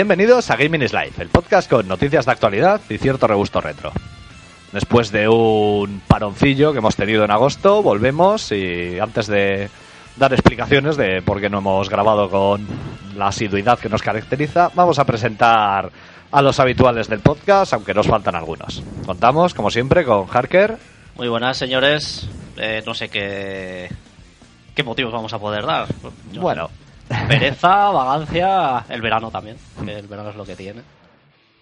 Bienvenidos a Gaming is Life, el podcast con noticias de actualidad y cierto regusto retro. Después de un paroncillo que hemos tenido en agosto, volvemos y antes de dar explicaciones de por qué no hemos grabado con la asiduidad que nos caracteriza, vamos a presentar a los habituales del podcast, aunque nos faltan algunos. Contamos, como siempre, con Harker. Muy buenas, señores. Eh, no sé qué, qué motivos vamos a poder dar. Yo- Bueno, Pereza, vagancia, el verano también, que el verano es lo que tiene.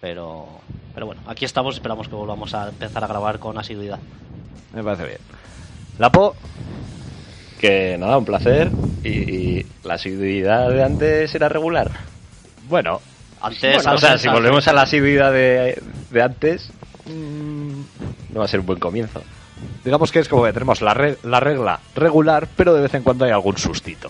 Pero, pero bueno, aquí estamos, esperamos que volvamos a empezar a grabar con asiduidad. me parece bien. Lapo, Que nada, un placer. Y, y la asiduidad de antes era regular. bueno, Antes, Bueno, o antes- sea, si antes- volvemos a la asiduidad de, de antes, mm, no va a ser un buen comienzo. digamos que es como que tenemos la, re- la regla regular, pero de vez en cuando hay algún sustito.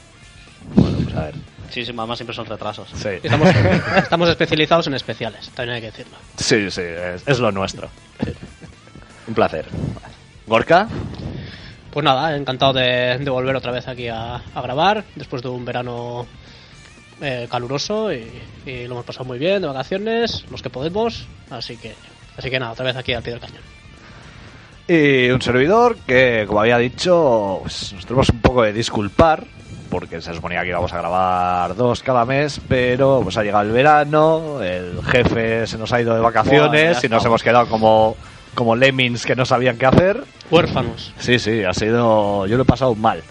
Bueno, pues a ver. Sí, sí, mamá siempre son retrasos. Sí, Estamos, estamos especializados en especiales, también hay que decirlo. sí, sí, es, es lo nuestro. Un placer. Gorka, Pues nada, encantado de, de volver otra vez aquí a, a grabar, después de un verano eh, caluroso y, y lo hemos pasado muy bien, de vacaciones, los que podemos, así que, así que nada, otra vez aquí al pie del cañón. y un servidor que, como había dicho, pues, nos tenemos un poco de disculpar, porque se suponía que íbamos a grabar dos cada mes, pero pues ha llegado el verano, el jefe se nos ha ido de vacaciones y nos hemos quedado como, como lemmings que no sabían qué hacer. Huérfanos. Sí, sí, ha sido. Yo lo he pasado mal.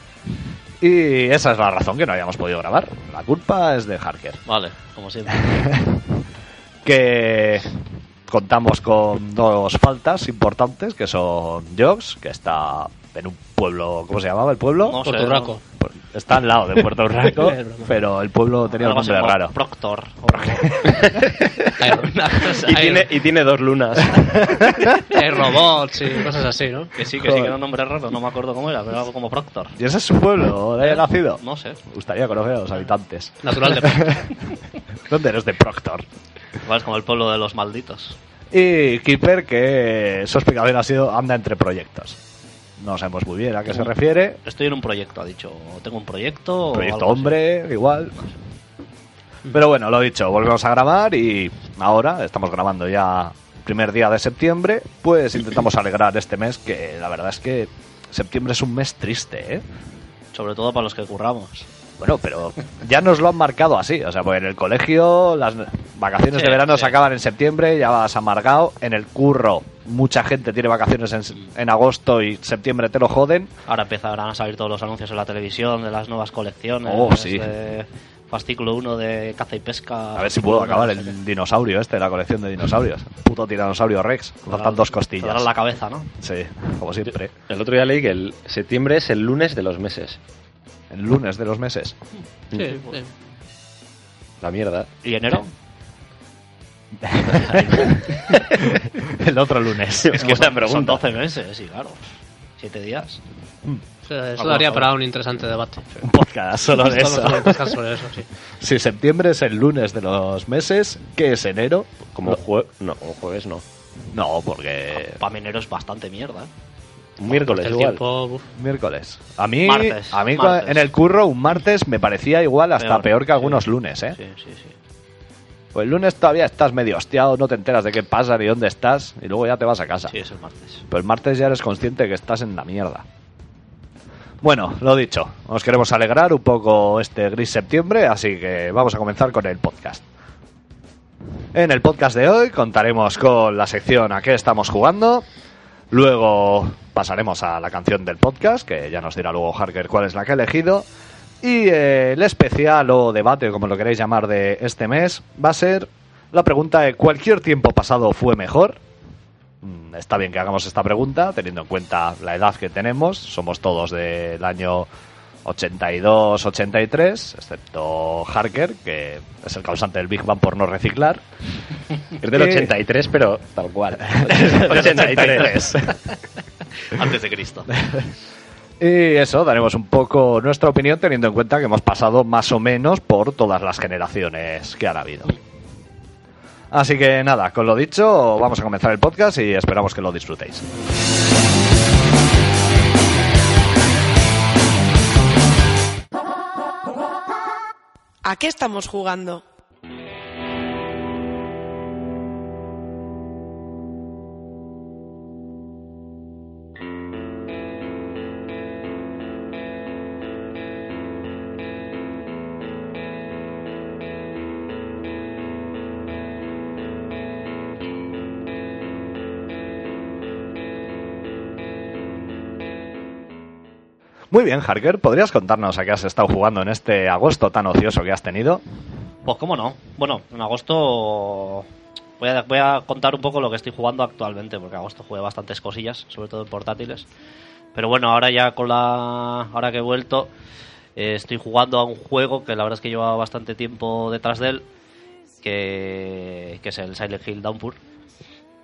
Y esa es la razón que no habíamos podido grabar. La culpa es de Harker. Vale, como siempre. Que contamos con dos faltas importantes, que son Jogs, que está en un pueblo. ¿Cómo se llamaba el pueblo? No sé, Puerto Urraco. Pues Está al lado de Puerto broma. pero el pueblo tenía un nombre raro. Proctor. Y tiene, y tiene dos lunas. hay robots y cosas así, ¿no? Que sí, que sí, que era un nombre raro, no me acuerdo cómo era, pero algo como Proctor. ¿Y ese es su pueblo? ¿De ahí nacido? No sé. Me gustaría conocer a los habitantes. Natural de ¿Dónde eres de Proctor? Igual es como el pueblo de los malditos. Y Keeper, que su explicación ha sido anda entre proyectos. No sabemos muy bien a qué se refiere. Estoy en un proyecto, ha dicho. Tengo un proyecto. Proyecto así. hombre, igual. Pero bueno, lo dicho, volvemos a grabar y ahora estamos grabando ya primer día de septiembre, pues intentamos alegrar este mes, que la verdad es que septiembre es un mes triste, ¿eh? Sobre todo para los que curramos. Bueno, pero ya nos lo han marcado así, o sea, pues en el colegio las vacaciones Sí, de verano sí. se acaban en septiembre, ya vas amargado, en el curro mucha gente tiene vacaciones en, en agosto y septiembre te lo joden, Ahora empezarán a salir todos los anuncios en la televisión de las nuevas colecciones. Oh, sí. de fascículo 1 de caza y pesca. A ver si puedo acabar el dinosaurio este, la colección de dinosaurios. Puto tiranosaurio Rex. Faltan dos Te costillas. darán la cabeza, ¿no? Sí, como siempre. El otro día leí que el septiembre es el lunes de los meses. El lunes de los meses. Sí, sí. La mierda. ¿Y enero? el otro lunes. Es que esta son pregunta. 12 meses, sí, claro. 7 días. Sea, Eso Vamos daría para un interesante debate. Un podcast solo de eso. sobre sí. Si septiembre es el lunes de los meses, ¿qué es enero? Como jue no, como jueves no. No, porque Para mí enero es bastante mierda. ¿eh? Miércoles El igual. tiempo, uf. miércoles. A mí, Martes, a mí martes. en el curro un martes me parecía igual hasta peor, Peor, que algunos sí. lunes, ¿eh? Sí, sí, sí. Pues el lunes todavía estás medio hostiado, no te enteras de qué pasa ni dónde estás y luego ya te vas a casa. Sí, es el martes. Pero el martes ya eres consciente que estás en la mierda. Bueno, lo dicho, nos queremos alegrar un poco este gris septiembre, así que vamos a comenzar con el podcast. En el podcast de hoy contaremos con la sección a qué estamos jugando, luego pasaremos a la canción del podcast, que ya nos dirá luego Harker cuál es la que ha elegido, y eh, el especial o debate, como lo queréis llamar, de este mes va a ser la pregunta de ¿cualquier tiempo pasado fue mejor? Mm, Está bien que hagamos esta pregunta, teniendo en cuenta la edad que tenemos. Somos todos del año 82, 83, excepto Harker, que es el causante del Big Bang por no reciclar. Es del Eh, 83, pero tal cual. Del 83. Antes de Cristo. Y eso, daremos un poco nuestra opinión teniendo en cuenta que hemos pasado más o menos por todas las generaciones que han habido. Así que nada, con lo dicho, vamos a comenzar el podcast y esperamos que lo disfrutéis. ¿A qué estamos jugando? Muy bien, Harker, ¿podrías contarnos a qué has estado jugando en este agosto tan ocioso que has tenido? Pues cómo no. Bueno, en agosto voy a, voy a contar un poco lo que estoy jugando actualmente, porque en agosto jugué bastantes cosillas, sobre todo en portátiles. Pero bueno, ahora ya con la... Ahora que he vuelto, eh, estoy jugando a un juego que la verdad es que llevaba bastante tiempo detrás de él, que, que es el Silent Hill Downpour.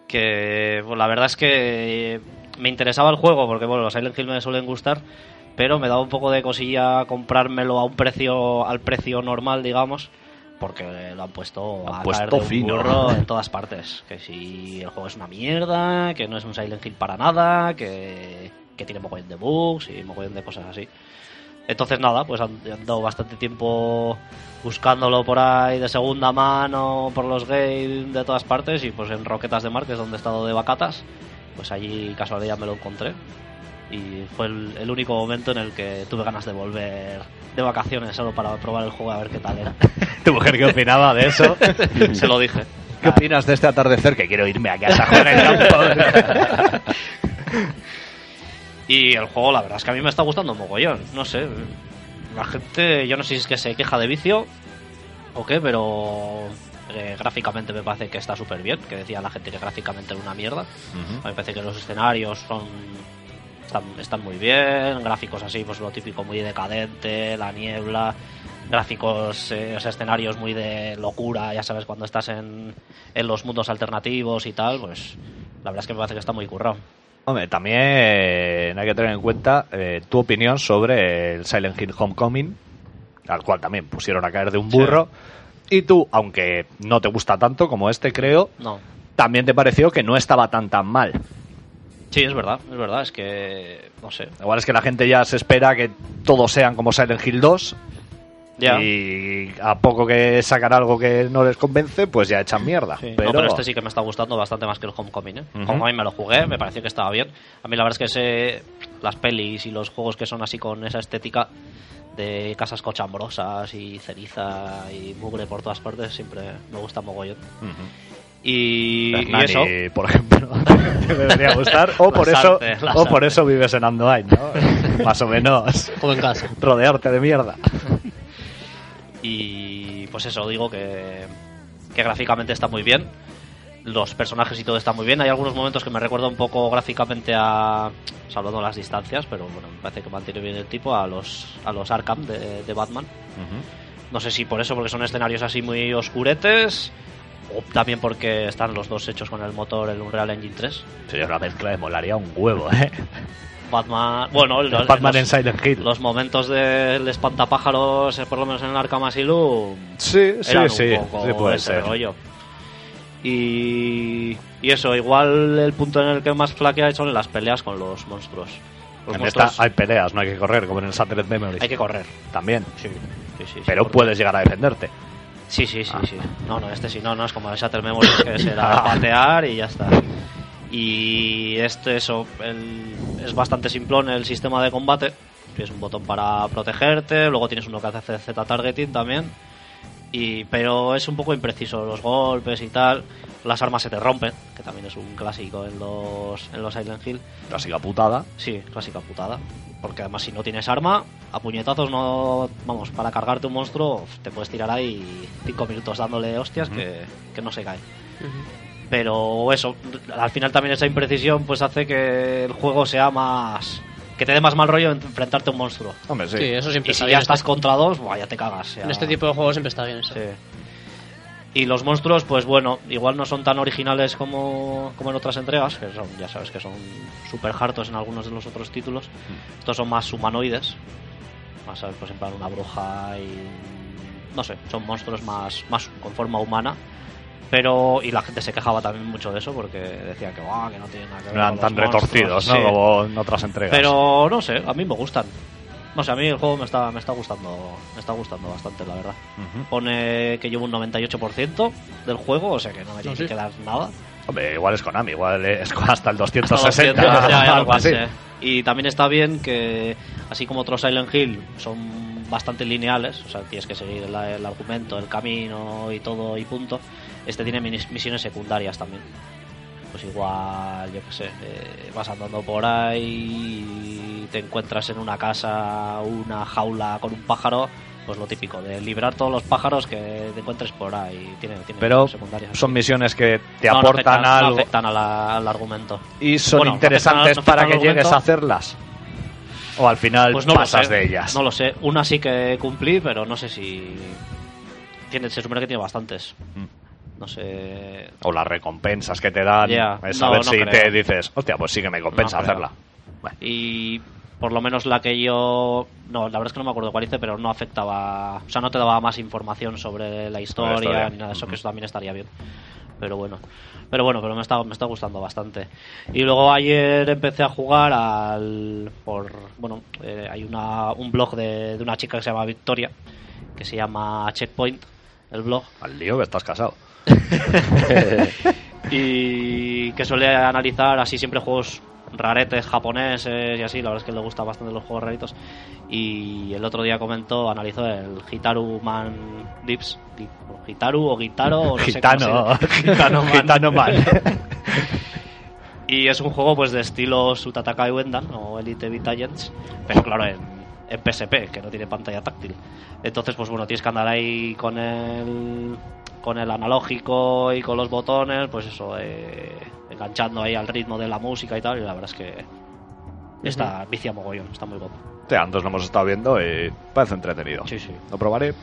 Que pues, la verdad es que me interesaba el juego, porque bueno, los Silent Hill me suelen gustar, pero me daba un poco de cosilla comprármelo a un precio al precio normal digamos porque lo han puesto Han a puesto caer de un fino. burro en todas partes que si el juego es una mierda que no es un Silent Hill para nada que, que tiene mogollón de bugs y mogollón de cosas así entonces nada pues han, han dado bastante tiempo buscándolo por ahí de segunda mano por los games de todas partes y pues en Roquetas de Mar que es donde he estado de vacatas pues allí casualidad me lo encontré y fue el, el único momento en el que tuve ganas de volver de vacaciones solo para probar el juego a ver qué tal era. ¿Tu mujer qué opinaba de eso? Se lo dije. ¿Qué opinas de este atardecer? Que quiero irme a casa a jugar el campo. Y el juego, la verdad es que a mí me está gustando mogollón. No sé, la gente, yo no sé si es que se queja de vicio o qué, pero eh, gráficamente me parece que está súper bien. Que decía la gente que gráficamente era una mierda. A mí me parece que los escenarios son están, están muy bien, gráficos así, pues lo típico muy decadente, la niebla, gráficos, eh, escenarios muy de locura, ya sabes, cuando estás en, en los mundos alternativos y tal, pues la verdad es que me parece que está muy currado. Hombre, también hay que tener en cuenta eh, tu opinión sobre el Silent Hill Homecoming, al cual también pusieron a caer de un burro. Y tú, aunque no te gusta tanto como este, creo, No, también te pareció que no estaba tan tan mal. sí, es verdad, es verdad, es que, no sé, Igual es que la gente ya se espera que todos sean como Silent Hill 2 ya. y a poco que sacan algo que no les convence, pues ya echan mierda. Sí. Pero, No, pero este sí que me está gustando bastante más que el Homecoming. ¿eh? Ujú. Homecoming me lo jugué, me pareció que estaba bien. A mí la verdad es que ese, las pelis y los juegos que son así con esa estética de casas cochambrosas y ceniza y mugre por todas partes siempre me gusta mogollón. Ujú. Y, y Hernani, eso, por ejemplo, te debería gustar. O por, Las eso, artes, o por eso vives en Andoain, ¿no? Más o menos Todo en casa. rodearte de mierda. y pues eso, digo que, que gráficamente está muy bien. Los personajes y todo está muy bien. Hay algunos momentos que me recuerda un poco gráficamente a. Salvando las distancias, pero bueno, me parece que mantiene bien el tipo a los, a los Arkham de, de Batman. No sé si por eso, porque son escenarios así muy oscuretes. O también porque están los dos hechos con el motor, el Unreal Engine 3. Sería una mezcla de molaría un huevo, ¿eh? Batman. Bueno, el- Batman en Silent Hill. los momentos del espantapájaros, eh, por lo menos en el Arkham Asylum, Sí, sí, eran sí. un poco Sí puede ese ser. rollo. Y, y eso, igual el punto en el que más flaquea son las peleas con los monstruos. Los En monstruos esta hay peleas, no hay que correr, como en el Shattered Memories. hay que correr. También. Sí, sí, sí, Pero puedes llegar a defenderte. Sí, sí, sí, Ah. sí. No, no, este sí, no, no, es como el Shatter Memories que será patear y ya está. Y este, eso, el- es bastante simplón el sistema de combate. Tienes un botón para protegerte, luego tienes uno que hace Z-targeting también. Y, pero es un poco impreciso los golpes y tal. Las armas se te rompen, que también es un clásico en los, en los Silent Hill. Clásica putada. Sí, clásica putada. Porque además si no tienes arma, a puñetazos no... Vamos, para cargarte un monstruo te puedes tirar ahí cinco minutos dándole hostias que, que no se cae. Pero eso, al final también esa imprecisión pues hace que el juego sea más... Que te dé más mal rollo enfrentarte a un monstruo. Hombre, sí. Sí, eso siempre Y está si bien. ya estás Este- contra dos, buah, ya te cagas. ya. En este tipo de juegos siempre está bien eso. Sí. Y los monstruos, pues bueno, igual no son tan originales como, como en otras entregas, que son, ya sabes que son super hartos en algunos de los otros títulos. Estos son más humanoides. Más, ¿sabes? Pues en plan una bruja y. No sé, son monstruos más, más con forma humana. Pero. Y la gente se quejaba también mucho de eso porque decía que, "Buah, que no tiene nada que ver. No eran tan los monstruos". retorcidos, ¿no? Sí. Como en otras entregas. Pero no sé, a mí me gustan. No sé, a mí el juego me está, me está gustando, me está gustando bastante, la verdad. Ujú. Pone que llevo un 98% del juego, o sea que no me tiene sí. que quedar nada. Hombre, igual es Konami, igual es hasta el Hasta 260. 200, ya, ya, algo algo así. así. Y también está bien que, así como otros Silent Hill son bastante lineales, o sea, tienes que seguir el, el argumento, el camino y todo y punto, este tiene misiones secundarias también. Pues igual, yo qué sé, eh, vas andando por ahí y te encuentras en una casa una jaula con un pájaro, pues lo típico, de librar todos los pájaros que te encuentres por ahí. Tiene, tiene Pero son misiones que te No, no aportan afectan, no algo afectan a la- al argumento. y son Bueno, interesantes afectan- para que llegues a hacerlas. O al final Pues no pasas sé, de ellas. No lo sé. Una sí que cumplí, pero no sé si. Tiene, se supone que tiene bastantes. Mm. No sé. O las recompensas que te dan. Es no, a ver no si creo. te dices, hostia, pues sí que me compensa No hacerla. Bueno, Y por lo menos la que yo. No, la verdad es que no me acuerdo cuál hice, pero no afectaba. O sea, no te daba más información sobre la historia, historia. ni nada de eso, que eso también estaría bien. Pero bueno. Pero bueno, pero me está, me está gustando bastante. Y luego ayer empecé a jugar al. por Bueno, eh, hay una, un blog de, de una chica que se llama Victoria, que se llama Checkpoint, el blog. al lío que estás casado. y que suele analizar así siempre juegos raretes japoneses y así, la verdad es que le gusta bastante los juegos raritos y el otro día comentó, analizó el Hitaru Man Dips, Hitaru o Gitaro o no sé Gitano, dice. gitano, man. Gitano man. y es un juego pues de estilo Sutatakai Wendan o Elite Beat Agents, pero claro en, en PSP, que no tiene pantalla táctil. Entonces pues bueno, tienes que andar ahí con el con el analógico y con los botones, pues eso, eh, enganchando ahí al ritmo de la música y tal, y la verdad es que está vicia mogollón, está muy guapo. Te antes lo hemos estado viendo y parece entretenido. Sí, sí. Lo probaré,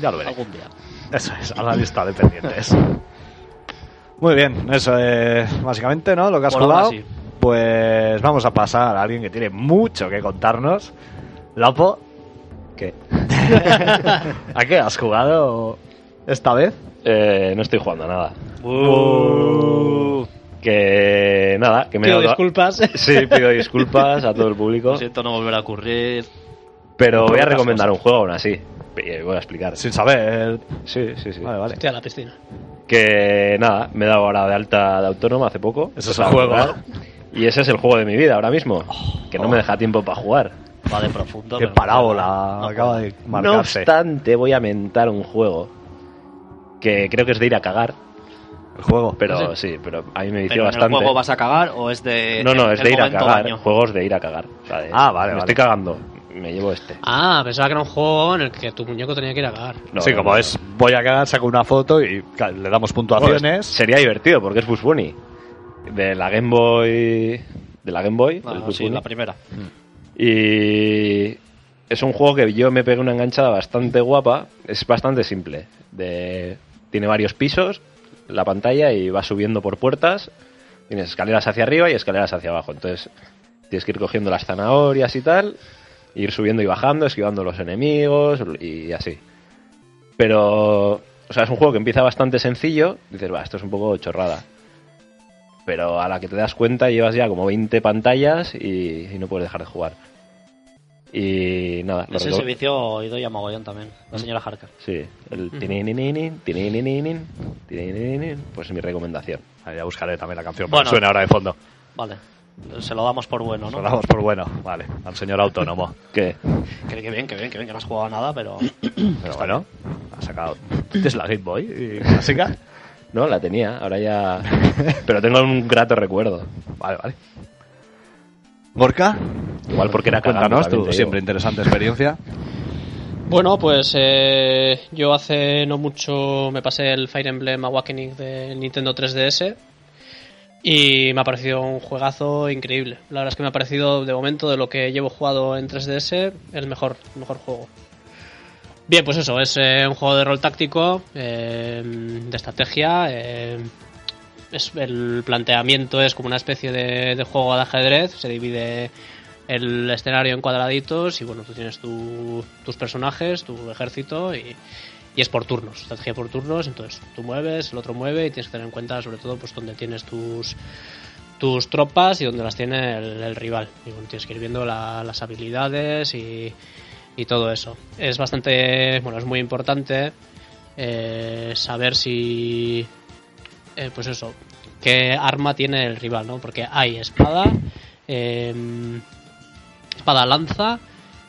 ya lo veré. Algún día. Eso es, a la lista de pendientes. Muy bien, eso es básicamente, ¿no? Lo que has jugado. sí. Pues vamos a pasar a alguien que tiene mucho que contarnos. Lapo, ¿Qué? ¿a qué has jugado esta vez? Eh, no estoy jugando a nada. Que nada, que me he Pido dado- disculpas. Sí, pido disculpas a todo el público. Lo siento no volver a ocurrir. Pero voy a recomendar cosas. un juego aún así. Y Voy a explicar. Sin saber. Sí, sí, sí. Vale, vale. Hostia, a la piscina. Que nada, me he dado ahora de alta de autónoma hace poco. Ese es el juego. jugar. Y ese es el juego de mi vida ahora mismo. Que no me deja tiempo para jugar. Va de profundo. Qué no parábola no acaba de No marcarse. obstante, voy a mentar un juego que creo que es de ir a cagar. El juego. Pero sí, pero a mí me ¿Pero en el bastante. juego vas a cagar o es de. No, no, el- es de ir a cagar. baño? Juegos de ir a cagar. O sea, de- Ah, vale, Me vale. estoy cagando. Me llevo este. Ah, pensaba que era un juego en el que tu muñeco tenía que ir a cagar. No, sí, no, como no, es, voy a cagar, saco una foto y le damos Bueno, puntuaciones. sería divertido porque es Bugs Bunny. De la Game Boy. De la Game Boy. Ah, sí, Bunny. la primera. Y es un juego que yo me pegué una enganchada bastante guapa. Es bastante simple. Tiene varios pisos, la pantalla, y va subiendo por puertas. Tienes escaleras hacia arriba y escaleras hacia abajo. Entonces tienes que ir cogiendo las zanahorias y tal. ir subiendo y bajando, esquivando los enemigos y así. Pero, o sea, es un juego que empieza bastante sencillo. Dices, va, esto es un poco chorrada. Pero a la que te das cuenta llevas ya como 20 pantallas y, y no puedes dejar de jugar. Y nada, lo Ese reco- se vició Idoya Mogollón también, la señora Harker. Sí, el pues es mi recomendación. Ya buscaré también la canción Bueno. que suena ahora de fondo. Vale. Se lo damos por bueno, ¿no? lo damos por bueno. Vale, al señor autónomo. ¿Qué? Que, que bien, que bien, que bien, que no has jugado nada, pero. Pero bueno, ha sacado. Es la Game Boy y clásica. No, la tenía, ahora ya... Pero tengo un grato recuerdo. Vale, vale. Gorka, Igual porque era cuéntanos tu siempre interesante experiencia. Bueno, pues eh, yo hace no mucho me pasé el Fire Emblem Awakening de Nintendo 3DS y me ha parecido un juegazo increíble. La verdad es que me ha parecido, de momento, de lo que llevo jugado en 3DS, el mejor, el mejor juego. Bien, pues eso, es eh, un juego de rol táctico, eh, de estrategia. eh, es, el planteamiento es como una especie de, de juego de ajedrez, se divide el escenario en cuadraditos y bueno, tú tienes tu- tus personajes, tu ejército y, y es por turnos, estrategia por turnos, entonces tú mueves, el otro mueve y tienes que tener en cuenta sobre todo pues dónde tienes tus tus tropas y dónde las tiene el, el rival. Y bueno, tienes que ir viendo la- las habilidades y, y todo eso. Es bastante, bueno, es muy importante eh, saber si, eh, pues eso, qué arma tiene el rival, ¿no? Porque hay espada, em, espada lanza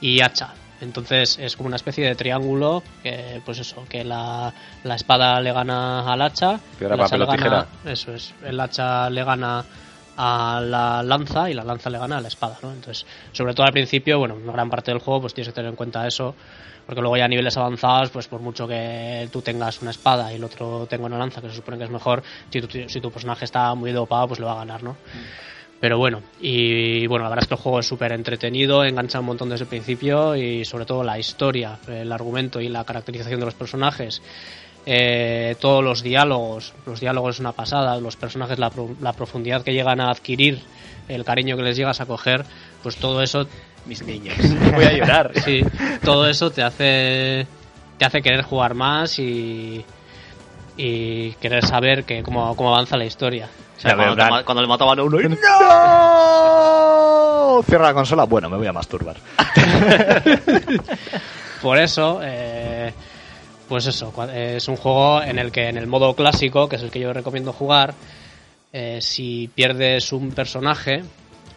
y hacha. Entonces es como una especie de triángulo que, pues eso, que la, la espada le gana al hacha. Piedra, el hacha papel le o gana- tijera. Eso es, el hacha le gana a la lanza y la lanza le gana a la espada, ¿no? Entonces, sobre todo al principio, bueno, una gran parte del juego pues tienes que tener en cuenta eso, porque luego ya a niveles avanzados, pues por mucho que tú tengas una espada y el otro tenga una lanza, que se supone que es mejor, si tu, personaje está muy dopado, pues le va a ganar, ¿no? Pero bueno, y bueno, la verdad es que el juego es súper entretenido, engancha un montón desde el principio y sobre todo la historia, el argumento y la caracterización de los personajes, eh, todos los diálogos, los diálogos es una pasada, los personajes, la, pro- la profundidad que llegan a adquirir, el cariño que les llegas a coger, pues todo eso, Mis niños. Voy a llorar. sí, todo eso te hace, te hace querer jugar más y, y querer saber que cómo, cómo avanza la historia. O sea, Ya cuando, verán. te ma- cuando le mataban a uno y... ¡No! Cierra la consola. Bueno, me voy a masturbar. Por eso, eh, pues eso, eh, es un juego en el que en el modo clásico, que es el que yo recomiendo jugar, eh, si pierdes un personaje,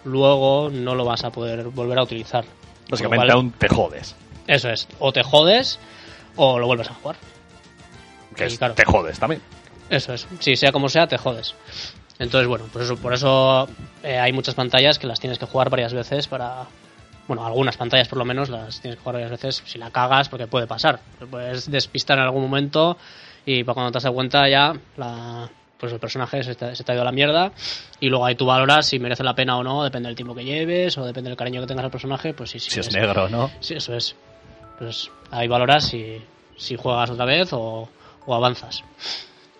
luego no lo vas a poder volver a utilizar. Básicamente cual, aún te jodes. Eso es, o te jodes o lo vuelves a jugar. Que es- claro. te jodes también. Eso es, sí, sea como sea, te jodes. Entonces, bueno, pues eso, por eso eh, hay muchas pantallas que las tienes que jugar varias veces para... Bueno, algunas pantallas por lo menos las tienes que jugar varias veces si la cagas, porque puede pasar. Te puedes despistar en algún momento y para cuando te das cuenta ya la, pues el personaje se te, se te ha ido a la mierda y luego ahí tú valoras si merece la pena o no, depende del tiempo que lleves o depende del cariño que tengas al personaje, pues sí, sí. Si es negro, ¿no? Sí, eso es. Pues ahí valoras si, si juegas otra vez o, o avanzas.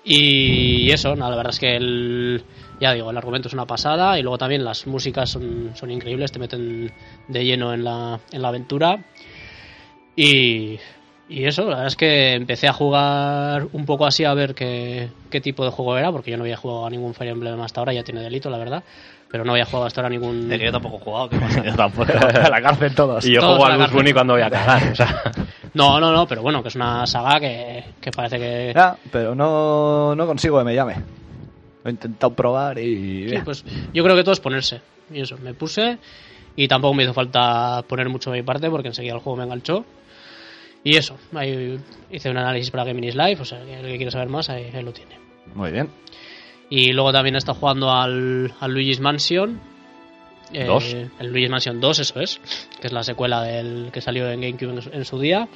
Y eso, nada, la verdad es que el, ya digo, el argumento es una pasada y luego también las músicas son, son increíbles, te meten de lleno en la, en la aventura. Y, y eso, la verdad es que empecé a jugar un poco así a ver qué, qué tipo de juego era, porque yo no había jugado a ningún Fire Emblem hasta ahora, ya tiene delito, la verdad. Pero no había jugado hasta ahora a ningún... Que yo tampoco he jugado, ¿qué pasa? Yo tampoco. A la cárcel todos. Y yo Todos juego al. Bunny cuando voy a cagar. O sea, No, no, no, pero bueno, que es una saga que, que parece que... Ya, pero no, no consigo que me llame. Lo he intentado probar y... Sí, pues yo creo que todo es ponerse. Y eso, me puse y tampoco me hizo falta poner mucho de mi parte porque enseguida el juego me enganchó. Y eso, ahí hice un análisis para Gaming is Life, o sea, el que quiera saber más, ahí, ahí lo tiene. Muy bien. Y luego también está jugando al, al Luigi's Mansion. Eh, ¿Dos? El Luigi's Mansion 2, eso es, que es la secuela del que salió en GameCube en su día.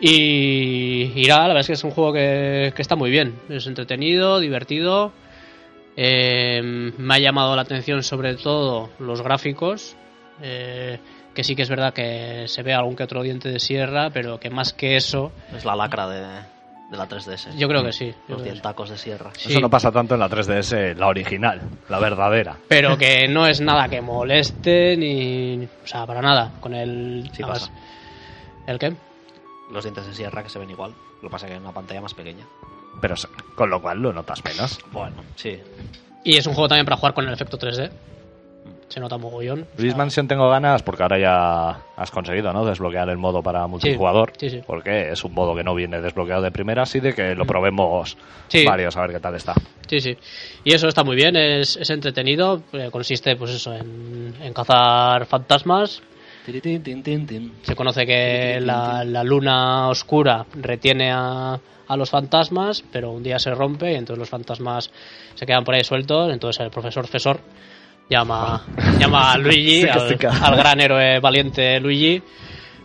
Y, y nada, la verdad es que es un juego que, que está muy bien. Es entretenido, divertido. Eh, me ha llamado la atención sobre todo los gráficos. eh, que sí que es verdad que se ve algún que otro diente de sierra, pero que más que eso, Es la lacra de, de la 3DS. yo creo que sí. Los dientacos de sierra. Sí. Eso no pasa tanto en la 3DS, la original, la verdadera. pero que no es nada que moleste ni o sea para nada con el Sí además- pasa. el qué Los dientes de sierra que se ven igual. Lo que pasa es que en una pantalla más pequeña. Pero con lo cual lo notas menos. Bueno, sí. y es un juego también para jugar con el efecto 3D se nota mogollón o Luis sea, Mansion tengo ganas porque ahora ya has conseguido, ¿no? Desbloquear el modo para multijugador. sí, sí. Porque es un modo que no viene desbloqueado de primera, así de que lo probemos Sí. varios a ver qué tal está. sí sí y eso está muy bien es, es entretenido eh, consiste pues eso en, en cazar fantasmas Se conoce que la, la luna oscura retiene a, a los fantasmas pero un día se rompe y entonces los fantasmas se quedan por ahí sueltos entonces el profesor Fesor llama, llama a Luigi, al, gran héroe valiente Luigi,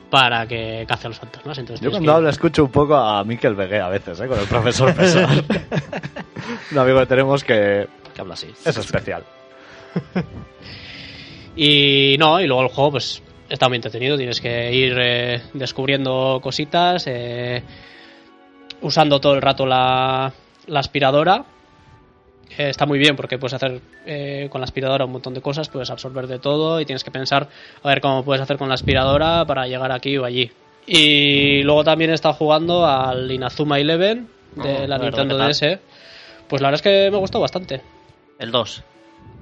para que cace a los fantasmas. Entonces Yo cuando que- hablo escucho un poco a Miquel Begué a veces, ¿eh? con el profesor Pesar. un amigo que tenemos que Que habla así. es especial. Y no, y luego el juego pues está muy entretenido, tienes que ir eh, descubriendo cositas, eh, usando todo el rato la, la aspiradora. Eh, está muy bien porque puedes hacer eh, con la aspiradora un montón de cosas, puedes absorber de todo y tienes que pensar a ver cómo puedes hacer con la aspiradora para llegar aquí o allí. Y luego también he estado jugando al Inazuma Eleven de Oh, la Nintendo. DS. Pues la verdad es que me gustó bastante. El 2.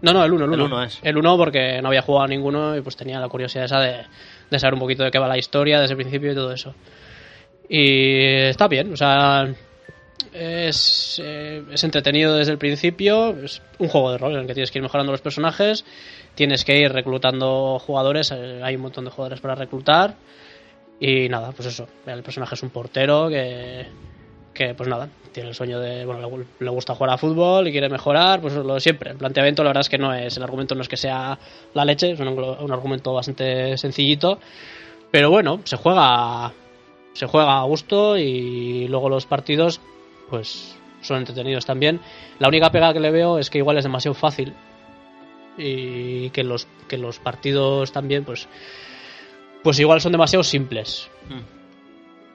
No, no, el 1, el El 1. uno es. El 1 porque no había jugado a ninguno y pues tenía la curiosidad esa de, de saber un poquito de qué va la historia desde el principio y todo eso. Y está bien, o sea, es, eh, es entretenido desde el principio, es un juego de rol en el que tienes que ir mejorando los personajes, tienes que ir reclutando jugadores, eh, hay un montón de jugadores para reclutar y nada, pues eso, el personaje es un portero que, que pues nada, tiene el sueño de, bueno, le, gusta jugar a fútbol y quiere mejorar, pues lo de siempre. El planteamiento la verdad es que no es, el argumento no es que sea la leche, es un, un argumento bastante sencillito, pero bueno, se juega se juega a gusto y luego los partidos pues son entretenidos también. La única pega que le veo es que igual es demasiado fácil y que los que los partidos también pues pues igual son demasiado simples. Mm.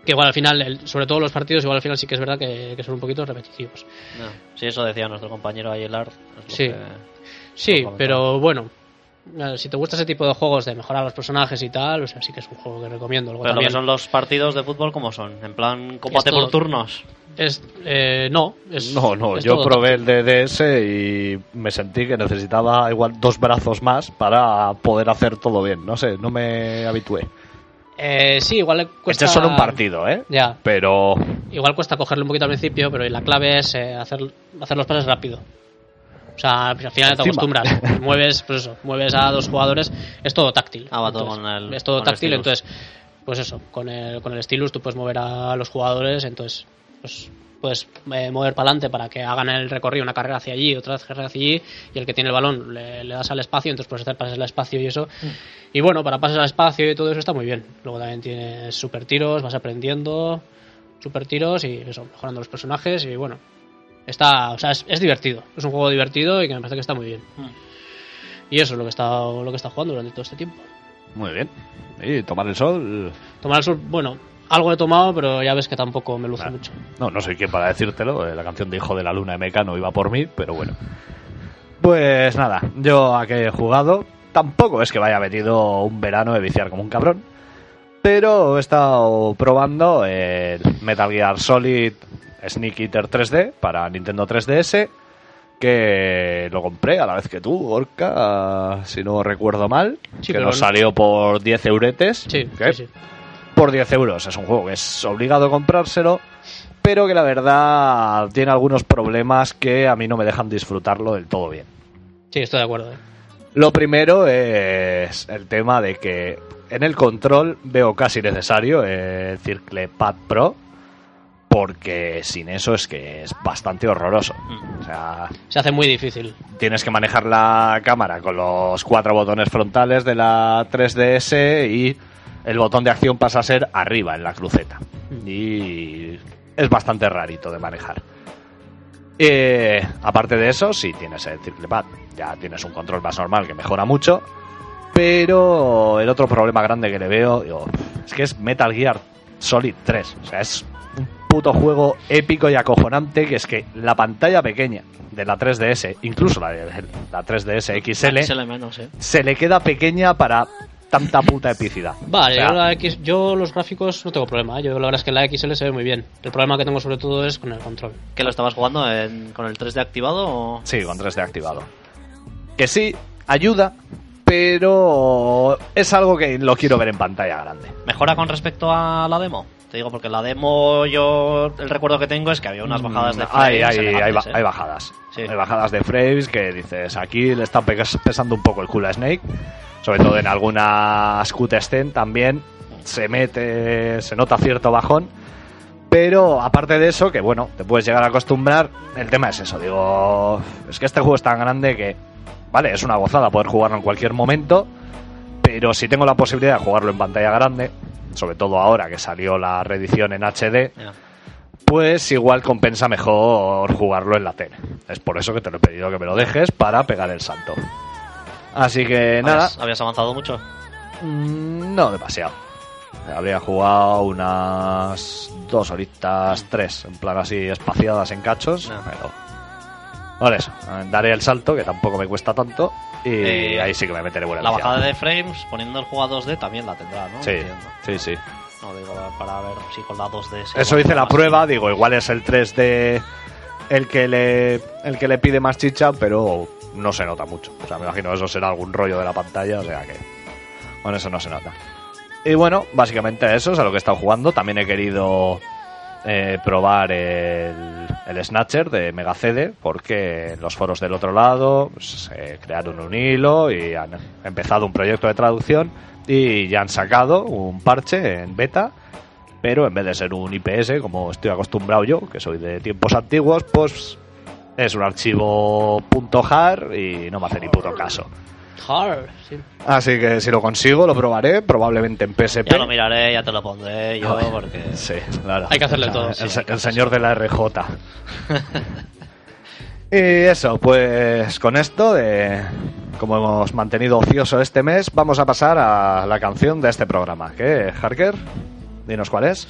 Que igual al final, el- sobre todo los partidos, igual al final sí que es verdad que, que son un poquito repetitivos. No. Sí, eso decía nuestro compañero lo Sí. que- Sí, pero bueno, eh, si te gusta ese tipo de juegos de mejorar los personajes y tal, o sea, sí que es un juego que recomiendo. Luego Pero lo que también son los partidos de fútbol, ¿cómo son? En plan, combate por turnos. es, eh, no, es, No, no, es yo todo probé el DDS y me sentí que necesitaba igual dos brazos más para poder hacer todo bien. No sé, no me habitué. Eh, sí, igual le cuesta. Este es solo un partido, ¿eh? Ya, Pero igual cuesta cogerle un poquito al principio, pero la clave es eh, hacer, hacer los pases rápido. O sea, pues al final te acostumbras. mueves, pues eso, mueves a dos jugadores, es todo táctil. Ah, va todo Entonces, con el- Es todo con táctil, entonces, pues eso, con el, con el stylus tú puedes mover a los jugadores, entonces, pues puedes eh, mover para adelante para que hagan el recorrido, una carrera hacia allí, otra carrera hacia allí, y el que tiene el balón le, le das al espacio, entonces puedes hacer pases al espacio y eso. Y bueno, para pases al espacio y todo eso está muy bien. Luego también tienes super tiros, vas aprendiendo super tiros y eso, mejorando los personajes y bueno, está, o sea, es, es divertido, es un juego divertido y que me parece que está muy bien. Mm. Y eso es lo que está lo que está jugando durante todo este tiempo. muy bien. Y tomar el sol. Tomar el sol, bueno, algo he tomado, pero ya ves que tampoco me luce mucho. No, no soy quien para decírtelo. eh, La canción de Hijo de la Luna de Mecano iba por mí, pero bueno. Pues nada, yo a que he jugado, tampoco es que vaya metido un verano de viciar como un cabrón. Pero he estado probando el Metal Gear Solid Sneak Eater 3D para Nintendo 3DS. Que lo compré a la vez que tú, Orca, si no recuerdo mal. Sí, que nos no- salió por 10 euretes. Sí, sí, sí. Por 10 euros. Es un juego que es obligado comprárselo, pero que la verdad tiene algunos problemas que a mí no me dejan disfrutarlo del todo bien. Sí, estoy de acuerdo. eh. Lo primero es el tema de que en el control veo casi necesario el Circle Pad Pro, porque sin eso es que es bastante horroroso. O sea, Se hace muy difícil. tienes que manejar la cámara con los cuatro botones frontales de la 3DS y el botón de acción pasa a ser arriba en la cruceta. Y es bastante rarito de manejar. Eh, aparte de eso, sí tienes el triple pad. Ya tienes un control más normal que mejora mucho. Pero el otro problema grande que le veo digo, es que es Metal Gear Solid 3. O sea, es un puto juego épico y acojonante que es que la pantalla pequeña de la 3DS, incluso la, de, la 3DS XL, menos, ¿eh? se le queda pequeña para tanta puta epicidad. Vale, O sea, yo, la X, yo los gráficos no tengo problema. ¿eh? Yo la verdad es que la XL se ve muy bien. El problema que tengo sobre todo es con el control. ¿Que lo estabas jugando en- con el 3D activado o...? Sí, con 3D activado. Que sí, ayuda, pero es algo que lo quiero ver en pantalla grande. ¿Mejora con respecto a la demo? Te digo porque la demo yo el recuerdo que tengo es que había unas bajadas de Mm, hay, frames hay, hay, elegantes, ba- ¿eh? hay bajadas. Sí. Hay bajadas de frames que dices, aquí le está pe- pesando un poco el culo a Snake. Sobre todo en algunas cutscene también se mete, se nota cierto bajón. Pero aparte de eso, que bueno, te puedes llegar a acostumbrar, el tema es eso, digo, es que este juego es tan grande que, vale, es una gozada poder jugarlo en cualquier momento, pero si tengo la posibilidad de jugarlo en pantalla grande, sobre todo ahora que salió la reedición en HD, pues igual compensa mejor jugarlo en la tele. Es por eso que te lo he pedido que me lo dejes para pegar el salto. Así que nada, ¿Habías, habías avanzado mucho? mm, no demasiado. Habría jugado unas dos horitas, tres, en plan así espaciadas en cachos, No. pero... Por eso, daré el salto, que tampoco me cuesta tanto, y Eh, ahí sí que me meteré buena La bajada de frames, poniendo el juego a 2D, también la tendrá, ¿no? Sí, Entiendo. sí, sí. No, digo, para ver si con la 2D... se Eso hice la más. prueba, digo, igual es el 3D el que le el que le pide más chicha, pero no se nota mucho. O sea, me imagino que eso será algún rollo de la pantalla, o sea que con eso no se nota. Y bueno, básicamente eso es a lo que he estado jugando. También he querido eh, probar el, el Snatcher de Mega CD, porque en los foros del otro lado pues, eh, crearon un hilo y han empezado un proyecto de traducción y ya han sacado un parche en beta pero en vez de ser un IPS, como estoy acostumbrado yo, que soy de tiempos antiguos, pues es un archivo .jar y no me hace ni puto caso. Hard, sí. Así que si lo consigo, lo probaré, probablemente en PSP. Ya lo miraré, ya te lo pondré yo, porque... Sí, claro. Hay que hacerle O sea, todo, El, sí, señor de la RJ. y eso, pues con esto de como hemos mantenido ocioso este mes, vamos a pasar a la canción de este programa. ¿Qué, Harker? Dinos cuál es.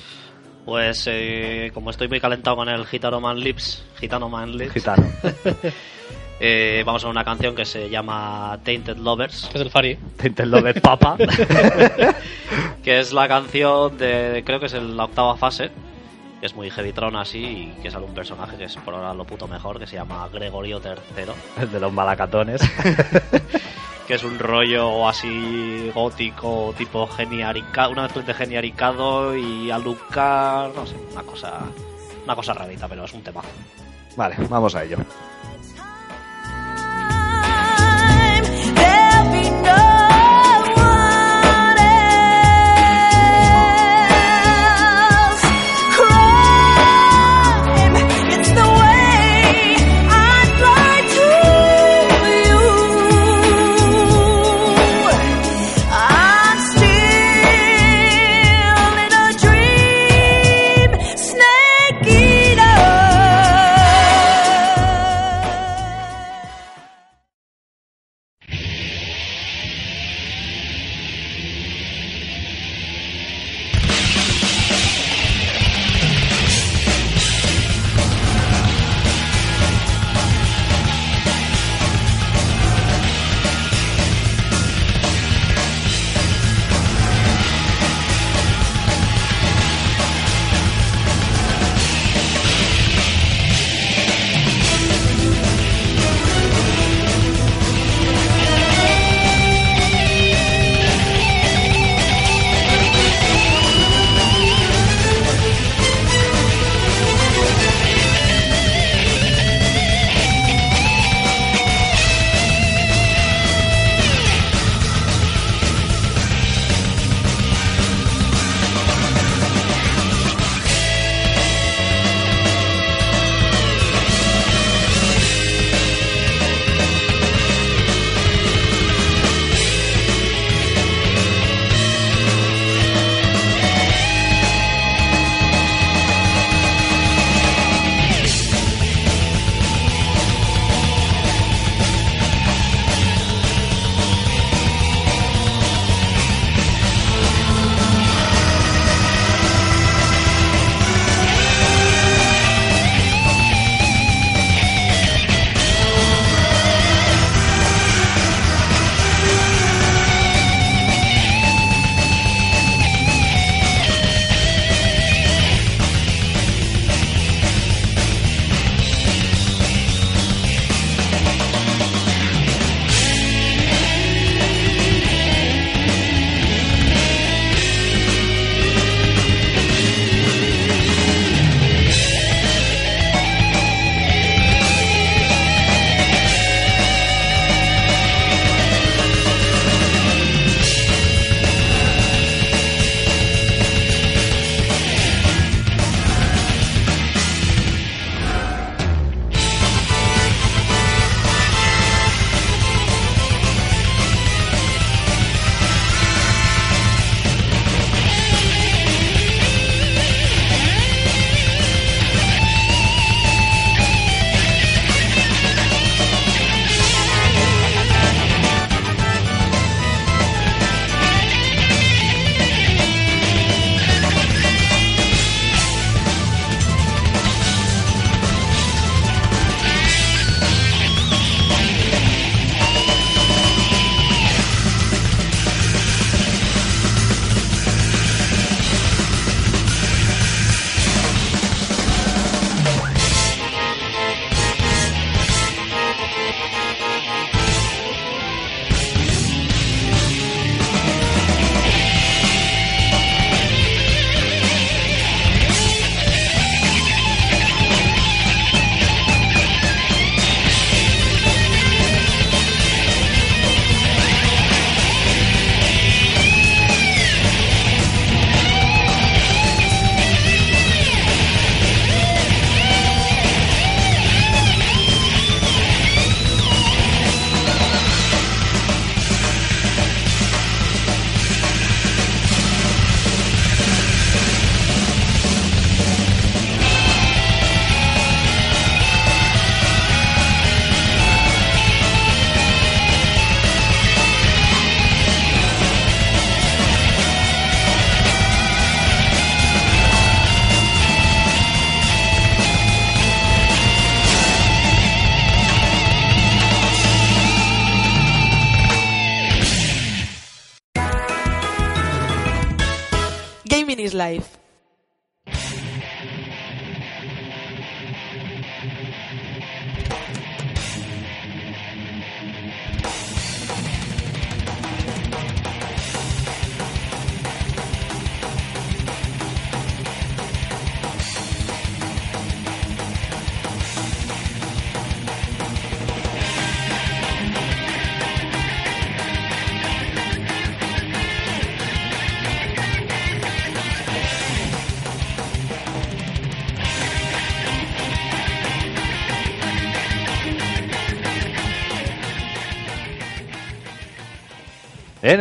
Pues eh, como estoy muy calentado con el Gitano Man Lips, Gitano Man Lips, Gitano. eh, vamos a una canción que se llama Tainted Lovers, Es el Fari. Tinted Loved Papa. que es la canción de, creo que es el- la octava fase, que es muy heavytron así, y que sale un personaje que es por ahora lo puto mejor, que se llama Gregorio III, el de los malacatones. Que es un rollo así gótico, tipo geniarica, una de geniaricado y Alucard, no sé, una cosa, una cosa rarita, pero es un tema. Vale, vamos a ello.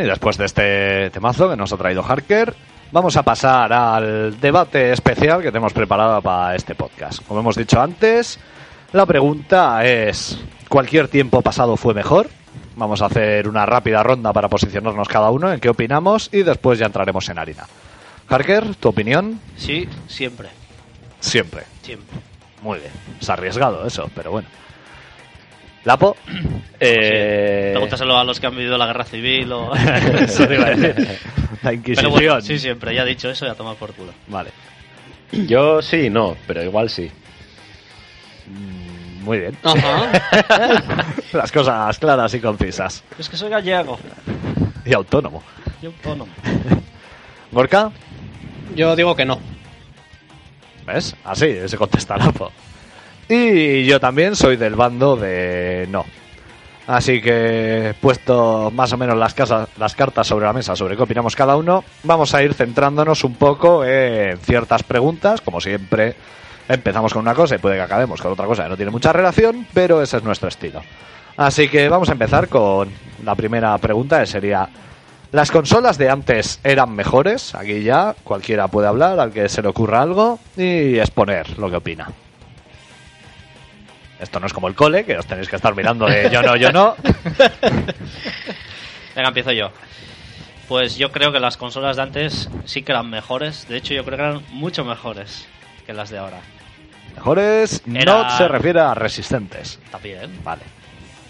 Después de este temazo que nos ha traído Harker, vamos a pasar al debate especial que tenemos preparado para este podcast. Como hemos dicho antes, la pregunta es, ¿cualquier tiempo pasado fue mejor? Vamos a hacer una rápida ronda para posicionarnos cada uno en qué opinamos y después ya entraremos en harina. Harker, ¿tu opinión? Sí, siempre. Siempre. Siempre. Muy bien. Es arriesgado eso, pero bueno. Lapo. Eh, Pregúntaselo a los que han vivido la guerra civil o. Eso te iba a decir. La Pero Inquisición. bueno, sí, siempre. Ya he dicho eso, ya toma por culo. Vale. Yo sí, no, pero igual sí. Mm, Muy bien. Ajá. Las cosas claras y concisas. Es que soy gallego. Y autónomo. Y autónomo. Gorka, Yo digo que no. ¿ves? Así se contesta Lapo. Y yo también soy del bando de no. Así que, puesto más o menos las, casas, las cartas sobre la mesa sobre qué opinamos cada uno, vamos a ir centrándonos un poco en ciertas preguntas. Como siempre, empezamos con una cosa y puede que acabemos con otra cosa que no tiene mucha relación, pero ese es nuestro estilo. Así que vamos a empezar con la primera pregunta, que sería, ¿las consolas de antes eran mejores? Aquí ya cualquiera puede hablar, al que se le ocurra algo, y exponer lo que opina. Esto no es como el cole, que os tenéis que estar mirando de yo no, yo no. Venga, empiezo yo. Pues yo creo que las consolas de antes sí que eran mejores. De hecho, yo creo que eran mucho mejores que las de ahora. Mejores no se refiere a resistentes. También. Vale,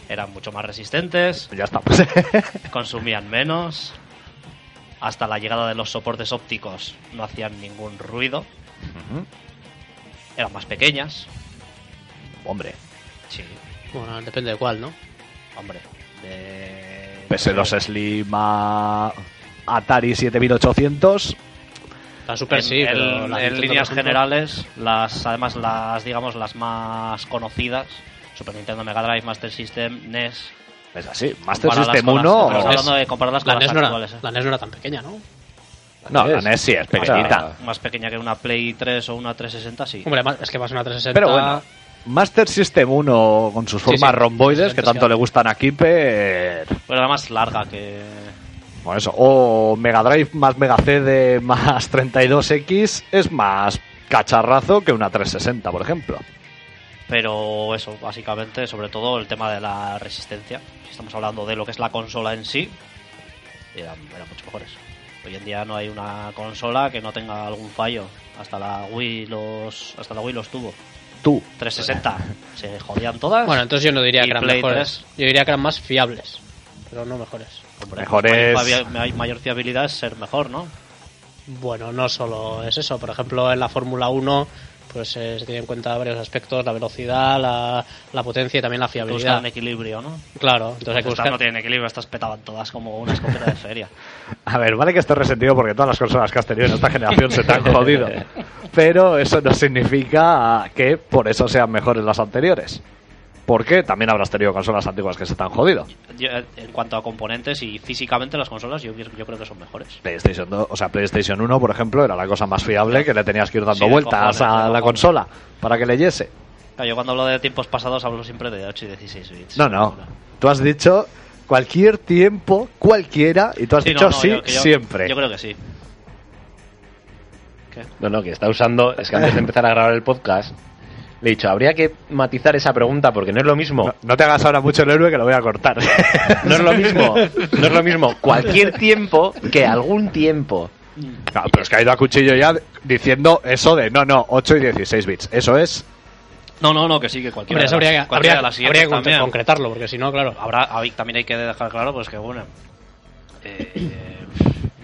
Eran mucho más resistentes, ya estamos. consumían menos. Hasta la llegada de los soportes ópticos no hacían ningún ruido. Ujú. Eran más pequeñas. Hombre, Sí, Bueno, depende de cuál, ¿no? hombre. De... pese los Slim a Atari 7800, La Super en, sí, en- pero la en líneas generales, las además las digamos las más conocidas, Super Nintendo, Mega Drive, Master System, NES. es así. Master System con las- 1. estamos hablando de compararlas con La las NES, no era, actuales. ¿eh? la NES no era tan pequeña, ¿no? No, la NES sí es pequeñita. Más pequeña que una Play 3 o una 360, sí. Hombre, más- es que más una 360. Pero bueno, Master System 1 con sus formas sí, romboides que 360 tanto le gustan a Kipper. Pero era más larga que. Bueno, eso. O Mega Drive más Mega CD más 32X es más cacharrazo que una 360, por ejemplo. Pero eso, básicamente, sobre todo el tema de la resistencia. Si estamos hablando de lo que es la consola en sí, eran, eran mucho mejores. Hoy en día no hay una consola que no tenga algún fallo. Hasta la Wii los, hasta la Wii los tuvo. Tú. 360 se jodían todas. Bueno, entonces yo no diría que eran Play mejores. Yo diría que eran más fiables, pero no mejores. Hombre, mejores- Mayor, mayor- mayor fiabilidad es ser mejor, ¿no? Bueno, no solo es eso. Por ejemplo, en la Fórmula 1 pues eh, se tiene en cuenta varios aspectos, la velocidad, la, la potencia y también la que buscar fiabilidad. un equilibrio, ¿no? Claro, entonces hay que Estas buscar... no tienen equilibrio, estas petaban todas como una escopeta de feria. A ver, vale que estés resentido porque todas las consolas que has tenido en esta generación se te han jodido. Pero eso no significa que por eso sean mejores las anteriores. Porque también habrás tenido consolas antiguas que se te han jodido. Yo, en cuanto a componentes y físicamente las consolas, yo, yo creo que son mejores. PlayStation 2, o sea, PlayStation 1, por ejemplo, era la cosa más fiable que le tenías que ir dando Sí, vueltas cojones, a la consola para que leyese. Yo cuando hablo de tiempos pasados hablo siempre de 8 y 16 bits. No, no. Tú has dicho cualquier tiempo, cualquiera, y tú has Sí, dicho no, no, sí yo- yo- siempre. Yo creo que sí. ¿Qué? No, no, que está usando. Es que antes de empezar a grabar el podcast, le he dicho, habría que matizar esa pregunta porque no es lo mismo. No, no te hagas ahora mucho el héroe que lo voy a cortar. No es lo mismo. No es lo mismo cualquier tiempo que algún tiempo. No, pero es que ha ido a cuchillo ya diciendo eso de no, no, 8 y 16 bits. Eso es. No, no, no, que sí, que cualquiera. Hombre, eso habría, de las siguientes habría que también. concretarlo, porque si no, claro. Habrá, también hay que dejar claro, pues que bueno. eh,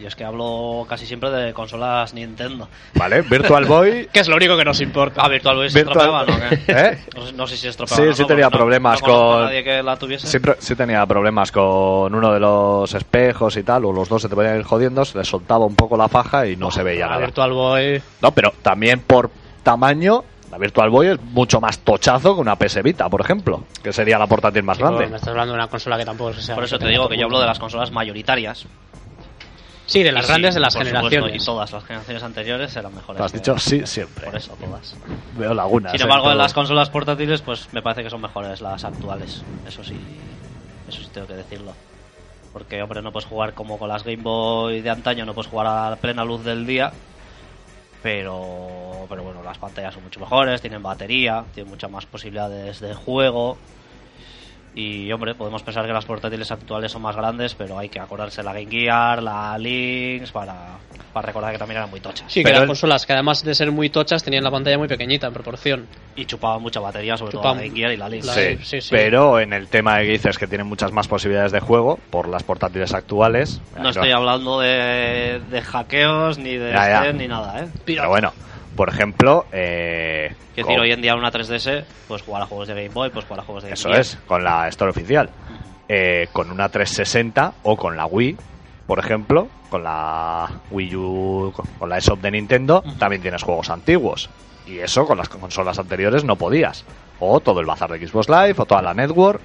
Y es que hablo casi siempre de consolas Nintendo. ¿Vale? Virtual Boy. Que es lo único que nos importa. Ah, Virtual Boy se Virtual- estropeaba, ¿no? ¿Eh? No, sé- no sé si estropeaba. Sí, no, sí tenía no- problemas con- nadie que la tuviese. Siempre, sí tenía problemas con uno de los espejos y tal, o los dos se te podían ir jodiendo, se le soltaba un poco la faja y no se veía La nada. Virtual Boy. No, pero también por tamaño, la Virtual Boy es mucho más tochazo que una PS Vita, por ejemplo, que sería la portátil más Chico, grande. Me estás hablando de una consola que tampoco sea. Por eso te digo que yo hablo de las consolas mayoritarias. Sí, de las Y grandes sí, de las por supuesto, generaciones. y todas las generaciones anteriores eran mejores. Lo has que- dicho sí siempre. Por eso, todas. Veo lagunas. Sin en embargo, en las consolas portátiles, pues me parece que son mejores las actuales. Eso sí, eso sí tengo que decirlo. Porque, hombre, no puedes jugar como con las Game Boy de antaño, no puedes jugar a plena luz del día. Pero, pero bueno, las pantallas son mucho mejores, tienen batería, tienen muchas más posibilidades de juego. Y, hombre, podemos pensar que las portátiles actuales son más grandes, pero hay que acordarse la Game Gear, la Lynx, para, para recordar que también eran muy tochas. Sí, que Pero eran el- consolas que además de ser muy tochas tenían la pantalla muy pequeñita en proporción. Y chupaban mucha batería, sobre Chupaban- todo la Game Gear y la Lynx. la- Sí, sí, sí. pero en el tema de que dices que tienen muchas más posibilidades de juego por las portátiles actuales. No estoy hablando de, de hackeos, ni de Ya, ya. Steam, ni nada, ¿eh? Pero bueno, por ejemplo, eh, Quiero decir, hoy en día una 3DS, pues jugar a juegos de Game Boy, pues jugar a juegos de Game Eso Gear. es, con la Store oficial. Eh, con una 360 o con la Wii, por ejemplo, con la Wii U, con la eShop de Nintendo, también tienes juegos antiguos. Y eso con las consolas anteriores no podías. O todo el bazar de Xbox Live, o toda la Network.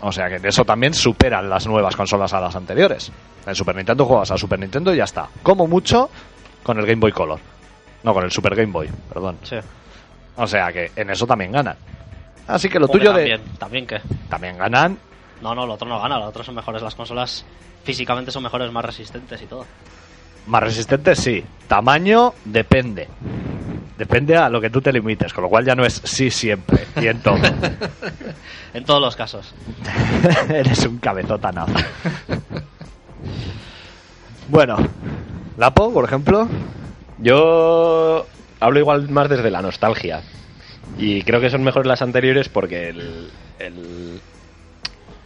O sea que eso también superan las nuevas consolas a las anteriores. En Super Nintendo juegas a Super Nintendo y ya está. Como mucho con el Game Boy Color. No, con el Super Game Boy, perdón. Sí. O sea que en eso también ganan. Así que lo tuyo también, de... También que... También ganan No, no, lo otro no gana, lo otro son mejores. Las consolas físicamente son mejores, más resistentes y todo. Más resistente, sí. Tamaño, depende. Depende a lo que tú te limites, con lo cual ya no es sí siempre y en todo. En todos los casos. Eres un cabezotanazo. bueno, Lapo, por ejemplo. Yo hablo igual más desde la nostalgia. Y creo que son mejores las anteriores porque el, el-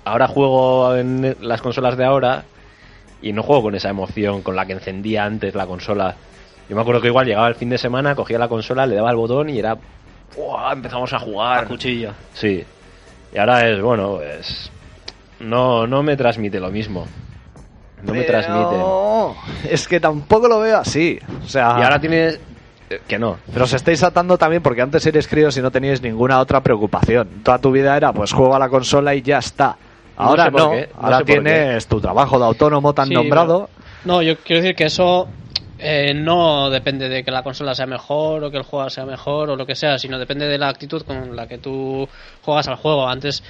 ahora juego en las consolas de ahora y no juego con esa emoción con la que encendía antes la consola. Yo me acuerdo que igual llegaba el fin de semana, cogía la consola, le daba el botón y era... ¡buah! Empezamos a A jugar. cuchillo. Sí. Y ahora es, bueno, es... No, no me transmite lo mismo. No me transmite. No, es que tampoco lo veo así. O sea, Y ahora tienes... eh, Que no. Pero os estáis atando también porque antes eres críos y no teníais ninguna otra preocupación. Toda tu vida era, pues juego a la consola y ya está. No Ahora sé no, ahora sé tienes tu trabajo de autónomo tan Sí, nombrado. No, yo quiero decir que eso eh, no depende de que la consola sea mejor o que el juego sea mejor o lo que sea, sino depende de la actitud con la que tú juegas al juego. Antes,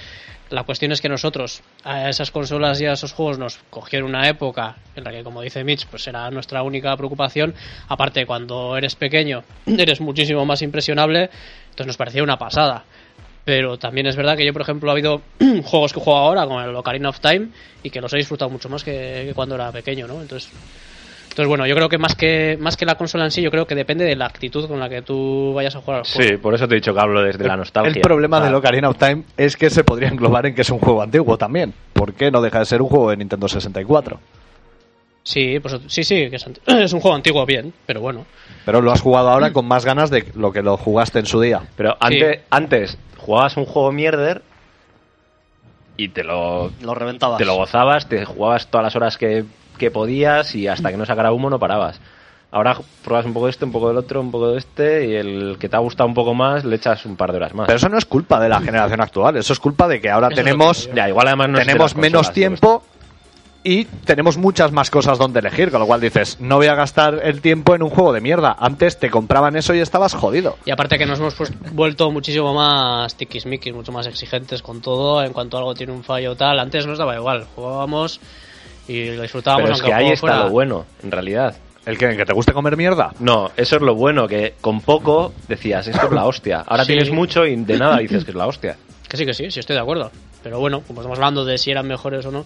la cuestión es que nosotros a esas consolas y a esos juegos nos cogieron una época en la que, como dice Mitch, pues era nuestra única preocupación. Aparte, cuando eres pequeño, eres muchísimo más impresionable, entonces nos parecía una pasada. Pero también es verdad que yo, por ejemplo, ha habido juegos que juego ahora, como el Ocarina of Time, y que los he disfrutado mucho más que, que cuando era pequeño, ¿no? Entonces, entonces bueno, yo creo que más que más que la consola en sí, yo creo que depende de la actitud con la que tú vayas a jugar al juego. Sí, por eso te he dicho que hablo desde la nostalgia. El problema Ah, de Ocarina of Time es que se podría englobar en que es un juego antiguo también. ¿Por qué no deja de ser un juego de Nintendo 64? Sí, pues sí, sí, que es, ant- es un juego antiguo bien, pero bueno. Pero lo has jugado ahora con más ganas de lo que lo jugaste en su día. Pero antes, antes jugabas un juego mierder y te lo, Lo reventabas. te lo gozabas, te jugabas todas las horas que, que podías y hasta que no sacara humo no parabas. Ahora pruebas un poco de este, un poco del otro, un poco de este y el que te ha gustado un poco más le echas un par de horas más. Pero eso no es culpa de la generación actual, eso es culpa de que ahora Eso tenemos que ya, igual además no tenemos menos consolas, tiempo y tenemos muchas más cosas donde elegir, con lo cual dices, no voy a gastar el tiempo en un juego de mierda. Antes te compraban eso y estabas jodido. Y aparte que nos hemos pues, vuelto muchísimo más tiquismiquis, mucho más exigentes con todo, en cuanto algo tiene un fallo o tal. Antes nos daba igual, jugábamos y lo disfrutábamos Pero es que ahí está fuera- lo bueno, en realidad. ¿El que, que te guste comer mierda? No, eso es lo bueno, que con poco decías, esto es la hostia. Ahora Sí. tienes mucho y de nada dices que es la hostia. Que sí, que sí, sí estoy de acuerdo. Pero bueno, como estamos hablando de si eran mejores o no,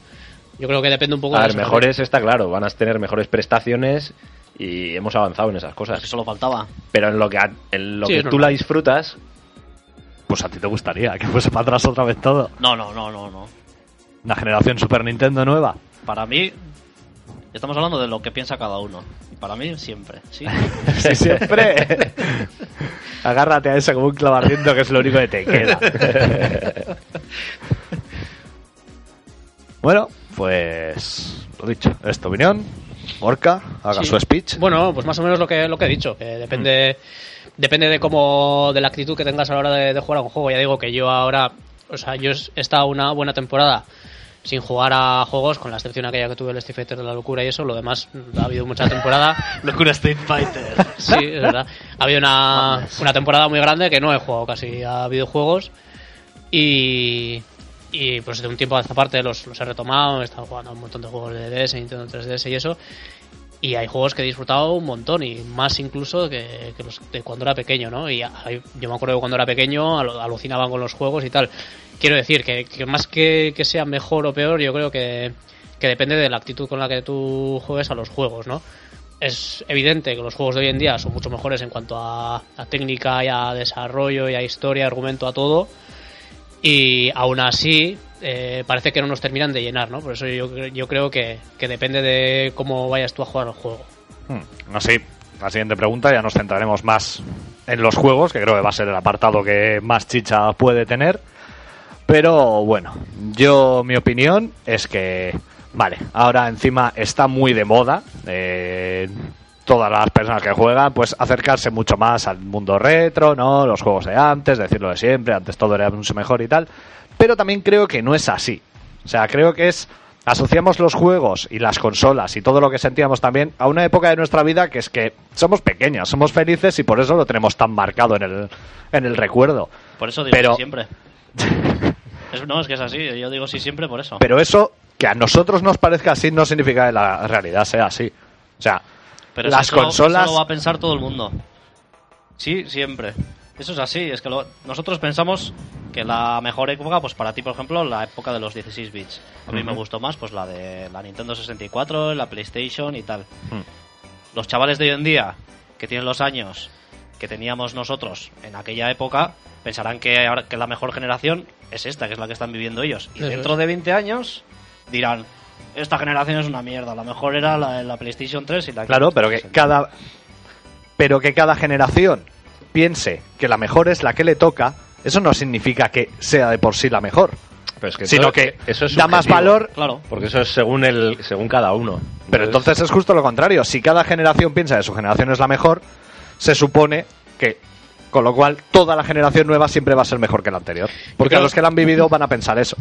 yo creo que depende un poco A de ver, eso mejores está claro, van a tener mejores prestaciones y hemos avanzado en esas Que cosas. solo faltaba. Pero en lo que, a- en lo Sí, que tú normal. la disfrutas, Pues a ti te gustaría que fuese para atrás otra vez todo. No, no, no, no, no. Una generación Super Nintendo nueva. Para mí, Estamos hablando de lo que piensa cada uno. Y para mí, siempre. Sí. Sí, siempre. Agárrate a eso como un clavardiento que es lo único que te queda. bueno, pues lo dicho, es tu opinión. Orca, haga Sí. su speech. Bueno, pues más o menos lo que, lo que he dicho, que depende, depende de cómo, de la actitud que tengas a la hora de, de jugar a un juego. Ya digo que yo ahora, o sea, yo he estado una buena temporada sin jugar a juegos, con la excepción aquella que tuve el Street Fighter de la locura y eso, lo demás ha habido mucha temporada. Locura Street Fighter. Sí, es verdad. Ha habido una, una temporada muy grande que no he jugado casi a videojuegos y, y pues de un tiempo a esta parte los, los he retomado, he estado jugando a un montón de juegos de DS, Nintendo 3DS y eso. Y hay juegos que he disfrutado un montón y más incluso que, los de cuando era pequeño, ¿no? Y yo me acuerdo que cuando era pequeño alu- alucinaban con los juegos y tal. Quiero decir que, que más que, que sea mejor o peor, yo creo que, que depende de la actitud con la que tú juegues a los juegos, ¿no? es evidente que los juegos de hoy en día son mucho mejores en cuanto a, a técnica y a desarrollo y a historia, argumento, a todo. Y aún así, eh, parece que no nos terminan de llenar, ¿no? Por eso yo, yo creo que, que depende de cómo vayas tú a jugar al juego. Hmm, Así, la siguiente pregunta ya nos centraremos más en los juegos, que creo que va a ser el apartado que más chicha puede tener. Pero bueno, yo mi opinión es que, vale, ahora encima está muy de moda. eh, todas las personas que juegan, pues acercarse mucho más al mundo retro, ¿no? Los juegos de antes, decirlo de siempre, antes todo era mucho mejor y tal. Pero también creo que no es así. O sea, creo que es. Asociamos los juegos y las consolas y todo lo que sentíamos también a una época de nuestra vida que es que somos pequeños, somos felices y por eso lo tenemos tan marcado en el, en el recuerdo. Por eso digo Pero- sí siempre. Es- no, es que es así. Yo digo sí siempre por eso. Pero eso, que a nosotros nos parezca así, no significa que la realidad sea así. O sea, Pero las eso, consolas. eso lo va a pensar todo el mundo. Sí, siempre. Eso es así. Es que lo- nosotros pensamos que la mejor época, pues para ti, por ejemplo, la época de los 16 bits. A mí me gustó más, pues la de la Nintendo 64, la PlayStation y tal. Los chavales de hoy en día, que tienen los años que teníamos nosotros en aquella época, pensarán que, ahora, que la mejor generación es esta, que es la que están viviendo ellos. Y Eso dentro es. de 20 años dirán, esta generación es una mierda, la mejor era la de la PlayStation 3 y la Claro, pero que 360". cada. Pero que cada generación piense que la mejor es la que le toca, eso no significa que sea de por sí la mejor. Pero es que sino todo- que eso es da más valor. Claro. Porque eso es según el según cada uno. Pero entonces es justo lo contrario. Si cada generación piensa que su generación es la mejor, se supone que. Con lo cual, toda la generación nueva siempre va a ser mejor que la anterior. Porque creo- los que la han vivido van a pensar eso.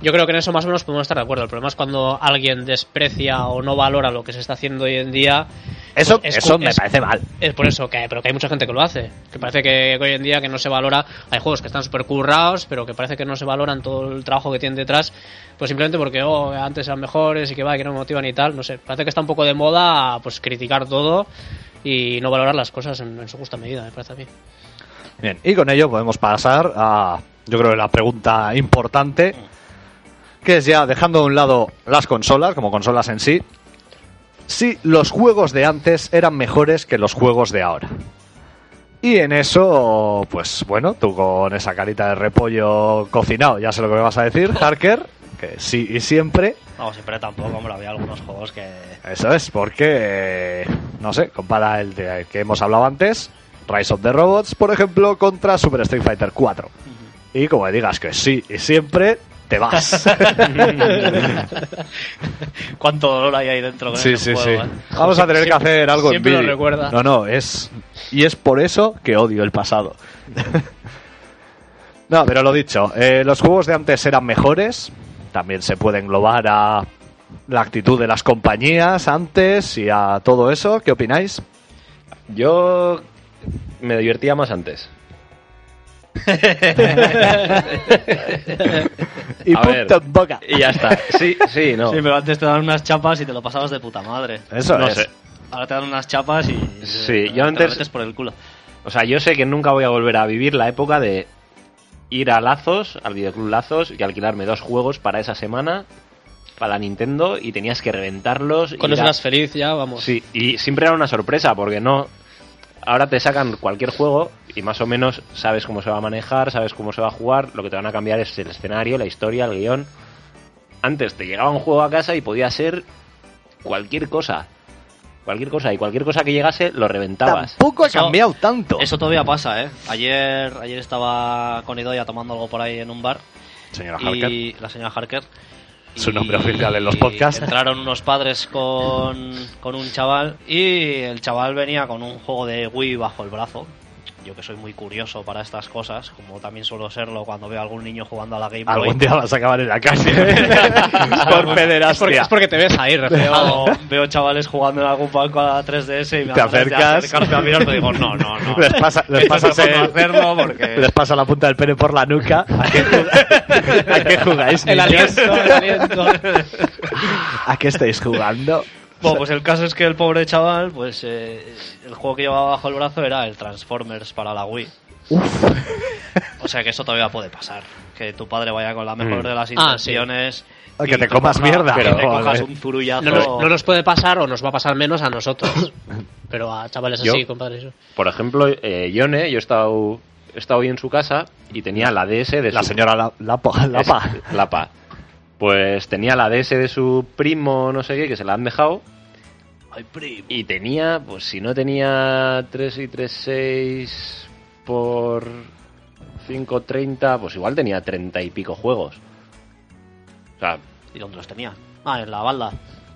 Yo creo que en eso más o menos podemos estar de acuerdo. El problema es cuando alguien desprecia o no valora lo que se está haciendo hoy en día. Eso, pues es eso me es- parece mal. Es por eso que, pero que hay mucha gente que lo hace. Que parece que hoy en día que no se valora. Hay juegos que están súper currados, pero que parece que no se valoran todo el trabajo que tienen detrás. Pues simplemente porque oh, antes eran mejores y que va, que no me motivan y tal. No sé. Parece que está un poco de moda pues criticar todo y no valorar las cosas en, en su justa medida, me parece a mí. Bien, y con ello podemos pasar a, yo creo, la pregunta importante, que es ya dejando a un lado las consolas, como consolas en sí, si los juegos de antes eran mejores que los juegos de ahora. Y en eso, pues bueno, tú con esa carita de repollo cocinado, ya sé lo que me vas a decir, Harker, que sí y siempre, No, siempre tampoco, hombre, había algunos juegos que... eso es, porque, no sé, compara el de que hemos hablado antes, Rise of the Robots, por ejemplo, contra Super Street Fighter 4. Y como digas que sí y siempre, te vas. ¿Cuánto dolor hay ahí dentro sí, ese sí, sí. juego, eh? Vamos a tener que hacer algo en siempre lo vídeo. recuerda. No, no, es... Y es por eso que odio el pasado. no, pero lo dicho, eh, los juegos de antes eran mejores. También se puede englobar a la actitud de las compañías antes y a todo eso. ¿Qué opináis? Yo me divertía más antes. Y A punto ver. en boca. Y ya está. Sí, sí, no. Sí, pero antes te dan unas chapas y te lo pasabas de puta madre. Eso No es. sé. Ahora te dan unas chapas y... Sí, te yo antes- metes por el culo. O sea, yo sé que nunca voy a volver a vivir la época de ir a Lazos, al videoclub Lazos, y alquilarme dos juegos para esa semana, para la Nintendo, y tenías que reventarlos. Con ir eso a- eras feliz ya, vamos. Sí, y siempre era una sorpresa, porque no. Ahora te sacan cualquier juego y más o menos sabes cómo se va a manejar, sabes cómo se va a jugar, lo que te van a cambiar es el escenario, la historia, el guion. Antes te llegaba un juego a casa y podía ser cualquier cosa. Cualquier cosa. Y cualquier cosa que llegase lo reventabas. Tampoco ha Eso- cambiado tanto. Eso todavía pasa, ¿eh? Ayer, ayer estaba con Idoia tomando algo por ahí en un bar. Señora Harker. y la señora Harker. Su nombre oficial en los podcasts. Entraron unos padres con, con un chaval y el chaval venía con un juego de Wii bajo el brazo. Yo que soy muy curioso para estas cosas, como también suelo serlo cuando veo a algún niño jugando a la Game Boy. Algún día vas a acabar en la calle. Por Es porque, pederastia. es porque te ves ahí, Veo, veo chavales jugando en algún banco a la 3DS y me Te acercas. a mirar, pero digo, no, no, no. Les pasa, les el- hacerlo porque... les pasa la punta del pene por la nuca. ¿A qué, ¿A qué jugáis? El aliento, el aliento. ¿A qué estáis jugando? Bueno, pues el caso es que el pobre chaval, pues eh, el juego que llevaba bajo el brazo era el Transformers para la Wii. O sea que eso todavía puede pasar. Que tu padre vaya con la mejor Mm. de las Ah, sí. intenciones. Ah, y que te comas mierda. Que te cojas un zurullazo. No nos, no nos puede pasar o nos va a pasar menos a nosotros. Pero a chavales Yo- así, compadre. eso. Por ejemplo, eh, Yone, yo he estado, he estado hoy en su casa y tenía la DS de La su señora La- Lapa. Lapa. Es- Lapa. Pues tenía la DS de su primo, no sé qué, que se la han dejado. Y tenía, pues si no tenía 3 y 3, 6 por 5, 30, pues igual tenía 30 y pico juegos. O sea, ¿Y dónde los tenía? Ah, en la balda.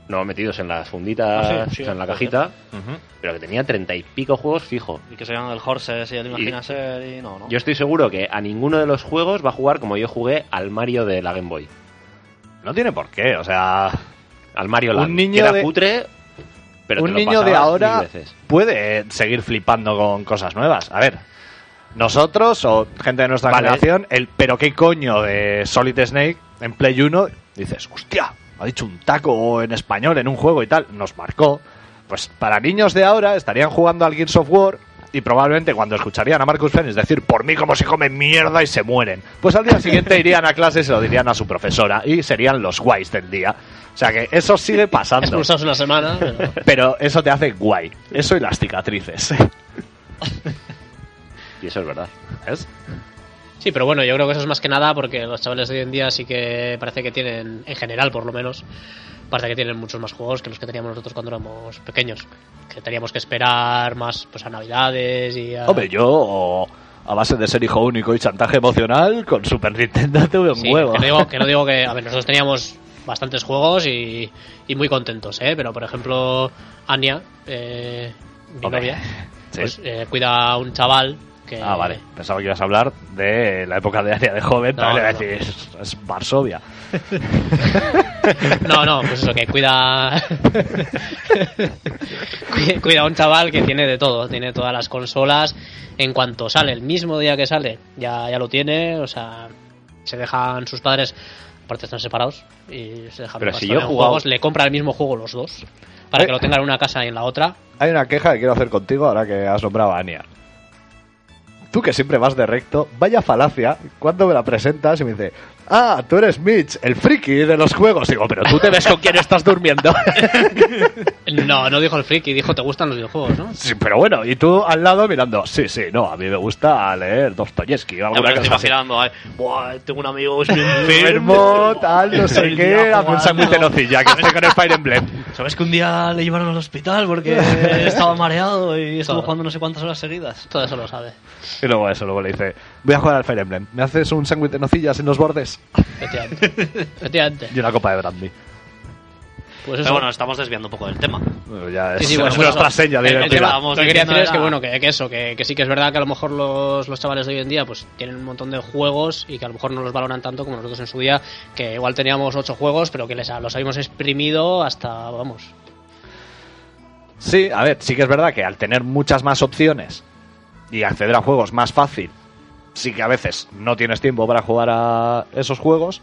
no metidos en las funditas, Ah, sí, sí, o sea, en la cajita, pero que tenía 30 y pico juegos fijo. Y que se llaman el Horses y el Imagina Ser y no, ¿no? Yo estoy seguro que a ninguno de los juegos va a jugar como yo jugué al Mario de la Game Boy. No tiene por qué, o sea... Al Mario Un Land, niño que era de- cutre, pero un niño de ahora puede seguir flipando con cosas nuevas. A ver, nosotros o gente de nuestra Vale. generación, el pero qué coño de Solid Snake en Play 1, dices, hostia, ha dicho un taco en español en un juego y tal, nos marcó. Pues para niños de ahora estarían jugando al Gears of War y probablemente cuando escucharían a Marcus Fenix decir por mí como se comen mierda y se mueren, pues al día siguiente irían a clase y se lo dirían a su profesora y serían los guays del día. O sea que eso sigue pasando. Expulsados una semana. pero- Pero eso te hace guay. Eso y las cicatrices. Y eso es verdad. ¿Ves? Sí, pero bueno, yo creo que eso es más que nada porque los chavales de hoy en día sí que parece que tienen, en general por lo menos, parece que tienen muchos más juegos que los que teníamos nosotros cuando éramos pequeños. Que teníamos que esperar más pues a Navidades y a... Hombre, yo a base de ser hijo único y chantaje emocional, con Super Nintendo tuve un Sí, huevo. Que no, digo, que no digo que. A ver, nosotros teníamos bastantes juegos y, y muy contentos, ¿eh? Pero por ejemplo, Anya, eh, mi Hombre, novia, sí. pues eh, cuida a un chaval que. Ah, vale. Pensaba que ibas a hablar de la época de Aria de joven. No, le no, iba a decir, es, es Varsovia. No, no, pues eso, que cuida. Cuida- a un chaval que tiene de todo, tiene todas las consolas. En cuanto sale, el mismo día que sale, ya, ya lo tiene, o sea, se dejan sus padres, aparte están separados, y se dejan Pero si yo jugado- juegos, le compra el mismo juego los dos, para Eh. que lo tengan en una casa y en la otra. Hay una queja que quiero hacer contigo ahora que has nombrado a Anya. Tú que siempre vas de recto, vaya falacia, cuando me la presentas y me dice, ah, tú eres Mitch, el friki de los juegos. Digo, pero tú te ves con quién estás durmiendo. No, no dijo el friki, dijo te gustan los videojuegos, ¿no? sí, pero bueno, y tú al lado mirando, sí, sí, no, a mí me gusta leer Dostoyevsky Ya lo estoy imaginando, Buah, tengo un amigo que es un enfermo, tal, no sé qué, hazme un sándwich de nocilla, que estoy con el Fire Emblem. ¿Sabes que un día le llevaron al hospital porque estaba mareado y estuvo jugando no sé cuántas horas seguidas? Todo eso lo sabe. Y luego eso, luego le dice, voy a jugar al Fire Emblem, ¿me haces un sándwich de nocillas en los bordes? Efectivamente. Efectivamente. Y una copa de brandy. Pues eso. Pero bueno, estamos desviando un poco del tema. Bueno, ya es, Sí, sí, bueno, es pues nuestra eso. seña El- el divertida. tema- Vamos lo que quería decir es que bueno, que, que eso, que, que sí que es verdad que a lo mejor los, los chavales de hoy en día pues tienen un montón de juegos y que a lo mejor no los valoran tanto como nosotros en su día, que igual teníamos ocho juegos, pero que les los habíamos exprimido hasta, vamos. Sí, a ver, sí que es verdad que al tener muchas más opciones y acceder a juegos más fácil, sí que a veces no tienes tiempo para jugar a esos juegos,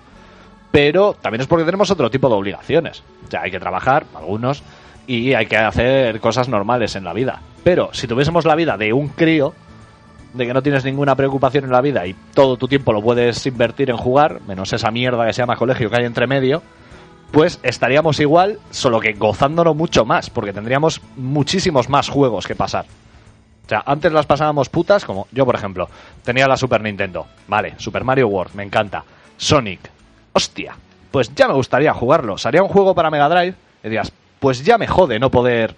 pero también es porque tenemos otro tipo de obligaciones. O sea, hay que trabajar, algunos, y hay que hacer cosas normales en la vida. Pero si tuviésemos la vida de un crío, de que no tienes ninguna preocupación en la vida y todo tu tiempo lo puedes invertir en jugar, menos esa mierda que se llama colegio que hay entre medio, pues estaríamos igual, solo que gozándolo mucho más, porque tendríamos muchísimos más juegos que pasar. O sea, antes las pasábamos putas, como yo, por ejemplo, tenía la Super Nintendo. Vale, Super Mario World, me encanta. Sonic, hostia, pues ya me gustaría jugarlo. Sería un juego para Mega Drive y digas, pues ya me jode no poder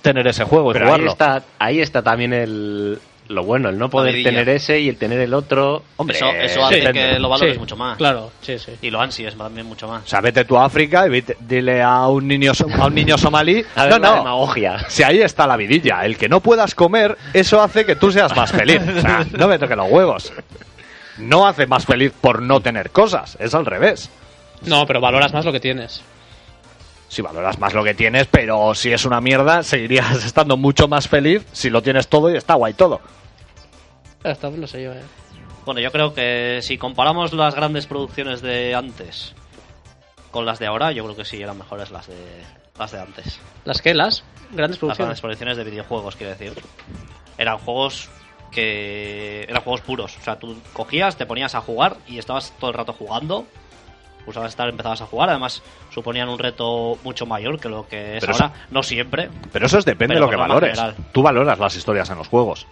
tener ese juego y Pero ahí jugarlo. está, ahí está también el, lo bueno, el no poder tener ese y el tener el otro. Hombre, eso, eso hace que lo valores Sí, mucho más. Claro, sí, sí. Y lo ansies también mucho más. O sea, vete tú a África y vete- dile a un niño a un niño somalí, A no, ver, la no, demagogia. si ahí está la vidilla, el que no puedas comer, eso hace que tú seas más feliz. O sea, no me toques los huevos. No hace más feliz por no tener cosas, es al revés. No, pero valoras más lo que tienes. Si valoras más lo que tienes, pero si es una mierda, seguirías estando mucho más feliz si lo tienes todo y está guay todo. No sé yo, eh. Bueno, yo creo que si comparamos las grandes producciones de antes con las de ahora, yo creo que sí eran mejores las de las de antes. ¿Las que? ¿Las grandes Las grandes producciones? producciones de videojuegos, quiero decir. Eran juegos que eran juegos puros. O sea, tú cogías, te ponías a jugar y estabas todo el rato jugando. Usabas estar, empezabas a jugar. Además, suponían un reto mucho mayor que lo que es Pero ahora. No siempre. Pero eso es depende de lo que valores. Tú valoras las historias en los juegos.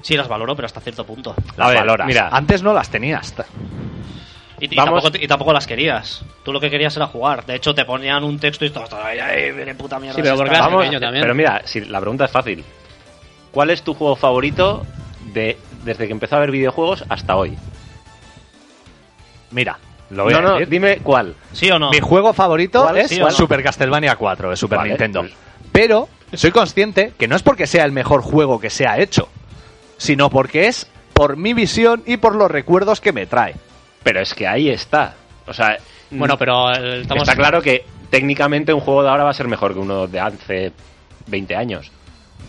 Sí, las valoro, pero hasta cierto punto. Las ver, valoras. mira. Antes no las tenías. Y, y Vamos- tampoco, y tampoco las querías. Tú lo que querías era jugar. De hecho, te ponían un texto y estabas ay, ay, viene puta mierda. Sí, pero porque esta". eras Vamos, pequeño también. pero mira, si la pregunta es fácil. ¿Cuál es tu juego favorito de desde que empezó a ver videojuegos hasta hoy? Mira, lo voy no, a no, dime cuál. ¿Sí o no? Mi juego favorito ¿Cuál? es ¿Sí o no? Super Castlevania 4 de Super Vale, Nintendo. Pero soy consciente que no es porque sea el mejor juego que se ha hecho, sino porque es por mi visión y por los recuerdos que me trae. Pero es que ahí está. O sea, Bueno, pero eh, estamos... está claro que técnicamente un juego de ahora va a ser mejor que uno de hace 20 años.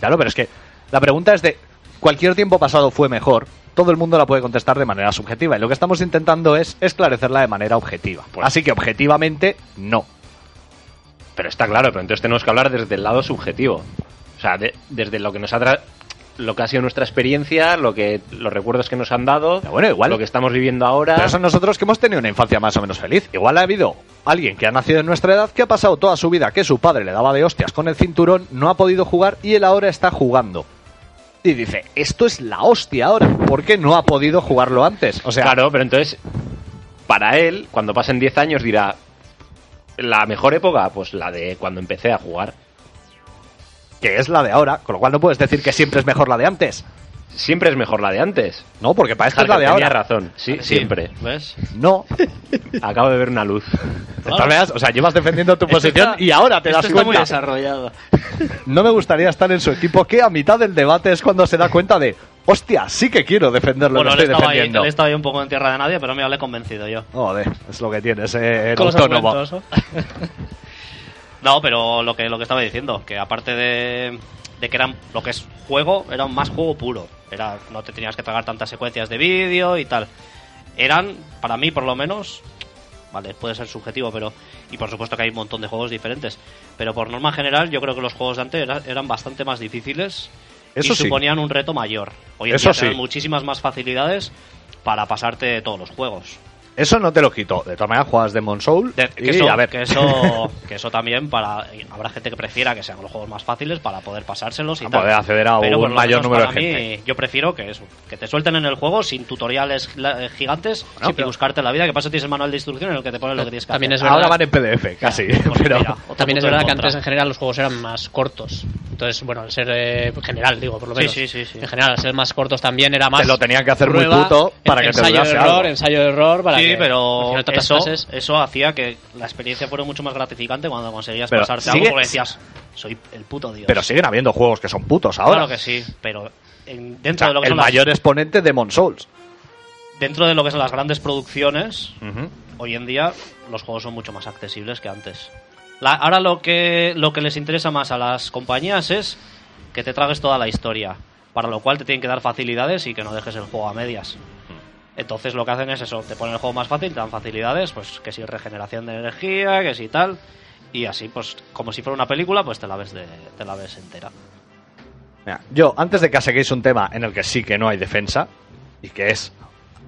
Claro, pero es que la pregunta es de cualquier tiempo pasado fue mejor. Todo el mundo la puede contestar de manera subjetiva y lo que estamos intentando es esclarecerla de manera objetiva. Pues- Así que objetivamente no. Pero está claro, pero entonces tenemos que hablar desde el lado subjetivo. O sea, de- desde lo que nos ha tra- lo que ha sido nuestra experiencia, lo que los recuerdos que nos han dado, Pero bueno, igual- lo que estamos viviendo ahora. Pero son nosotros que hemos tenido una infancia más o menos feliz. Igual ha habido alguien que ha nacido en nuestra edad que ha pasado toda su vida que su padre le daba de hostias con el cinturón, no ha podido jugar y él ahora está jugando. Y dice, esto es la hostia ahora, ¿por qué no ha podido jugarlo antes? O sea, Claro, pero entonces, para él, cuando pasen 10 años, dirá, la mejor época, pues la de cuando empecé a jugar. que es la de ahora, con lo cual no puedes decir que siempre es mejor la de antes. Siempre es mejor la de antes. No, porque para esto es la de tenía ahora. razón, sí, Sí, siempre. ¿Ves? No, Acabo de ver una luz. o sea, llevas defendiendo tu posición está- y ahora te Esto das está muy cuenta. desarrollado. No me gustaría estar en su equipo que a mitad del debate es cuando se da cuenta de, hostia, sí que quiero defender lo Bueno, que él estoy estaba, ahí, defendiendo. él estaba ahí un poco en tierra de nadie, pero me he convencido yo. Joder, es lo que tienes, eh, el autónomo. ¿no? No, pero lo que, lo que estaba diciendo, que aparte de, de que eran lo que es juego, era más juego puro. Era, no te tenías que tragar tantas secuencias de vídeo y tal. Eran, para mí por lo menos, vale, puede ser subjetivo, pero. Y por supuesto que hay un montón de juegos diferentes. Pero por norma general, yo creo que los juegos de antes era- eran bastante más difíciles Eso y sí. suponían un reto mayor. Hoy en Eso día sí. muchísimas más facilidades para pasarte todos los juegos. Eso no te lo quito. De todas maneras, juegas Demon Soul De- y que, eso, a ver. que eso que eso también para y habrá gente que prefiera que sean los juegos más fáciles para poder pasárselos y A tal. poder acceder a Pero un mayor número de mí, gente. yo prefiero que eso que te suelten en el juego sin tutoriales eh, gigantes Bueno, y pero- buscarte la vida que pasa tienes el manual de instrucción en el que te pone lo que tienes que También hacer es verdad. Ahora van en PDF, casi. Pues pero mira, También es verdad que antes en general los juegos eran más cortos. Entonces, bueno, al ser eh, general, digo, por lo menos. sí, sí, sí. En general, al ser más cortos también era más. Te lo tenían que hacer muy puto para que te ensayo durase error, algo. ensayo error para Sí, que pero eso, eso hacía que la experiencia fuera mucho más gratificante cuando conseguías Pero pasarte sigue- algo porque decías, soy el puto dios. pero siguen habiendo juegos que son putos ahora. Claro que sí, pero en- O dentro sea, de lo que el son las- mayor exponente de Demon Souls. dentro de lo que son las grandes producciones, hoy en día los juegos son mucho más accesibles que antes. La- ahora lo que, lo que les interesa más a las compañías es que te tragues toda la historia, para lo cual te tienen que dar facilidades y que no dejes el juego a medias. Entonces lo que hacen es eso, te ponen el juego más fácil, te dan facilidades, pues que si regeneración de energía, que si tal, y así pues como si fuera una película, pues te la ves de, te la ves entera. Mira, yo, antes de que saquéis un tema en el que sí que no hay defensa, y que es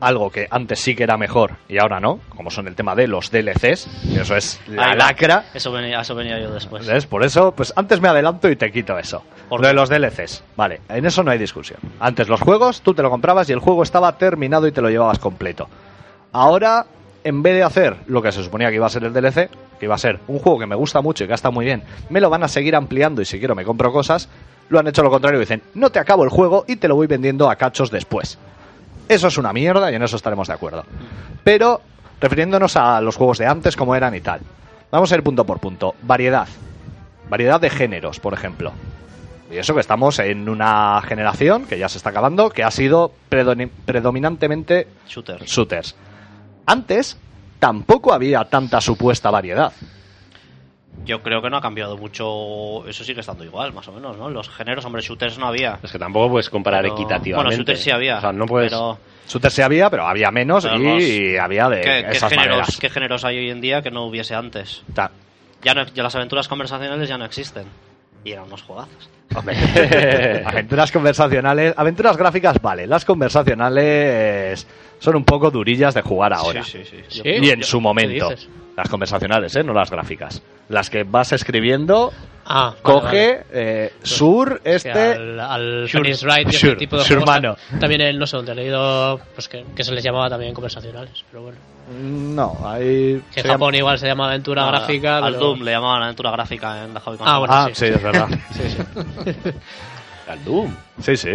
algo que antes sí que era mejor y ahora no, como son el tema de los DLCs, que eso es la Ahí va. lacra. Eso venía, eso venía yo después. ¿Ves? Por eso, pues antes me adelanto y te quito eso. ¿Por Lo de los DLCs. Vale, en eso no hay discusión. Antes los juegos, tú te lo comprabas y el juego estaba terminado y te lo llevabas completo. Ahora, en vez de hacer lo que se suponía que iba a ser el DLC, que iba a ser un juego que me gusta mucho y que está muy bien, me lo van a seguir ampliando y si quiero me compro cosas, lo han hecho lo contrario y dicen, no te acabo el juego y te lo voy vendiendo a cachos después. Eso es una mierda y en eso estaremos de acuerdo. Pero, refiriéndonos a los juegos de antes, como eran y tal, vamos a ir punto por punto. Variedad. Variedad de géneros, por ejemplo. Y eso que estamos en una generación que ya se está acabando, que ha sido predominantemente Shooter. shooters. Antes tampoco había tanta supuesta variedad. Yo creo que no ha cambiado mucho. Eso sigue estando igual, más o menos, ¿no? Los géneros, hombre, shooters no había. Es que tampoco puedes comparar Pero- equitativamente. Bueno, shooters sí había. O sea, no puedes... Pero, Shooters sí había, pero había menos Pero y los- había de ¿qué, qué esas géneros, maneras. ¿qué géneros hay hoy en día que no hubiese antes? Ya, no, ya las aventuras conversacionales ya no existen. Y eran unos juegazos. Hombre, aventuras conversacionales, aventuras gráficas, vale, las conversacionales son un poco durillas de jugar ahora. Sí, sí, sí. Sí. Y en Yo- su ¿qué momento. dices? Las conversacionales, ¿eh? No las gráficas. Las que vas escribiendo, Ah, coge vale. eh, Sur, O sea, este... al, al Sure, Phoenix Wright y Sure, ese tipo de Sure juegos también el, no sé dónde he leído pues que, que se les llamaba también conversacionales pero bueno No, hay... que en Japón llama- igual se llama aventura No, gráfica Al pero- Doom le llamaban aventura gráfica en la Hobby Ah, bueno. Ah, sí. sí, es verdad. sí, sí. Al Doom. Sí, sí.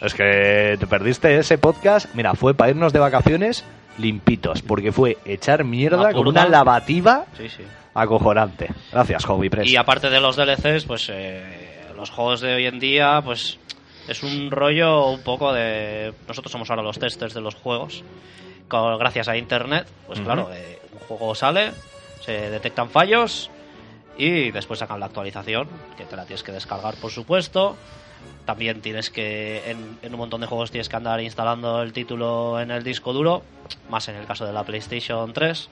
Es que te perdiste ese podcast. Mira, fue para irnos de vacaciones limpitos, porque fue echar mierda con una lavativa Sí, sí. acojonante. Gracias, Hobby Press. Y aparte de los DLCs, pues eh, los juegos de hoy en día, pues es un rollo un poco de... Nosotros somos ahora los testers de los juegos. Co- gracias a Internet, pues claro, eh, un juego sale, se detectan fallos y después sacan la actualización, que te la tienes que descargar, por supuesto. También tienes que, en, en un montón de juegos tienes que andar instalando el título en el disco duro, más en el caso de la PlayStation 3.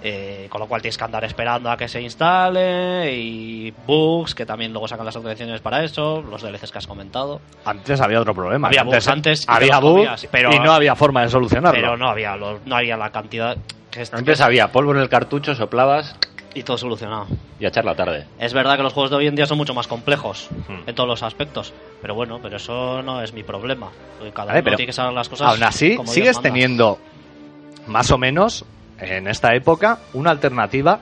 Eh, con lo cual tienes que andar esperando a que se instale y bugs que también luego sacan las actualizaciones para eso, los DLCs que has comentado. Antes había otro problema. Había Antes, bugs antes había bugs pero- y no había forma de solucionarlo. Pero no había no había la cantidad que es- Antes había polvo en el cartucho, soplabas y todo solucionado. y a echar la tarde. Es verdad que los juegos de hoy en día son mucho más complejos Hmm. en todos los aspectos, pero bueno, pero eso no es mi problema. Cada Vale, uno tiene que saber las cosas. Aún así, como sigues teniendo, más o menos, en esta época, una alternativa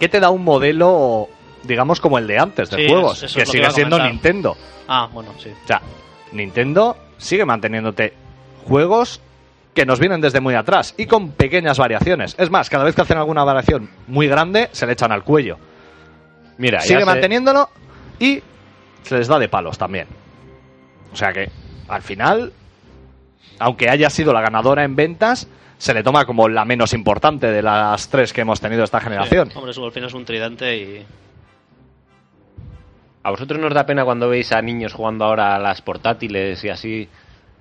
que te da un modelo, digamos, como el de antes de Sí, juegos, es que que sigue siendo. Nintendo. Ah, bueno, sí. O sea, Nintendo sigue manteniéndote juegos que nos vienen desde muy atrás y con pequeñas variaciones. Es más, cada vez que hacen alguna variación muy grande, se le echan al cuello. Mira, ya Sigue sé- manteniéndolo y se les da de palos también. O sea que, al final, aunque haya sido la ganadora en ventas, se le toma como la menos importante de las tres que hemos tenido esta generación. Sí. Hombre, su golfín es un tridente y. ¿A vosotros nos da pena cuando veis a niños jugando ahora a las portátiles y así?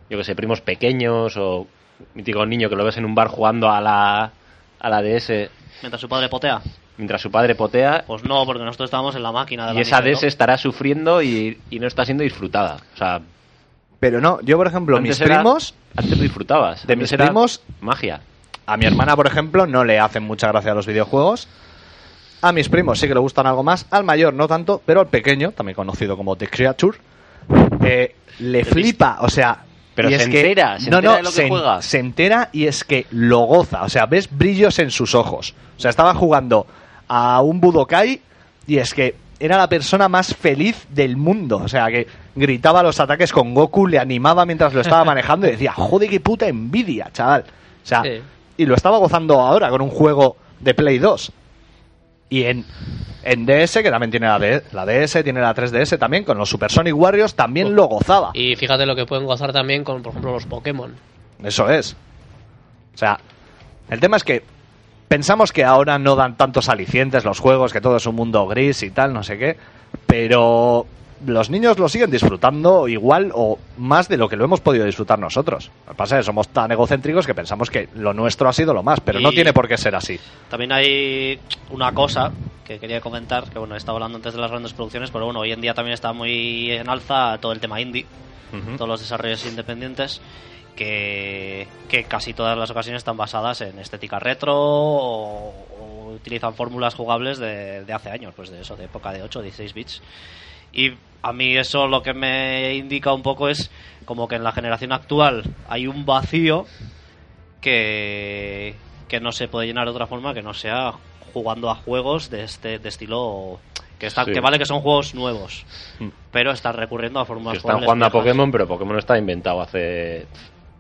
Yo que sé, primos pequeños o mítico niño que lo ves en un bar jugando a la, a la DS Mientras su padre potea. mientras su padre potea Pues no, porque nosotros estábamos en la máquina de y la esa. DS estará sufriendo y, y no está siendo disfrutada. O sea, Pero no, yo por ejemplo, antes mis era- primos, Antes lo disfrutabas. de mis primos, Magia. a mi hermana por ejemplo no le hacen mucha gracia los videojuegos. A mis primos sí que le gustan algo más, al mayor no tanto, pero al pequeño, también conocido como The Creature, eh, le flipa, o sea... Pero y se es que- entera, se no, entera no, de lo que se, juega. se entera y es que lo goza, o sea, ves brillos en sus ojos. O sea, estaba jugando a un Budokai y es que era la persona más feliz del mundo. O sea, que gritaba los ataques con Goku, le animaba mientras lo estaba manejando y decía, joder, qué puta envidia, chaval. O sea, Sí. y lo estaba gozando ahora con un juego de Play 2. Y en, en DS, que también tiene la, D- la DS, tiene la 3DS también, con los Super Sonic Warriors también lo gozaba. y fíjate lo que pueden gozar también con por ejemplo los Pokémon Eso es. O sea, el tema es que pensamos que ahora no dan tantos alicientes los juegos, que todo es un mundo gris y tal, no sé qué, pero los niños lo siguen disfrutando igual o más de lo que lo hemos podido disfrutar nosotros. Lo que pasa es que somos tan egocéntricos que pensamos que lo nuestro ha sido lo más, pero no tiene por qué ser así. También hay una cosa que quería comentar, que bueno, he estado hablando antes de las grandes producciones, pero bueno, hoy en día también está muy en alza todo el tema indie, todos los desarrollos independientes, que, que casi todas las ocasiones están basadas en estética retro o, o utilizan fórmulas jugables de, de hace años, pues de eso, de época de 8 o 16 bits. Y a mí eso lo que me indica un poco es como que en la generación actual hay un vacío que, que no se puede llenar de otra forma que no sea jugando a juegos de este de estilo que está Sí. que vale que son juegos nuevos, Mm. pero están recurriendo a fórmulas Que están jugando a. Pokémon, pero Pokémon está inventado hace.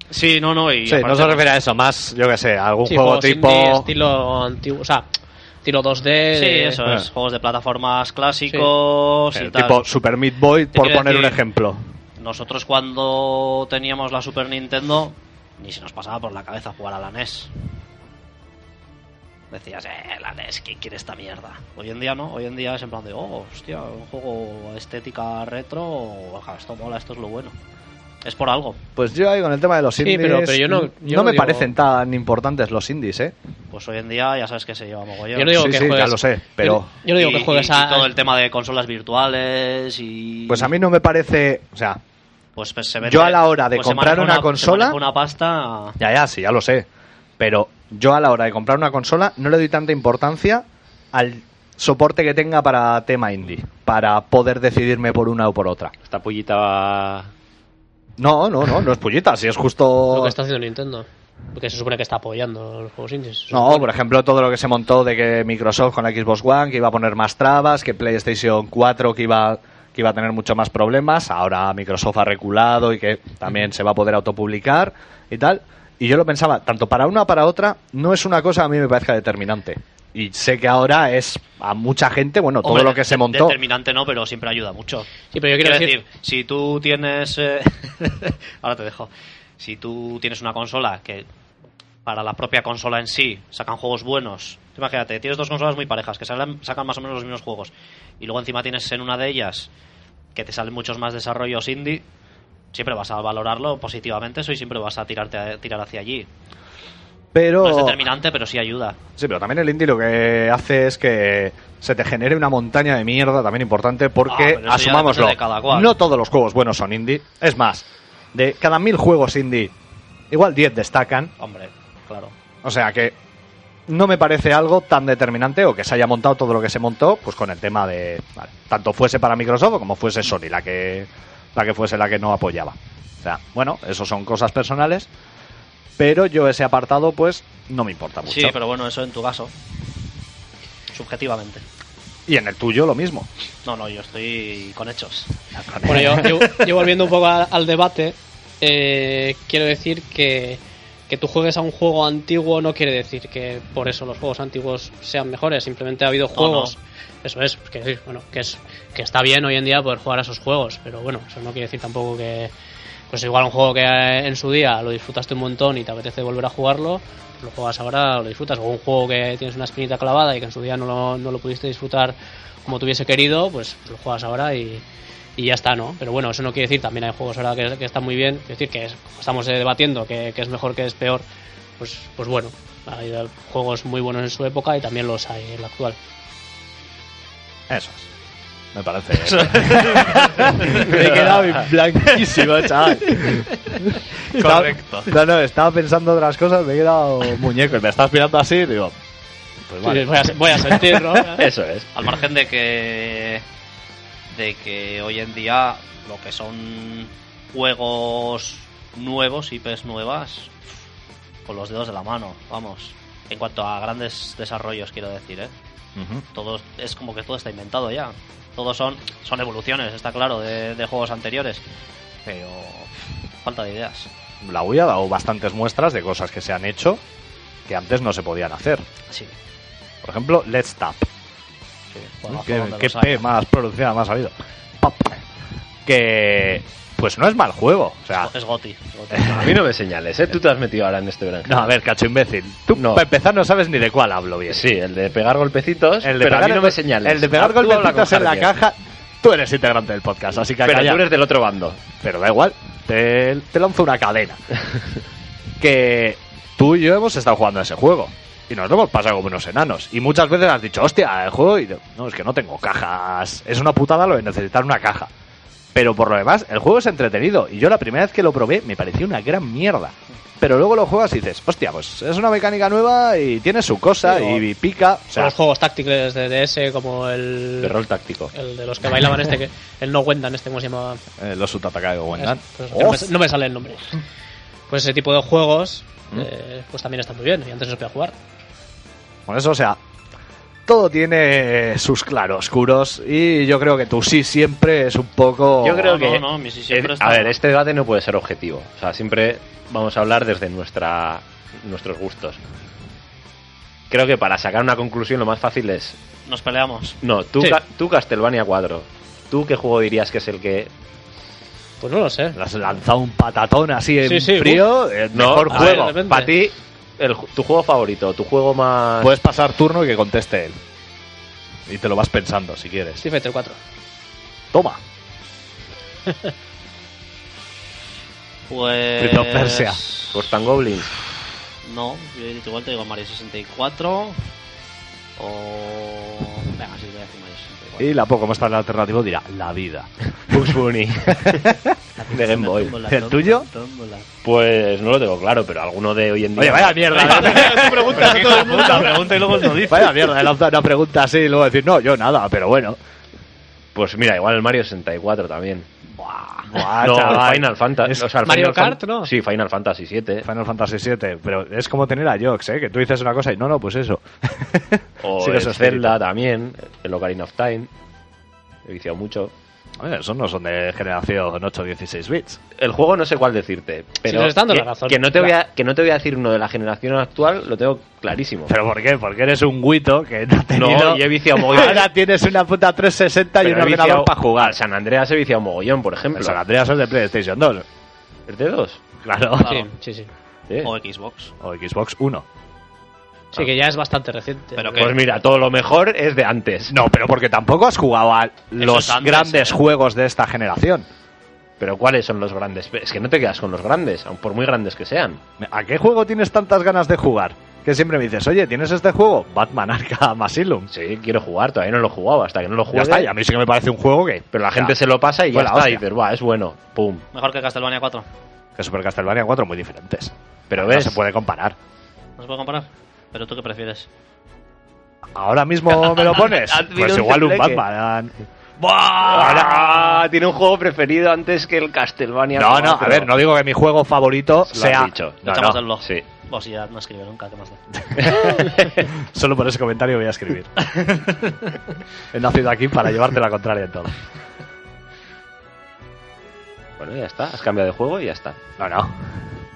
Sí, no, no, y Sí, no se refiere a eso, más, yo que sé, algún Sí, juego tipo. indie, estilo antiguo, o sea, estilo 2D. Sí, de- eso Eh. es, juegos de plataformas clásicos y tal. tipo Super Meat Boy, por poner un ejemplo. Nosotros cuando teníamos la Super Nintendo, ni se nos pasaba por la cabeza jugar a la NES. Decías, eh, la NES, ¿quién quiere esta mierda? Hoy en día no, hoy en día es en plan de, oh, hostia, un juego estética retro, esto mola, esto es lo bueno. Es por algo. Pues yo ahí con el tema de los Sí, indies. pero- pero yo no- yo no me digo- parecen tan importantes los indies, ¿eh? Pues hoy en día ya sabes que se lleva mogollón. Yo no digo Sí, que sí, juegues. ya lo sé, pero- Yo, yo no digo Y- que juegues y- y a. todo el tema de consolas virtuales y... Pues a mí no me parece. O sea, Pues, pues se vende- yo a la hora de pues comprar maneja una consola- una pasta... ya, ya, sí, ya lo sé. Pero yo a la hora de comprar una consola no le doy tanta importancia al soporte que tenga para tema indie, para poder decidirme por una o por otra. Esta pollita va. No, no, no, no es pullita, si es justo... Lo que está haciendo Nintendo. Porque se supone que está apoyando los juegos indies. No, por ejemplo, todo lo que se montó de que Microsoft con la Xbox One, que iba a poner más trabas, que PlayStation 4 que iba, que iba a tener mucho más problemas, ahora Microsoft ha reculado y que también se va a poder autopublicar y tal. Y yo lo pensaba, tanto para una para otra, no es una cosa que a mí me parezca determinante. Y sé que ahora es a mucha gente, bueno, todo Hombre, lo que se montó. Determinante no, pero siempre ayuda mucho. Sí, pero yo quiero decir. si tú tienes... eh, ahora te dejo. Si tú tienes una consola que para la propia consola en sí sacan juegos buenos. Tú Imagínate, tienes dos consolas muy parejas que salen- sacan más o menos los mismos juegos. Y luego encima tienes en una de ellas que te salen muchos más desarrollos indie. Siempre vas a valorarlo positivamente, eso y siempre vas a tirarte a- tirar hacia allí. Pero... No es determinante, pero sí ayuda. Sí, pero también el indie lo que hace es que se te genere una montaña de mierda también importante Ah, porque, ya asumámoslo, no todos los juegos buenos son indie. Es más, de cada mil juegos indie, igual 10 destacan. Hombre, claro. O sea que no me parece algo tan determinante o que se haya montado todo lo que se montó, pues con el tema de, vale, tanto fuese para Microsoft como fuese Sony la que, la que fuese la que no apoyaba. O sea, bueno, eso son cosas personales, pero yo ese apartado pues no me importa mucho. Sí, pero bueno, eso en tu caso. Subjetivamente. Y en el tuyo lo mismo. No, no, yo estoy con hechos. Bueno, yo, yo- yo volviendo un poco a- al debate, eh, quiero decir que, que tú juegues a un juego antiguo no quiere decir que por eso los juegos antiguos sean mejores. Simplemente ha habido juegos. Eso es, que, bueno, que, es, que está bien hoy en día poder jugar a esos juegos, pero bueno, eso no quiere decir tampoco que. Pues igual un juego que eh, en su día lo disfrutaste un montón y te apetece volver a jugarlo, pues lo juegas ahora, lo disfrutas. O un juego que tienes una espinita clavada y que en su día no lo, no lo pudiste disfrutar como te querido, pues lo juegas ahora y, y ya está, ¿no? Pero bueno, eso no quiere decir, también hay juegos ahora que, que están muy bien, es decir, que estamos eh, debatiendo que, que es mejor, que es peor, pues, pues bueno, hay juegos muy buenos en su época y también los hay en la actual. Eso es. Me parece. me he quedado blanquísimo, chaval. Correcto. No, no, estaba pensando otras cosas, me he quedado muñeco me estás mirando así y digo. Pues vale. Sí, voy, a, voy a sentir, ¿no? Eso es. Al margen de que. de que hoy en día lo que son juegos nuevos, IPs nuevas, con los dedos de la mano, vamos. En cuanto a grandes desarrollos, quiero decir, ¿eh? Ujú. Todo, es como que todo está inventado ya. Todos son, son evoluciones, está claro, de, de juegos anteriores. Pero. falta de ideas. La Wii ha dado bastantes muestras de cosas que se han hecho que antes no se podían hacer. Sí. Por ejemplo, Let's Tap. sí. ¿Qué, qué P más pronunciada más sabido? Pap. Que. Pues no es mal juego. O sea. Es Goti. A mí no me señales, ¿eh? Tú te has metido ahora en este verano. No, a ver, cacho imbécil. Tú, No. para empezar, no sabes ni de cuál hablo bien. Sí, el de pegar golpecitos, El de pero pegar a mí no el- me señales. El de pegar golpecitos en la caja. Tú eres integrante del podcast, así que Pero calla. tú eres del otro bando. Pero da igual, te, te lanzo una cadena. que tú y yo hemos estado jugando a ese juego. Y nos lo hemos pasado como unos enanos. Y muchas veces has dicho, hostia, el juego. Y yo, no, es que no tengo cajas. Es una putada lo de necesitar una caja. Pero por lo demás, el juego es entretenido. Y yo la primera vez que lo probé me pareció una gran mierda. Pero luego lo juegas y dices, hostia, pues es una mecánica nueva y tiene su cosa Sí, y pica. O sea, los juegos tácticos de DS como el... De rol táctico. El de los que bailaban este, que el No Wendan, este, ¿cómo se llamaba? eh, los Utatakai o Wendan. Pues, no, me, no me sale el nombre. pues ese tipo de juegos, ¿Mm? eh, pues también está muy bien. Y antes no se podía jugar. Por eso, o sea, todo tiene sus claroscuros y yo creo que tú sí siempre es un poco... Yo creo no, que. no, mi sí siempre eh, está- a ver, este debate no puede ser objetivo. O sea, siempre vamos a hablar desde nuestra nuestros gustos. Creo que para sacar una conclusión lo más fácil es. Nos peleamos. No, tú, Sí. Ca- tú Castlevania 4. ¿Tú qué juego dirías que es el que.? Pues no lo sé. Has lanzado un patatón así en Sí, sí, frío, el No, mejor a ver, juego. Para ti, el tu juego favorito, tu juego más. Puedes pasar turno y que conteste él. Y te lo vas pensando si quieres. Street Fighter 4. Toma. Pues. Prince of Persia. Ghost and Goblins. No, yo igual te digo Mario 64. O. Y la poco muestra el alternativo dirá, la vida. Bugs Bunny. de Game Boy. ¿El tuyo? Pues no lo tengo claro, pero alguno de hoy en día. Oye, vaya mierda. preguntas a todo el mundo. pregunta y luego lo dice. vaya mierda, lanzado una pregunta así y luego decir, no, yo nada, pero bueno. Pues mira, igual el Mario 64 también. Buah, no, chaval. Final Fantasy. Es o sea, el Mario Final Fan- Kart, ¿no? Sí, Final Fantasy 7. Final Fantasy VII, pero es como tener a Jox, ¿eh? Que tú dices una cosa y no, no, pues eso. O espíritu. Zelda también. El Ocarina of Time. He viciado mucho. Oye, esos no son de generación 8-16 bits. El juego no sé cuál decirte, pero estás dando que, la razón. que no te voy a que no te voy a decir uno de la generación actual, lo tengo clarísimo. ¿Pero por qué? Porque eres un guito que no ha tenido... No, y he viciado mogollón. Ahora tienes una puta 360 y Pero un ordenador viciado- para jugar. San Andreas he viciado mogollón, por ejemplo. El San Andreas es de PlayStation 2. ¿Es de dos? Claro. Claro. Sí, sí, sí. Sí. O Xbox. O Xbox 1. Sí, que ya es bastante reciente. Pero Pues mira, todo lo mejor es de antes. No, pero porque tampoco has jugado a los antes, grandes ¿eh? juegos de esta generación. Pero ¿cuáles son los grandes? Es que no te quedas con los grandes, aun por muy grandes que sean. ¿A qué juego tienes tantas ganas de jugar? Que siempre me dices, oye, ¿tienes este juego? Batman Arkham Asylum. Sí, quiero jugar, todavía no lo he jugado, hasta que no lo Ya juegue. está, y a mí sí que me parece un juego que... Pero la gente se lo pasa y ya está, y dices, "Buah, es bueno, pum. Mejor que Castlevania 4. Que Super Castlevania 4 muy diferentes. Pero No ves, se puede comparar. ¿No se puede comparar? ¿Pero tú qué prefieres? ¿Ahora mismo me lo pones? Pues igual un. Batman. ¡Buah! Tiene un juego preferido antes que el Castlevania. No, no, a 4. ver, no digo que mi juego favorito Lo has sea... dicho. No, no. el blog. Sí. Vos ya no escribe nunca, ¿qué más da? Solo por ese comentario voy a escribir. He nacido aquí para llevarte la contraria en todo. Bueno, ya está, has cambiado de juego y ya está. No, no.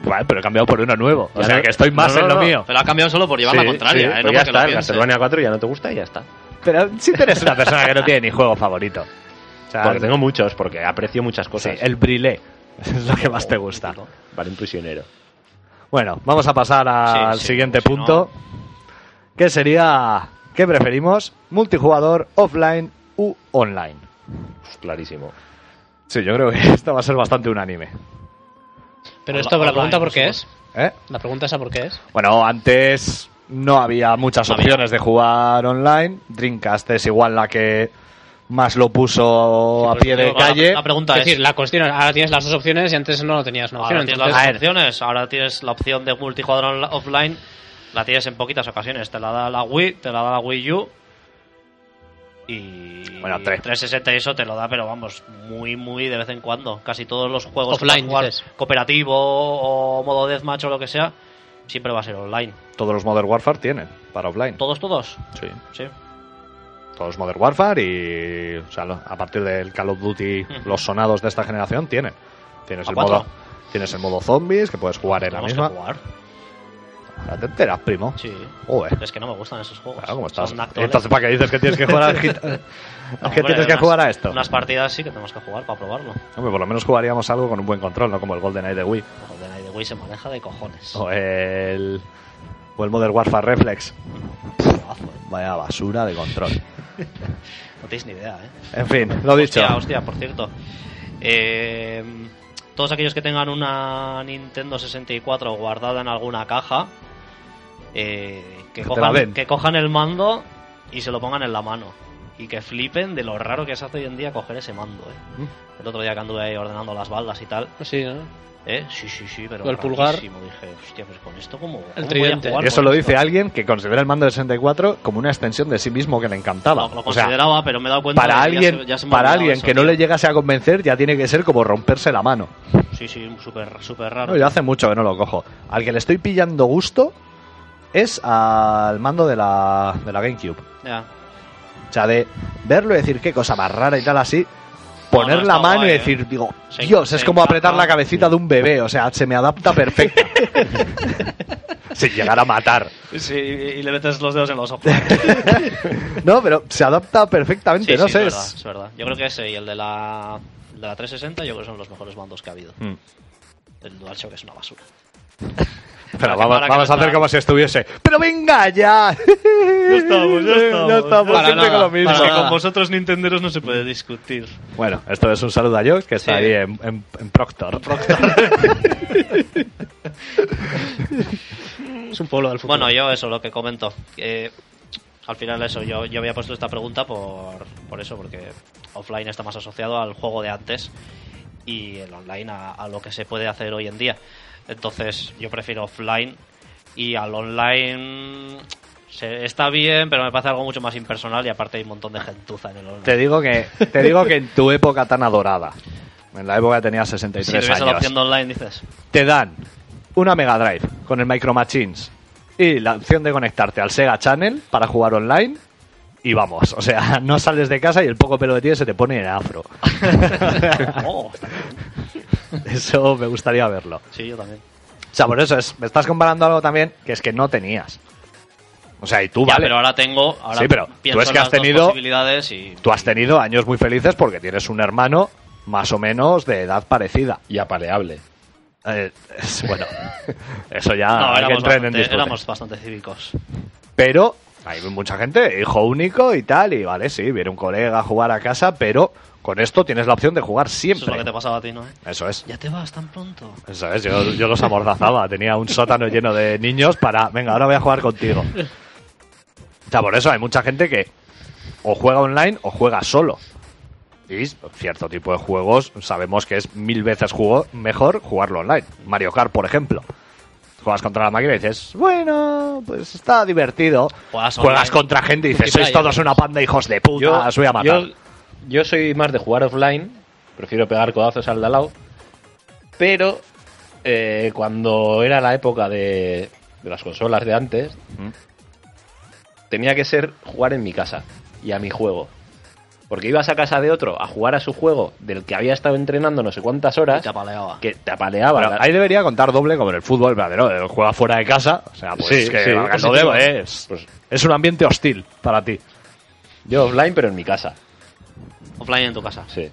Vale, pero he cambiado por uno nuevo. O Ya sea no- que estoy más no, no, en lo no. mío. Pero ha cambiado solo por llevar la Sí, contraria, sí, ¿eh? pues No ya está. Castlevania 4 ya no te gusta y ya está. Pero si tú eres una persona que no tiene ni juego favorito. O sea, Porque tengo muchos, porque aprecio muchas sí, cosas. el brilé. Es lo que más te gusta. Vale, un prisionero. Bueno, vamos a pasar al Sí, sí, siguiente si punto. Que sería... ¿Qué preferimos? ¿Multijugador, offline u online? Pues clarísimo. Sí, yo creo que esto va a ser bastante unánime. Pero esto, la online, pregunta por qué es. ¿Eh? La pregunta esa por qué es. Bueno, antes no había muchas No había. opciones de jugar online. Dreamcast es igual la que más lo puso a pie de Bueno, la- calle. La, pregunta Es es... decir, la cuestión, ahora tienes las dos opciones y antes no tenías una opción. Ahora tienes entonces- las ver. opciones, ahora tienes la opción de multijugador offline, la tienes en poquitas ocasiones, te la da la Wii, te la da la Wii U y Bueno, tres. 360 y eso te lo da, pero vamos, muy muy de vez en cuando. Casi todos los juegos Offline, jugar cooperativo o modo deathmatch o lo que sea, siempre va a ser online. Todos los Modern Warfare tienen para offline. Todos todos. Sí. Sí. Todos Modern Warfare y o sea, a partir del Call of Duty, los sonados de esta generación tienen. Tienes ¿A el modo tienes el modo zombies que puedes jugar en la misma. que jugar. Ahora te enteras, primo. Sí. Joder. Es que no me gustan esos juegos. Claro, ¿cómo estás? Entonces, ¿para qué dices que tienes que jugar? ¿A No, qué tienes que unas- jugar a esto? Unas partidas sí que tenemos que jugar para probarlo. Hombre, por lo menos jugaríamos algo con un buen control, no como el GoldenEye de Wii. El GoldenEye de Wii se maneja de cojones. O el. O el Modern Warfare Reflex. Vaya basura de control. No tenéis ni idea, ¿eh? En fin, lo dicho. Hostia, hostia, por cierto. Eh, todos aquellos que tengan una Nintendo 64 guardada en alguna caja, eh, que, cojan, que cojan el mando y se lo pongan en la mano. Y que flipen de lo raro que se hace hoy en día coger ese mando. ¿eh? Mm. El otro día que anduve ahí ordenando las baldas y tal. Sí, ¿no? ¿eh? Sí, sí, sí, pero. El pulgar. Dije, hostia, pues con esto, ¿cómo, El cómo voy a tridente. jugar eso lo esto? dice alguien que considera el mando de 64 como una extensión de sí mismo que le encantaba. Lo, lo o sea, consideraba, pero me he dado cuenta para de que ya alguien, se- ya se me ha para alguien eso, que no le llegase a convencer, ya tiene que ser como romperse la mano. Sí, sí, súper súper raro. No, yo hace mucho que no lo cojo. Al que le estoy pillando gusto es al mando de la, de la GameCube. Ya. O sea, de verlo y decir qué cosa más rara y tal así. Poner no, la mano guay, y ¿eh? decir, digo, Se- Dios, es como apretar la cabecita de un bebé. O sea, se me adapta perfecto. Sin llegar a matar. Sí, y le metes los dedos en los ojos. No, pero se adapta perfectamente, Sí, no sí, sé. es es- verdad, es verdad. Yo creo que ese y el de la, el de la 360 yo creo que son los mejores mandos que ha habido. Mm. El DualShock es una basura. Pero vamos, vamos a hacer como si estuviese. ¡Pero venga ya! Ya estamos, ya estamos. Ya estamos, Para siempre nada, con lo mismo. para nada. vosotros nintenderos no se puede discutir. Bueno, esto es un saludo a Jock, que está Sí. ahí en, en- en Proctor. Es un pueblo del futuro. Bueno, yo eso, lo que comento. que al final eso, yo, yo había puesto esta pregunta por, por eso, porque offline está más asociado al juego de antes y el online a, a lo que se puede hacer hoy en día. Entonces yo prefiero offline y al online se, está bien, pero me parece algo mucho más impersonal y aparte hay un montón de gentuza en el online. Te digo que te digo que en tu época tan adorada, en la época que tenías si 63 tuviese la años, opción de online, dices. te dan una Mega Drive con el Micro Machines y la opción de conectarte al Sega Channel para jugar online y vamos, o sea, no sales de casa y el poco pelo que tienes se te pone en afro. Oh, está bien. Eso me gustaría verlo. Sí, yo también. O sea, por eso es, me estás comparando algo también que es que no tenías. O sea, y tú, Ya, vale, pero ahora tengo. Ahora Sí, pero tú es que has tenido- posibilidades y. tú has tenido años muy felices porque tienes un hermano más o menos de edad parecida. Y apaleable. Eh, es- bueno, eso ya No, que en éramos bastante cívicos. Pero hay mucha gente, hijo único y tal, y vale, sí, viene un colega a jugar a casa, pero con esto tienes la opción de jugar Eso es lo siempre. que te pasaba a ti, ¿no? eh? Eso es. Ya te vas tan pronto. Eso es, yo, yo los amordazaba. Tenía un sótano lleno de niños para, venga, ahora voy a jugar contigo. O sea, por eso hay mucha gente que o juega online o juega solo. Y cierto tipo de juegos sabemos que es mil veces jugo- mejor jugarlo online. Mario Kart, por ejemplo. Juegas contra la máquina y dices, bueno, pues está divertido. Juegas contra gente y dices, sois todos una panda de hijos de puta, os voy a matar. Yo, yo soy más de jugar offline, prefiero pegar codazos al de al lado, pero eh, cuando era la época de, de las consolas de antes, Mm. tenía que ser jugar en mi casa y a mi juego. Porque ibas a casa de otro a jugar a su juego del que había estado entrenando no sé cuántas Y horas, te apaleaba. que te apaleaba. Ahí debería contar doble como en el fútbol, verdadero. Juega fuera de casa, o sea, pues Sí, que sí, valga el positivo. doble, es, Pues es un ambiente hostil para ti. yo offline, pero en mi casa. Offline en tu casa. Sí.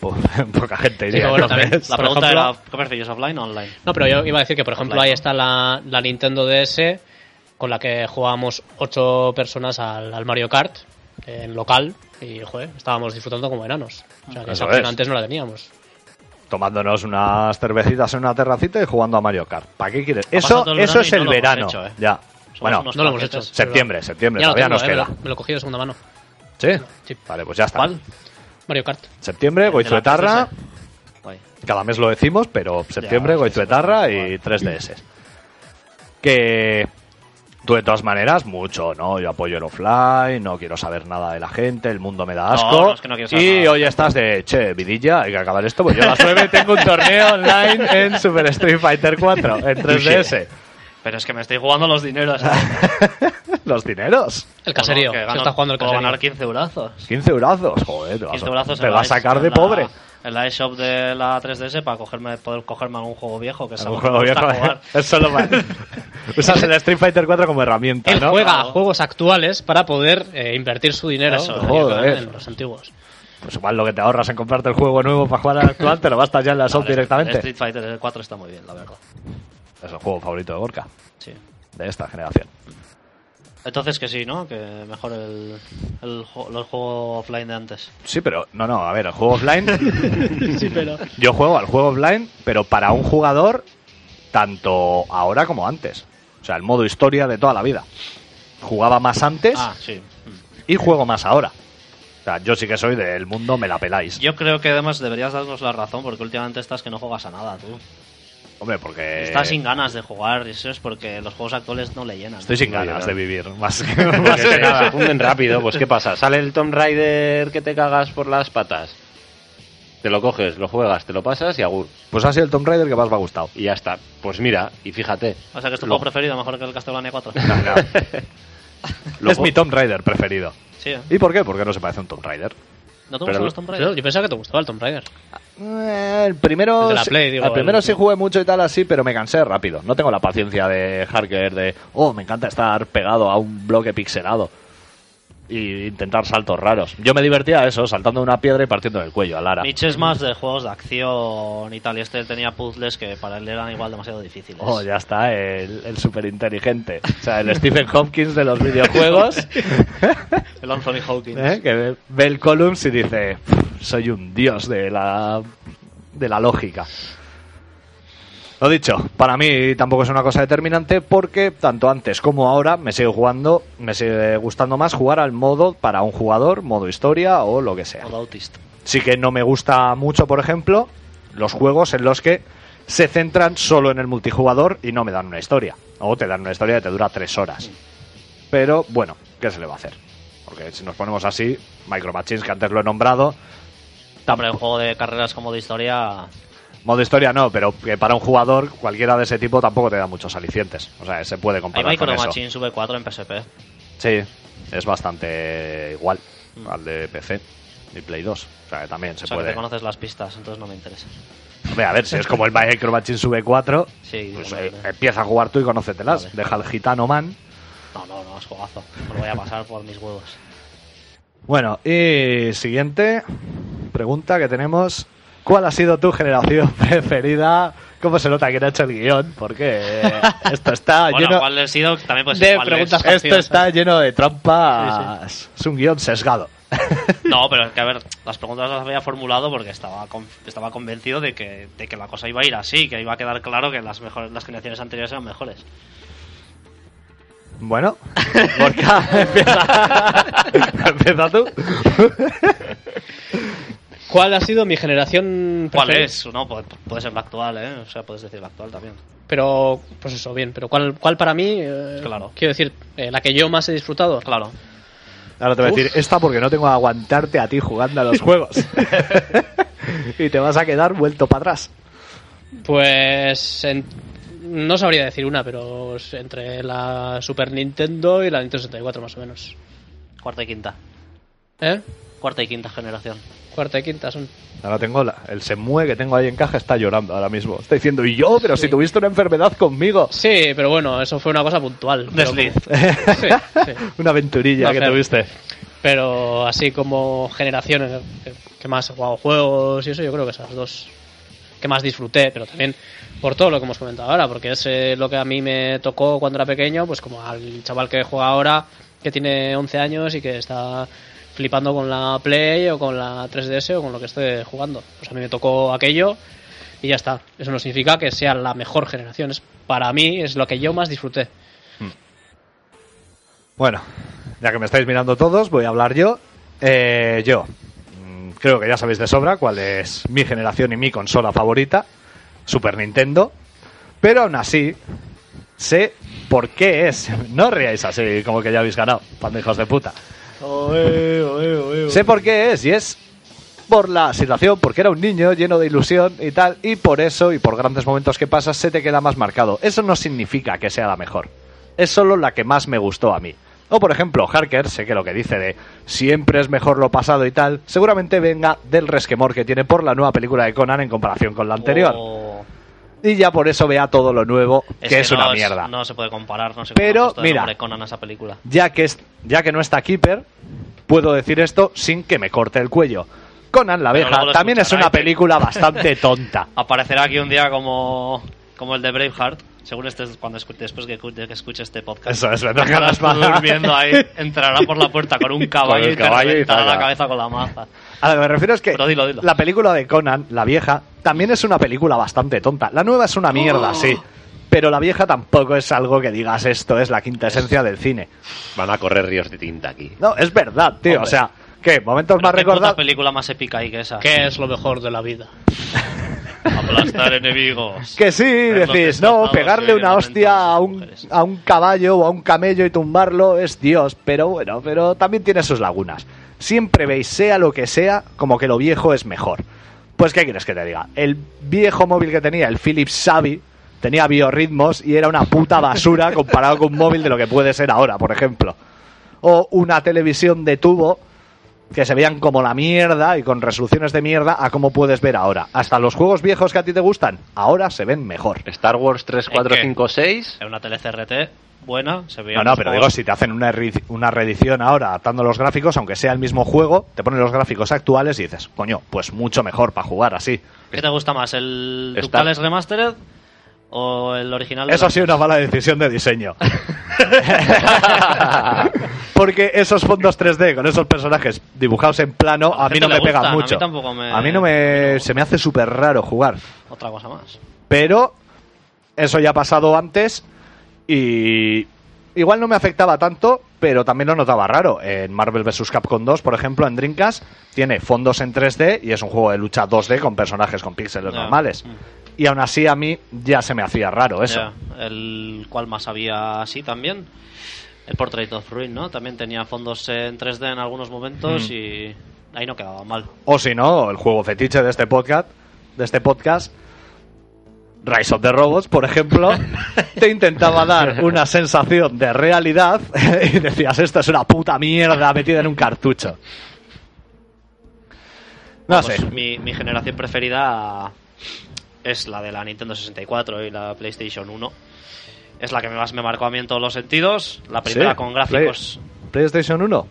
Po- Poca gente Sí, iría. bueno, entonces. La Por pregunta ejemplo- era: ¿qué prefieres, offline o online? No, pero yo iba a decir que, por ejemplo, ahí está la, la Nintendo DS con la que jugábamos ocho personas al, al Mario Kart en local y, joder, estábamos disfrutando como enanos. O sea, que Eso esa opción es. antes no la teníamos. Tomándonos unas cervecitas en una terracita y jugando a Mario Kart. ¿Para qué quieres? Eso, pasado todo el eso verano es y el no lo hemos verano. hecho, ¿eh? Ya. Somos Bueno, unos No lo hemos hecho. septiembre, septiembre, Ya lo todavía tengo, nos eh, me, queda. lo, me lo cogí de segunda mano. ¿Sí? Sí. Vale, pues ya está. ¿Cuál? Mario Kart. Septiembre, Goizuetarra. 3DS. Guay. Cada mes lo decimos, pero septiembre, Goizuetarra y sí. 3DS. Que tú de todas maneras, mucho, ¿no? Yo apoyo el offline, no quiero saber nada de la gente, el mundo me da No, asco. no, es que no quiero saber y nada. hoy estás de, che, vidilla, hay que acabar esto, pues yo a las 9 tengo un torneo online en Super Street Fighter 4, en 3DS. Pero es que me estoy jugando los dineros. ¿eh? Los dineros. El caserío. Bueno, que se gano- está jugando el puedo caserío. ganar 15 eurazos. 15 eurazos, joder, te vas, 15 eurazos te en va a sacar de la- pobre. En la eShop de la 3DS para cogerme, poder cogerme algún juego viejo que es Un juego viejo, jugar. es solo para... Usas el Street Fighter 4 como herramienta, Él ¿no? juega a Claro. juegos actuales para poder eh, invertir su dinero Eso, en- joder. en los antiguos. Pues igual lo que te ahorras en comprarte el juego nuevo para jugar al actual, te lo gastas ya en la shop Vale, directamente. Street Fighter 4 está muy bien, la verdad. Es el juego favorito de Gorka, Sí. de esta generación. Entonces que sí, ¿no? Que mejor el, el, ju- el juego offline de antes. Sí, pero no, no, a ver, el juego offline. Sí, pero... yo juego al juego offline, pero para un jugador tanto ahora como antes. O sea, el modo historia de toda la vida. Jugaba más antes Ah, sí. y juego más ahora. O sea, yo sí que soy del mundo, me la peláis. Yo creo que además deberías darnos la razón porque últimamente estás que no juegas a nada, tú. Hombre, porque. Estás sin ganas de jugar y eso es porque los juegos actuales no le llenan. Estoy sin No, ganas de no. vivir, más que, más nada. se funden rápido, pues ¿qué pasa? ¿Sale el Tomb Raider que te cagas por las patas? Te lo coges, lo juegas, te lo pasas y agur. Pues ha sido el Tomb Raider que más me ha gustado. Y ya está. Pues mira, y fíjate. O sea que es tu Lo- juego preferido, mejor que el Castlevania 4. es Luego- mi Tomb Raider preferido. Sí, ¿eh? ¿Y por qué? Porque no se parece a un Tomb Raider. ¿No te gustan los Tomb Raider? Yo, pensaba que te gustaba el Tomb Raider. Eh, el primero, El Play, digo, el primero el- sí jugué mucho y tal así, pero me cansé rápido. No tengo la paciencia de Harker de, oh, me encanta estar pegado a un bloque pixelado y intentar saltos raros. Yo me divertía eso, saltando una piedra y partiendo del cuello a Lara. Mitch es más de juegos de acción y tal, y este tenía puzzles que para él eran igual demasiado difíciles. Oh, ya está, el, el súper inteligente. O sea, el Stephen Hopkins de los videojuegos. El Anthony Hawkins. ¿eh? que ve, ve el Columns y dice, soy un dios de la, de la lógica. Lo dicho, para mí tampoco es una cosa determinante porque tanto antes como ahora me sigue jugando, me sigue gustando más jugar al modo para un jugador, modo historia o lo que sea. Modo autista. Sí que no me gusta mucho, por ejemplo, los juegos en los que se centran solo en el multijugador y no me dan una historia. O te dan una historia que te dura tres horas. Pero bueno, ¿qué se le va a hacer? Porque si nos ponemos así, Micro Machines, que antes lo he nombrado, Hombre, un juego de carreras como de historia. Modo historia no, pero que para un jugador cualquiera de ese tipo tampoco te da muchos alicientes. O sea, se puede comparar Micro con eso. Machines V4 en PSP. Sí, es bastante igual Mm. al de PC y Play 2. O sea, que también se o sea, que puede... te conoces las pistas, entonces no me interesa. Hombre, a ver, si es como el Micro Machines V4, Sí, Pues eh, empieza a jugar tú y conócetelas. Vale. Deja al gitano man. no, no, no, es juegazo. Me lo voy a pasar por mis huevos. Bueno, y siguiente pregunta que tenemos. ¿Cuál ha sido tu generación preferida? ¿Cómo se nota que ha hecho el guion? Porque esto está Bueno, lleno... ¿cuál ha sido? También puede de es. preguntas Esto está lleno de trampas. Es un guion sesgado. No, pero es que a ver, las preguntas las había formulado porque estaba con- estaba convencido de que, de que la cosa iba a ir así, que iba a quedar claro que las mejores las generaciones anteriores eran mejores. Bueno, Gorka, empieza. empieza tú. ¿Cuál ha sido mi generación ¿Cuál preferida? es? No, puede, puede ser la actual, ¿eh? O sea, puedes decir la actual también. Pero, pues eso, bien. Pero ¿cuál, cuál para mí? eh, Claro. Quiero decir, eh, la que yo más he disfrutado. Claro. Ahora te voy a decir esta porque no tengo que aguantarte a ti jugando a los juegos. y te vas a quedar vuelto para atrás. Pues en- no sabría decir una, pero entre la Super Nintendo y la Nintendo 64 más o menos. Cuarta y quinta. ¿Eh? Cuarta y quinta generación. Cuarta y quinta son. Ahora tengo la- el Semue que tengo ahí en caja está llorando ahora mismo. Está diciendo, ¿y yo? Pero si tuviste una enfermedad conmigo. Sí, pero bueno, eso fue una cosa puntual. Desliz. Sí, sí. una aventurilla No, que tuviste. Pero así como generaciones que- que más he jugado juegos y eso, yo creo que esas dos que más disfruté, pero también por todo lo que hemos comentado ahora, porque es eh, lo que a mí me tocó cuando era pequeño, pues como al chaval que juega ahora, que tiene 11 años y que está flipando con la Play o con la 3DS o con lo que esté jugando. Pues a mí me tocó aquello y ya está. Eso no significa que sea la mejor generación. Es, para mí es lo que yo más disfruté. Bueno, ya que me estáis mirando todos, voy a hablar yo. Eh, yo mm, creo que ya sabéis de sobra cuál es mi generación y mi consola favorita, Super Nintendo. Pero aún así, sé por qué es. No os así como que ya habéis ganado, pandejos de puta. Sé por qué es, y es por la situación, porque era un niño lleno de ilusión y tal, y por eso, y por grandes momentos que pasas, se te queda más marcado. Eso no significa que sea la mejor. Es solo la que más me gustó a mí. O por ejemplo, Harker, sé que lo que dice de siempre es mejor lo pasado y tal, seguramente venga del resquemor que tiene por la nueva película de Conan en comparación con la anterior. O- Y ya por eso vea todo lo nuevo, que es, no una mierda. No se puede comparar, no sé Pero, mira. Conan a esa película. ya que, es, ya que no está Keeper, puedo decir esto sin que me corte el cuello. Conan la abeja también es una película bastante tonta. Aparecerá aquí un día como, como el de Braveheart. Según estés, cuando escu- después que, escu- de que escuche este podcast. Eso es, vendrá manos. durmiendo ahí, entrará por la puerta con un caballo, Con y te reventará la cabeza con la maza. A lo que me refiero es que Pero dilo, dilo. la película de Conan, la vieja, también es una película bastante tonta. La nueva es una mierda, Oh. sí. Pero la vieja tampoco es algo que digas esto es la quinta esencia del cine. Van a correr ríos de tinta aquí. No, es verdad, tío. Hombre. O sea, ¿qué? Momentos Pero más qué recordados. película más épica hay que esa. ¿Qué es lo mejor de la vida? Aplastar enemigos. Que sí, decís, no, pegarle una hostia a un, a un caballo o a un camello y tumbarlo es Dios, pero bueno, pero también tiene sus lagunas. Siempre veis, sea lo que sea, como que lo viejo es mejor. Pues, ¿qué quieres que te diga? El viejo móvil que tenía, el Philips Savvy, tenía biorritmos y era una puta basura comparado con un móvil de lo que puede ser ahora, por ejemplo. O una televisión de tubo que se veían como la mierda y con resoluciones de mierda a cómo puedes ver ahora. Hasta los juegos viejos que a ti te gustan, ahora se ven mejor. Star Wars 3, 4, ¿En qué? 5, 6. En una tele CRT buena, se veía No, no, pero digo, si te hacen una, re- una reedición ahora adaptando los gráficos, aunque sea el mismo juego, te ponen los gráficos actuales y dices, coño, pues mucho mejor para jugar así. ¿Qué te gusta más, el Ducales Remastered o el original? Eso ha sido una mala decisión de diseño. Porque esos fondos 3D con esos personajes dibujados en plano A a mí no me pegan gustan, a mí mucho. tampoco me- A mí no me se me hace súper raro jugar. Otra cosa más. Pero eso ya ha pasado antes y igual no me afectaba tanto, pero también lo notaba raro. En Marvel vs. Capcom 2, por ejemplo, en Dreamcast, tiene fondos en 3D y es un juego de lucha 2D con personajes con píxeles normales. Mm. Y aún así a mí ya se me hacía raro eso. El cual más había así también. El Portrait of Ruin, ¿no? También tenía fondos en 3D en algunos momentos Mm. y ahí no quedaba mal. O si no, el juego fetiche de este podcast, de este podcast, Rise of the Robots, por ejemplo, te intentaba dar una sensación de realidad y decías, esto es una puta mierda metida en un cartucho. No Vamos, sé. Mi, mi generación preferida es la de la Nintendo 64 y la PlayStation 1. Es la que más me marcó a mí en todos los sentidos. La primera Sí, con gráficos. Play- PlayStation 1.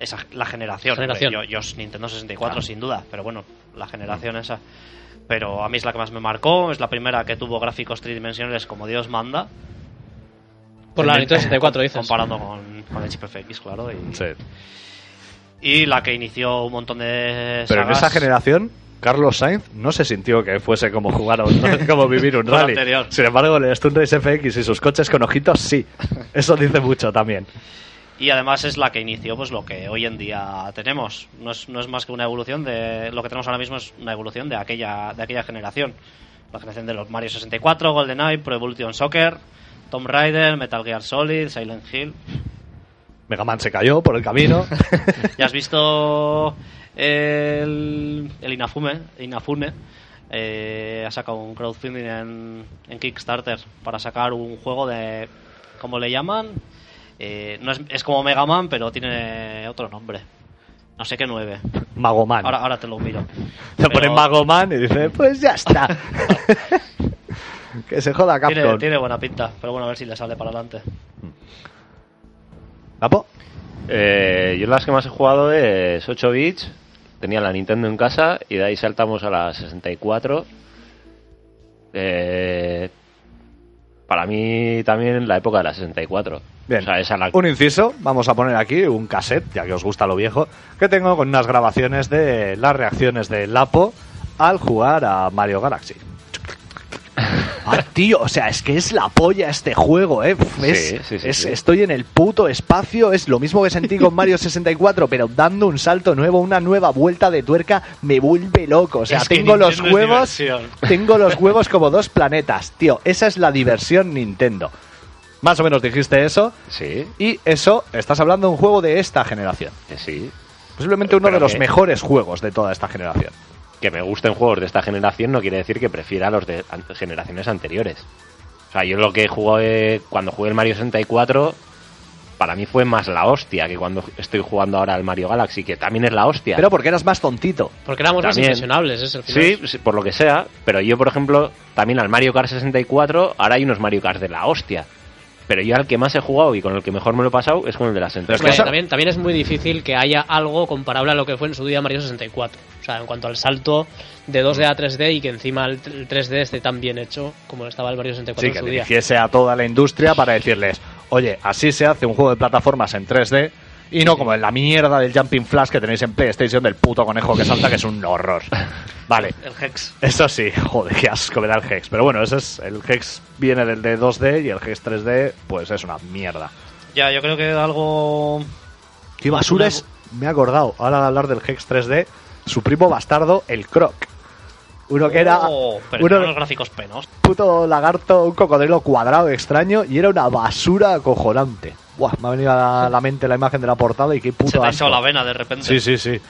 Esa, la generación. Generación. Yo, yo Nintendo 64 Claro. sin duda, pero bueno, la generación esa. Pero a mí es la que más me marcó, es la primera que tuvo gráficos tridimensionales como Dios manda. Por la Nintendo 64, dices. Comparando con, con el Chip FX, claro. Y, Sí. y la que inició un montón de Pero en esa generación, Carlos Sainz no se sintió que fuese como jugar a un, como vivir un rally. Sin embargo, el Stun Race FX y sus coches con ojitos, sí. Eso dice mucho también. Y además es la que inició pues lo que hoy en día tenemos. No es, no es más que una evolución de lo que tenemos ahora mismo es una evolución de aquella de aquella generación. La generación de los Mario 64, GoldenEye, Pro Evolution Soccer, Tomb Raider, Metal Gear Solid, Silent Hill. Mega Man se cayó por el camino. ¿Ya has visto el, el Inafume? Inafune eh, ha sacado un crowdfunding en, en Kickstarter para sacar un juego de... ¿Cómo le llaman? Eh, no es, es como Mega Man, pero tiene otro nombre. No sé qué nueve. Magoman. Ahora, ahora te lo miro. Le Pero ponen Magoman y dice, pues ya está. que se joda Tiene, Capcom. tiene buena pinta, pero bueno, a ver si le sale para adelante. ¿Capo? Eh, yo las que más he jugado es 8 bits. Tenía la Nintendo en casa y de ahí saltamos a la 64. Eh, para mí también la época de la 64. Bien. O sea, esa la... Un inciso, vamos a poner aquí un cassette, ya que os gusta lo viejo, que tengo con unas grabaciones de las reacciones de Lapo al jugar a Mario Galaxy. Ah, tío, o sea, es que es la polla este juego, ¿eh? Es, Sí, sí, sí, es- sí. Estoy en el puto espacio, es lo mismo que sentí con Mario 64, pero dando un salto nuevo, una nueva vuelta de tuerca, me vuelve loco. O sea, Es tengo los huevos, tengo los huevos como dos planetas, tío. Esa es la diversión Nintendo. Más o menos dijiste eso. Sí, Y eso, estás hablando de un juego de esta generación. que sí. Posiblemente uno Pero de los que- mejores juegos de toda esta generación. Que me gusten juegos de esta generación no quiere decir que prefiera los de an- generaciones anteriores. O sea, yo lo que jugué cuando jugué el Mario 64 para mí fue más la hostia que cuando estoy jugando ahora al Mario Galaxy, que también es la hostia. Pero porque eras más tontito. Porque éramos más impresionables, es el final. Sí, sí, por lo que sea, pero yo, por ejemplo, también al Mario Kart 64, ahora hay unos Mario Kart de la hostia. Pero yo al que más he jugado y con el que mejor me lo he pasado es con el de la 64. es que Hombre, eso- también, también es muy difícil que haya algo comparable a lo que fue en su día Mario 64. O sea, en cuanto al salto de 2D a 3D y que encima el el 3D esté tan bien hecho como estaba el Mario 64 Sí, en que su día. dirigiese a toda la industria para decirles, oye, así se hace un juego de plataformas en 3D y no como en la mierda del Jumping Flash que tenéis en PlayStation del puto conejo que salta, que es un horror. Vale, El Hex. eso sí, joder, qué asco me da el Hex. Pero bueno, ese es, el Hex viene del de 2D y el Hex 3D, pues es una mierda. Ya, yo creo que algo. ¿Qué basura es? Me he acordado, ahora de hablar del Hex 3D, su primo bastardo, el Croc. Uno que era Oh, pero uno- unos gráficos penos. puto lagarto, un cocodrilo cuadrado extraño y era una basura acojonante. Buah, me ha venido a la mente la imagen de la portada y qué puto Se ha echado la vena de repente. Sí, sí, sí.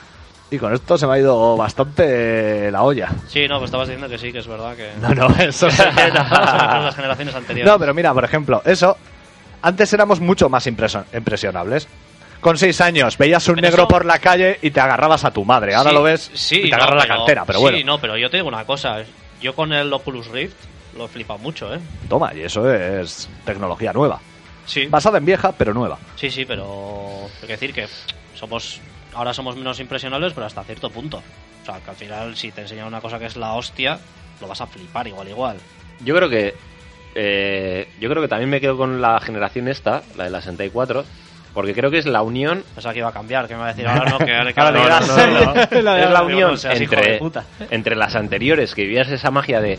Y con esto se me ha ido bastante la olla. Sí, no, pues estabas diciendo que sí, que es verdad que. No, no, eso se las generaciones anteriores. No, pero mira, por ejemplo, eso. Antes éramos mucho más impresionables. Con seis años veías un Pero negro eso- por la calle y te agarrabas a tu madre. Ahora Sí, lo ves sí, y te no, agarra la cartera, pero bueno. Sí, no, pero yo te digo una cosa. Yo con el Oculus Rift lo he flipado mucho, ¿eh? Toma, y eso es tecnología nueva. Sí. Basada en vieja, pero nueva. Sí, sí, pero hay que decir que somos ahora somos menos impresionables, pero hasta cierto punto. O sea, que al final si te enseñan una cosa que es la hostia, lo vas a flipar igual, igual. Yo creo que. eh, yo creo que también me quedo con la generación esta, la de la 64, porque creo que es la unión. Pensaba que iba a cambiar, que me va a decir ahora no, que ahora que Ahora no, no, no, no. La de es la unión entre, puta. entre las anteriores, que vivías esa magia de.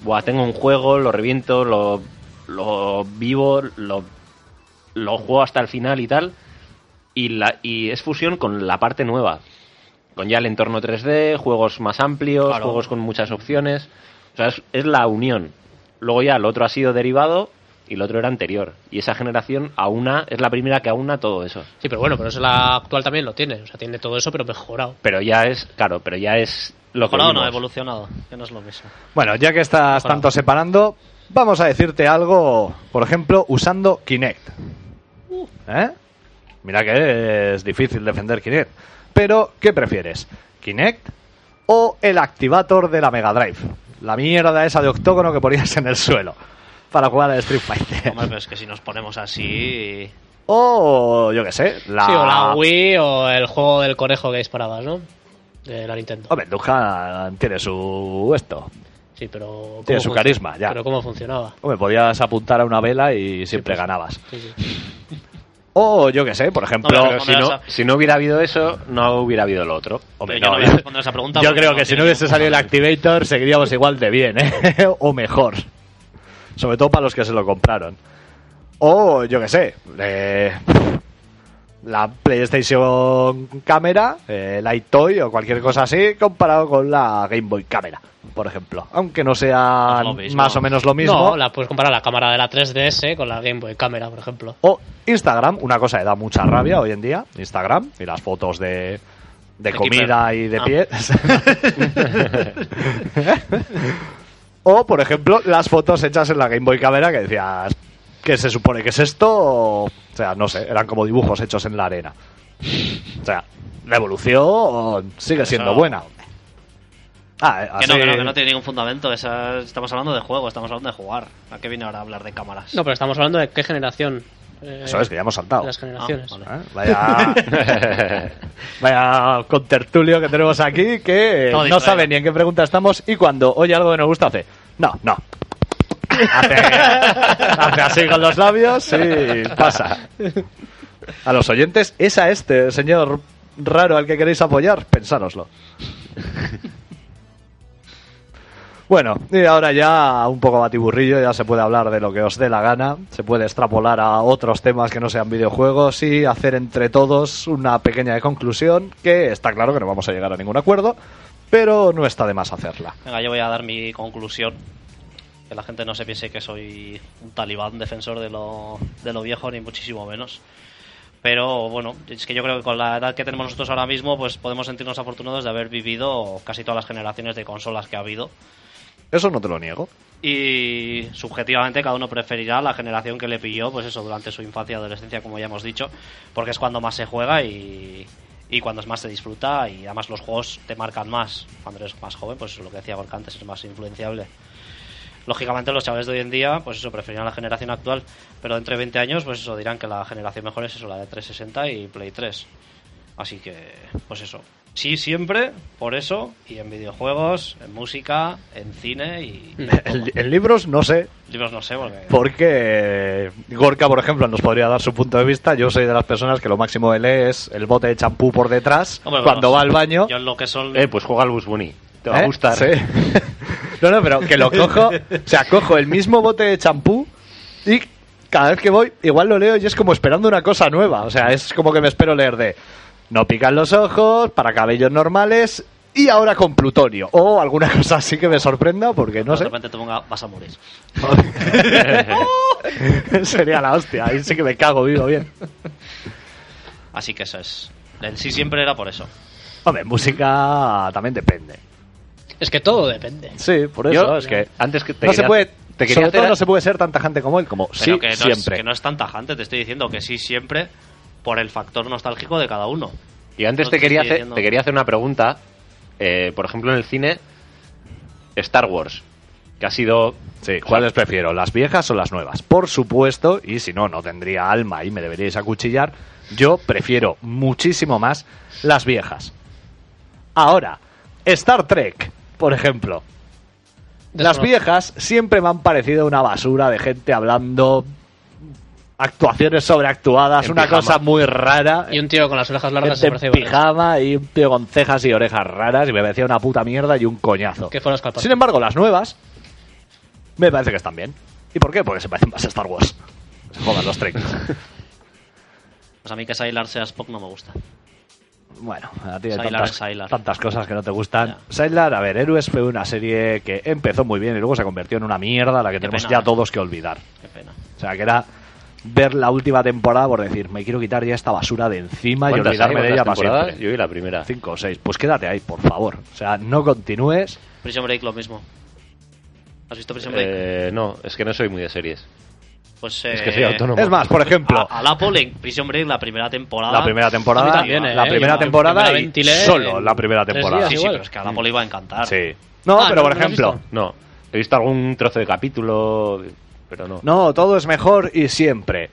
Buah, tengo un juego, lo reviento, lo, lo vivo, lo, lo juego hasta el final y tal. Y, la, y es fusión con la parte nueva. Con ya el entorno 3D, juegos más amplios, Claro. juegos con muchas opciones. O sea, es, es la unión. Luego ya el otro ha sido derivado y el otro era anterior. Y esa generación aúna, es la primera que aúna todo eso. Sí, pero bueno, pero eso la actual también lo tiene. O sea, tiene todo eso, pero mejorado. Pero ya es, claro, pero ya es lo que Mejorado no, evolucionado, que no es lo mismo. Bueno, ya que estás Mejorado. tanto separando, vamos a decirte algo, por ejemplo, usando Kinect. ¿Eh? Mira que es difícil defender Kinect. Pero, ¿qué prefieres? ¿Kinect o el activator de la Mega Drive? La mierda esa de octógono que ponías en el suelo para jugar al Street Fighter. Hombre, pero es que si nos ponemos así... O, yo qué sé, la... Sí, o la Wii o el juego del conejo que disparabas, ¿no? De la Nintendo. Hombre, Duhan tiene su... esto. Sí, pero. Tiene ¿cómo su carisma, ya. Pero ¿cómo funcionaba? Hombre, podías apuntar a una vela y siempre pues. ganabas. Sí, sí. O, yo qué sé, por ejemplo... No, Pero si no, si no hubiera habido eso, no hubiera habido lo otro. Hombre, Yo no voy a responder esa pregunta Yo creo no que si no hubiese salido el. Activator, seguiríamos igual de bien, ¿eh? o mejor. Sobre todo para los que se lo compraron. O, yo qué sé, eh, la PlayStation Cámara, eh, el iToy o cualquier cosa así, comparado con la Game Boy Cámara, por ejemplo. Aunque no sea Es lo mismo. más o menos lo mismo. No, la puedes comparar la cámara de la 3DS con la Game Boy Cámara, por ejemplo. O Instagram, una cosa que da mucha rabia hoy en día, Instagram, y las fotos de, de comida y de Ah. pies. o, por ejemplo, las fotos hechas en la Game Boy Camera que decías, ¿qué se supone que es esto? O, o sea, no sé, eran como dibujos hechos en la arena. O sea, la evolución sigue siendo Eso- buena. Ah, Que no, así- que no, que no tiene ningún fundamento. esa- estamos hablando de juego, estamos hablando de jugar. ¿A qué viene ahora a hablar de cámaras? No, pero estamos hablando de qué generación. eh, Eso es, que ya hemos saltado. de las generaciones. Ah, vale. ¿Eh? Vaya, vaya con tertulio que tenemos aquí que no distraído. sabe ni en qué pregunta estamos y cuando oye algo que nos gusta hace, no, no. Hace, así con los labios y pasa. A los oyentes, ¿es a este señor raro al que queréis apoyar? Pensároslo. Bueno, y ahora ya un poco batiburrillo, ya se puede hablar de lo que os dé la gana, se puede extrapolar a otros temas que no sean videojuegos y hacer entre todos una pequeña conclusión que está claro que no vamos a llegar a ningún acuerdo, pero no está de más hacerla. Venga, yo voy a dar mi conclusión. Que la gente no se piense que soy un talibán defensor de lo, de lo viejo, ni muchísimo menos. Pero bueno, es que yo creo que con la edad que tenemos nosotros ahora mismo, pues podemos sentirnos afortunados de haber vivido casi todas las generaciones de consolas que ha habido. Eso no te lo niego. Y subjetivamente cada uno preferirá la generación que le pilló, pues eso, durante su infancia y adolescencia, como ya hemos dicho, porque es cuando más se juega y, y cuando más se disfruta y además los juegos te marcan más. Cuando eres más joven, pues lo que decía Gorka antes, es más influenciable. Lógicamente los chavales de hoy en día, pues eso, preferirán la generación actual, pero entre 20 años, pues eso, dirán que la generación mejor es eso, la de 360 y Play 3. Así que, pues eso. Sí, siempre, por eso, y en videojuegos, en música, en cine y... En, en libros no sé, Libros no sé, porque... porque Gorka, por ejemplo, nos podría dar su punto de vista. Yo soy de las personas que lo máximo que lee es el bote de champú por detrás Hombre, cuando bueno, va al baño. Yo en lo que son... Eh, pues juega al Bus Bunny. Te va ¿Eh? a gustar. Sí. no, no, pero que lo cojo. O sea, cojo el mismo bote de champú y cada vez que voy, igual lo leo y es como esperando una cosa nueva. O sea, es como que me espero leer de no pican los ojos, para cabellos normales y ahora con plutonio. O alguna cosa así que me sorprenda porque no de sé. repente te ponga, vas a morir. Sería la hostia. Ahí sí que me cago vivo bien. Así que eso es. El sí siempre era por eso. Hombre, música también depende. Es que todo depende. Sí, por eso Yo, es que antes que te no se puede, te quería sobre hacer- todo no se puede ser tan tajante como él, como Pero sí que, no siempre. Es, que no es tan tajante, te estoy diciendo que sí siempre por el factor nostálgico de cada uno. Y antes No te te quería, hacer, diciendo. te quería hacer una pregunta. Eh, por ejemplo, en el cine, Star Wars, que ha sido... Sí, ¿cuáles prefiero, las viejas o las nuevas? Por supuesto, y si no, no tendría alma y me deberíais acuchillar, yo prefiero muchísimo más las viejas. Ahora, Star Trek, por ejemplo. Las viejas siempre me han parecido una basura de gente hablando actuaciones sobreactuadas, En una pijama. cosa muy rara. Y un tío con las orejas largas se parece pijama y un tío con cejas y orejas raras y me parecía una puta mierda y un coñazo. Que escapar. Sin embargo, las nuevas me parece que están bien. ¿Y por qué? Porque se parecen más a Star Wars. Se jodan los Trek. Pues a mí que Sylar sea Spock no me gusta. Bueno, a ti hay tantas, cosas que no te gustan. Sylar, a ver, Héroes fue una serie que empezó muy bien y luego se convirtió en una mierda la que Qué tenemos pena, ya todos que olvidar. Qué pena. O sea, que era ver la última temporada por decir, me quiero quitar ya esta basura de encima y ¿Cuántas olvidarme hay? de ella ¿Cuántas para siempre. Yo vi la primera. Cinco o seis. Pues quédate ahí, por favor. O sea, no continúes. Prison Break lo mismo. ¿Has visto Prison Break? Eh, no, es que no soy muy de series. Pues es eh, que soy autónomo. Es más, por ejemplo, A, a la Pole en Prison Break la primera temporada. la primera temporada, también, ¿eh? la primera temporada y ventilé solo en la primera temporada. días Sí, sí, pero es que a la Pole iba a encantar. Sí. No, Ah, pero ¿no- por ejemplo? No, he visto algún trozo de capítulo, pero no. no, todo es mejor y siempre.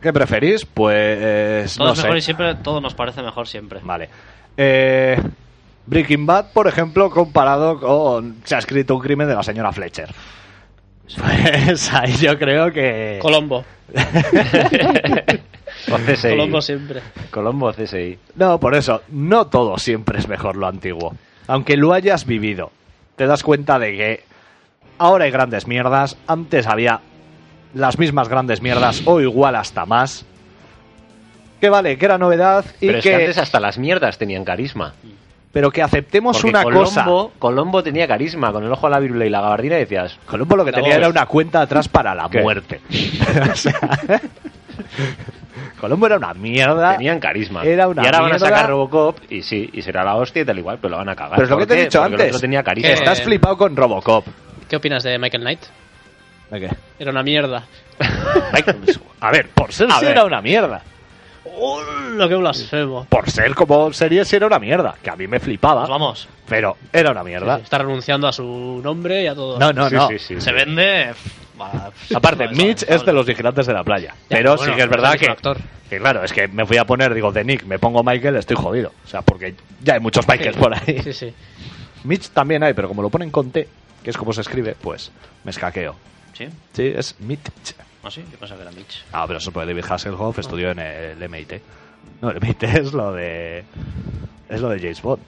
¿Qué preferís? Pues Todo no es mejor sé. y siempre, todo nos parece mejor siempre. Vale. Eh, Breaking Bad, por ejemplo, comparado con se ha escrito un crimen de la señora Fletcher. Pues ahí yo creo que Colombo. O CSI. Colombo siempre. Colombo CSI. No, por eso, no todo siempre es mejor lo antiguo. Aunque lo hayas vivido, te das cuenta de que ahora hay grandes mierdas, antes había las mismas grandes mierdas o igual hasta más. Que vale, que era novedad y Pero es que, que antes hasta las mierdas tenían carisma. Pero que aceptemos Porque una Colombo, cosa. Colombo tenía carisma, con el ojo a la virula y la gabardina decías, Colombo lo que tenía era una cuenta atrás para la ¿Qué? muerte. O sea, Colombo era una mierda. tenían carisma. Era una y ahora van a mierda. sacar Robocop y sí, y será la hostia y tal igual, pero lo van a cagar. Pero es lo ¿Por que te he dicho Porque el antes. otro tenía carisma. Que- Estás Eh, flipado con Robocop. ¿Qué opinas de Michael Knight? ¿De qué? Era una mierda. A ver, por ser A sí ver. era una mierda. Lo que blasfemo. Por ser como serie sí era una mierda. Que a mí me flipaba. Pues vamos. Pero era una mierda. Está renunciando a su nombre y a todo. No, no, Sí, no. sí, sí, Se sí. vende. Aparte, Mitch es de los vigilantes de la playa. Ya, pero bueno, sí que es verdad es que, un actor. que, claro, es que me fui a poner, digo, de Nick, me pongo Michael, estoy jodido. O sea, porque ya hay muchos Michaels por ahí. Sí, sí. Mitch también hay, pero como lo ponen con T, que es como se escribe, pues me escaqueo. ¿Sí? Sí, es Mitch. ¿Ah, sí? Yo pensaba que era Mitch. Ah, pero eso David Hasselhoff estudió en el MIT. No, el MIT es lo de. Es lo de James Bond.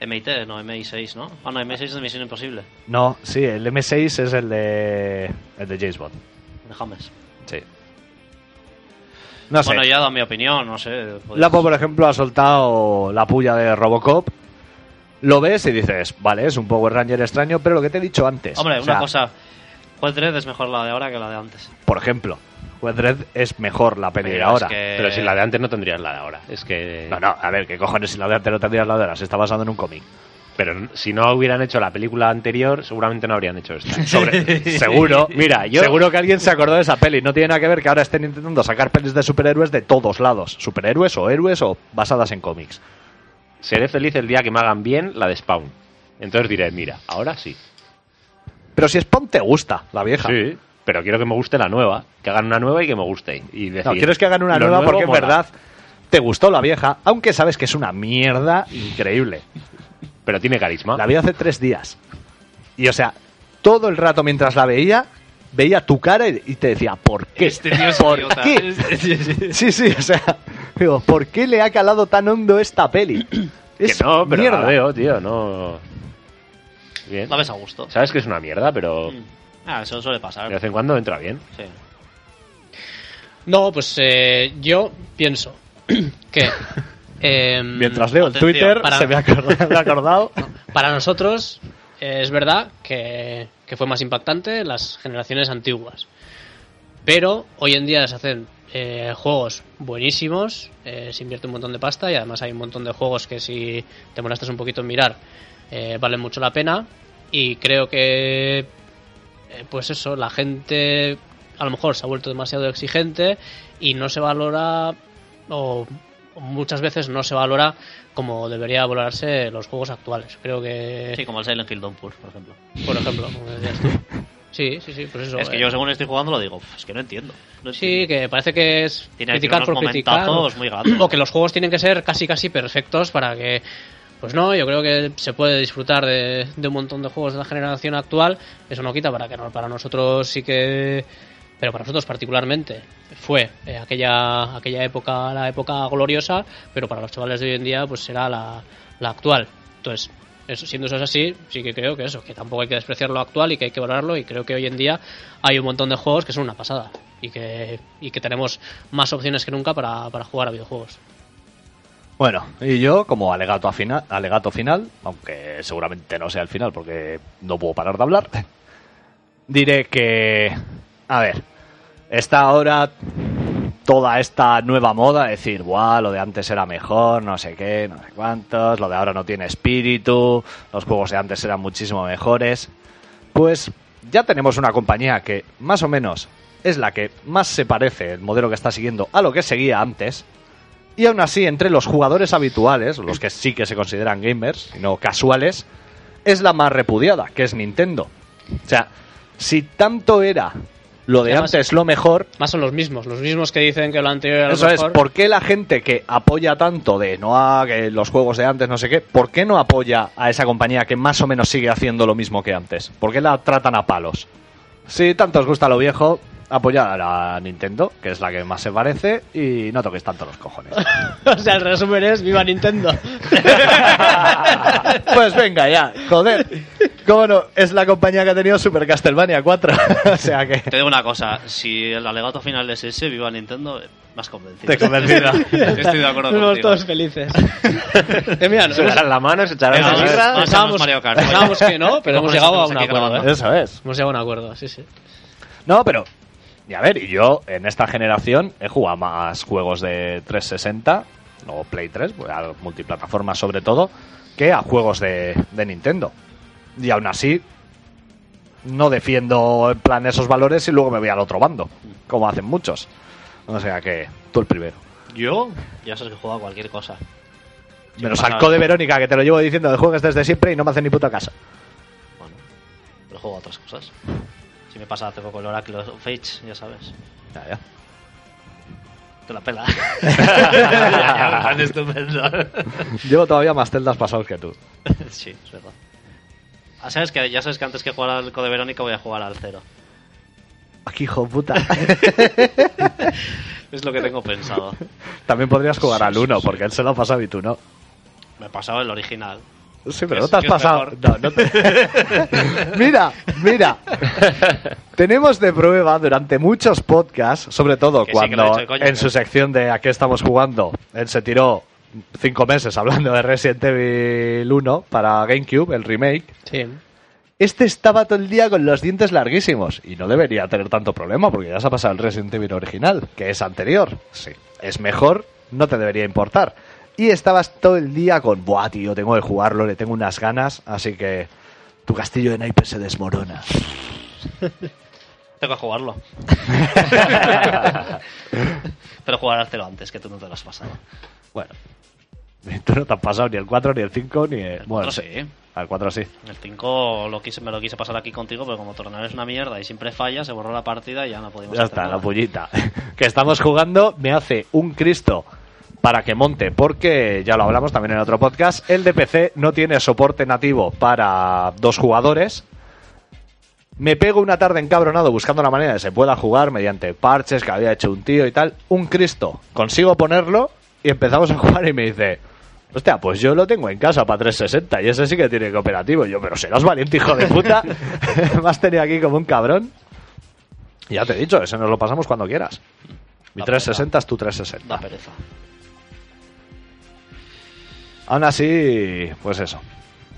MIT, no, MI6, ¿no? Ah, no, MI6 es de Misión Imposible. No, sí, el M6 es el de. El de James Bond. De James. Sí. No sé. Bueno, ya he dado mi opinión, no sé. Lapo, por ejemplo, ha soltado la puya de Robocop. Lo ves y dices, vale, es un Power Ranger extraño, pero lo que te he dicho antes. Hombre, o una cosa. Juez Dredd es mejor la de ahora que la de antes. Por ejemplo, Juez Dredd es mejor la peli de ahora. que- Pero si la de antes no tendrías la de ahora. Es que. No, no, a ver, ¿qué cojones si la de antes no tendrías la de ahora? Se está basando en un cómic. Pero si no hubieran hecho la película anterior, seguramente no habrían hecho esta. Sobre, seguro, Mira, yo- seguro que alguien se acordó de esa peli. No tiene nada que ver que ahora estén intentando sacar pelis de superhéroes de todos lados. Superhéroes o héroes o basadas en cómics. Seré feliz el día que me hagan bien la de Spawn. Entonces diré, mira, ahora sí. Pero si Spawn te gusta, la vieja. Sí, pero quiero que me guste la nueva. Que hagan una nueva y que me guste. Y decir, No, quieres que hagan una nueva porque en mola. verdad te gustó la vieja, aunque sabes que es una mierda increíble. Pero tiene carisma. La vi hace tres días. Y o sea, todo el rato mientras la veía, veía tu cara y, y te decía, ¿por qué? Este tío es ¿Por idiota. qué? Sí, sí, o sea, digo, ¿por qué le ha calado tan hondo esta peli? que Es no, pero mierda. la veo, tío, no. Bien. La ves a gusto. Sabes que es una mierda, pero Mm. Ah, eso suele pasar. de vez en cuando entra bien. Sí. No, pues eh, yo pienso que. em, Mientras leo Atención, Twitter, para- se me ha acordado, me ha acordado. Para nosotros eh, es verdad que, que fue más impactante las generaciones antiguas. Pero hoy en día se hacen eh, juegos buenísimos, eh, se invierte un montón de pasta y además hay un montón de juegos que si te molestas un poquito en mirar eh, valen mucho la pena y creo que eh, pues eso, la gente a lo mejor se ha vuelto demasiado exigente y no se valora o muchas veces no se valora como debería valorarse los juegos actuales. Creo que, Sí, como el Silent Hill Downpour, por ejemplo. por ejemplo, como decías tú. Sí, sí, sí, pues eso. es que eh, yo según estoy jugando lo digo, "Uf, es que no entiendo. no Sí, entiendo". que parece que es Tiene criticar por criticar. muy gatos. O que los juegos tienen que ser casi casi perfectos para que. Pues no, yo creo que se puede disfrutar de, un montón de juegos de la generación actual. Eso no quita para que no, para nosotros sí que. Pero para nosotros particularmente fue eh, aquella, aquella época, la época gloriosa, pero para los chavales de hoy en día pues será la, la actual. Entonces, eso, siendo eso así, sí que creo que eso, que tampoco hay que despreciar lo actual y que hay que valorarlo y creo que hoy en día hay un montón de juegos que son una pasada y que, y que tenemos más opciones que nunca para, para jugar a videojuegos. Bueno, y yo como alegato, a final, alegato final, aunque seguramente no sea el final porque no puedo parar de hablar, diré que, a ver, está ahora toda esta nueva moda, de decir, Buah, lo de antes era mejor, no sé qué, no sé cuántos, lo de ahora no tiene espíritu, los juegos de antes eran muchísimo mejores. Pues ya tenemos una compañía que más o menos es la que más se parece el modelo que está siguiendo a lo que seguía antes. Y aún así, entre los jugadores habituales, los que sí que se consideran gamers y no casuales, es la más repudiada, que es Nintendo. O sea, si tanto era lo de además- antes lo mejor, Más son los mismos, los mismos que dicen que lo anterior era lo eso es, mejor. ¿por qué la gente que apoya tanto de no a que los juegos de antes no sé qué, ¿por qué no apoya a esa compañía que más o menos sigue haciendo lo mismo que antes? ¿Por qué la tratan a palos? Si tanto os gusta lo viejo, apoyad a Nintendo, que es la que más se parece, y no toquéis tanto los cojones. o sea, el resumen es viva Nintendo. pues venga ya, joder. ¿Cómo no? Es la compañía que ha tenido Super Castlevania 4. o sea que... Te digo una cosa, si el alegato final es ese, viva Nintendo, más convencido. Te convencido. Estoy de acuerdo Somos contigo. todos felices. Eh, mira, nos Se darán la mano, se echarán la birra. pensábamos, Mario Kart. pensábamos que no, pero hemos llegado a un acuerdo. ¿eh? Eso es. Hemos llegado a un acuerdo, sí, sí. No, pero. Y a ver, y yo en esta generación he jugado más juegos de 360 o Play 3, pues, a multiplataformas sobre todo, que a juegos de, de Nintendo. Y aún así, no defiendo en plan esos valores y luego me voy al otro bando, como hacen muchos. O sea que tú el primero. Yo, ya sabes que juego a cualquier cosa. Me al pasa- Code Verónica, que te lo llevo diciendo de juegues desde siempre y no me hacen ni puta casa. Bueno, pero juego a otras cosas. Si me pasa hace poco el Oracle of Fate, ya sabes. Ya, ya. Te la pela. ya estupendo. Llevo todavía más celdas pasados que tú. sí, es verdad. Ah, ¿Sabes que, ya sabes que antes que jugar al Code Verónica voy a jugar al cero. Aquí, hijo puta. Es lo que tengo pensado. También podrías jugar Sí, al sí, 1, sí. porque él se lo ha pasado y tú no. Me he pasado el original. Sí, pero no te has pasado. No, no te- mira, mira. Tenemos de prueba durante muchos podcasts, sobre todo Que sí, he cuando hecho de coña, en su sección de ¿A qué estamos jugando? Él se tiró cinco meses hablando de Resident Evil 1 para GameCube, el remake. Sí. Este estaba todo el día con los dientes larguísimos y no debería tener tanto problema porque ya se ha pasado el Resident Evil original, que es anterior. Sí, es mejor, no te debería importar. Y estabas todo el día con, buah, tío, tengo que jugarlo, le tengo unas ganas, así que tu castillo de naipes se desmorona. Tengo que jugarlo. pero jugar al cero antes, que tú no te lo has pasado. Bueno, tú no te has pasado ni el 4, ni el 5, ni el... Bueno, Otro sí. Al 4 sí. El 5 lo quise, me lo quise pasar aquí contigo, pero como ordenador es una mierda y siempre falla, se borró la partida y ya no pudimos Ya hacer está, nada. la pullita. que estamos jugando, me hace un Cristo para que monte, porque ya lo hablamos también en otro podcast, el de PC no tiene soporte nativo para dos jugadores. Me pego una tarde encabronado buscando la manera de que se pueda jugar mediante parches que había hecho un tío y tal. Un Cristo, consigo ponerlo y empezamos a jugar y me dice, hostia, pues yo lo tengo en casa para 360 y ese sí que tiene cooperativo. Y yo, pero serás valiente, hijo de puta. me has tenido aquí como un cabrón. Y ya te he dicho, ese nos lo pasamos cuando quieras. Mi Da 360 es tu 360. Da pereza. Aún así, pues eso.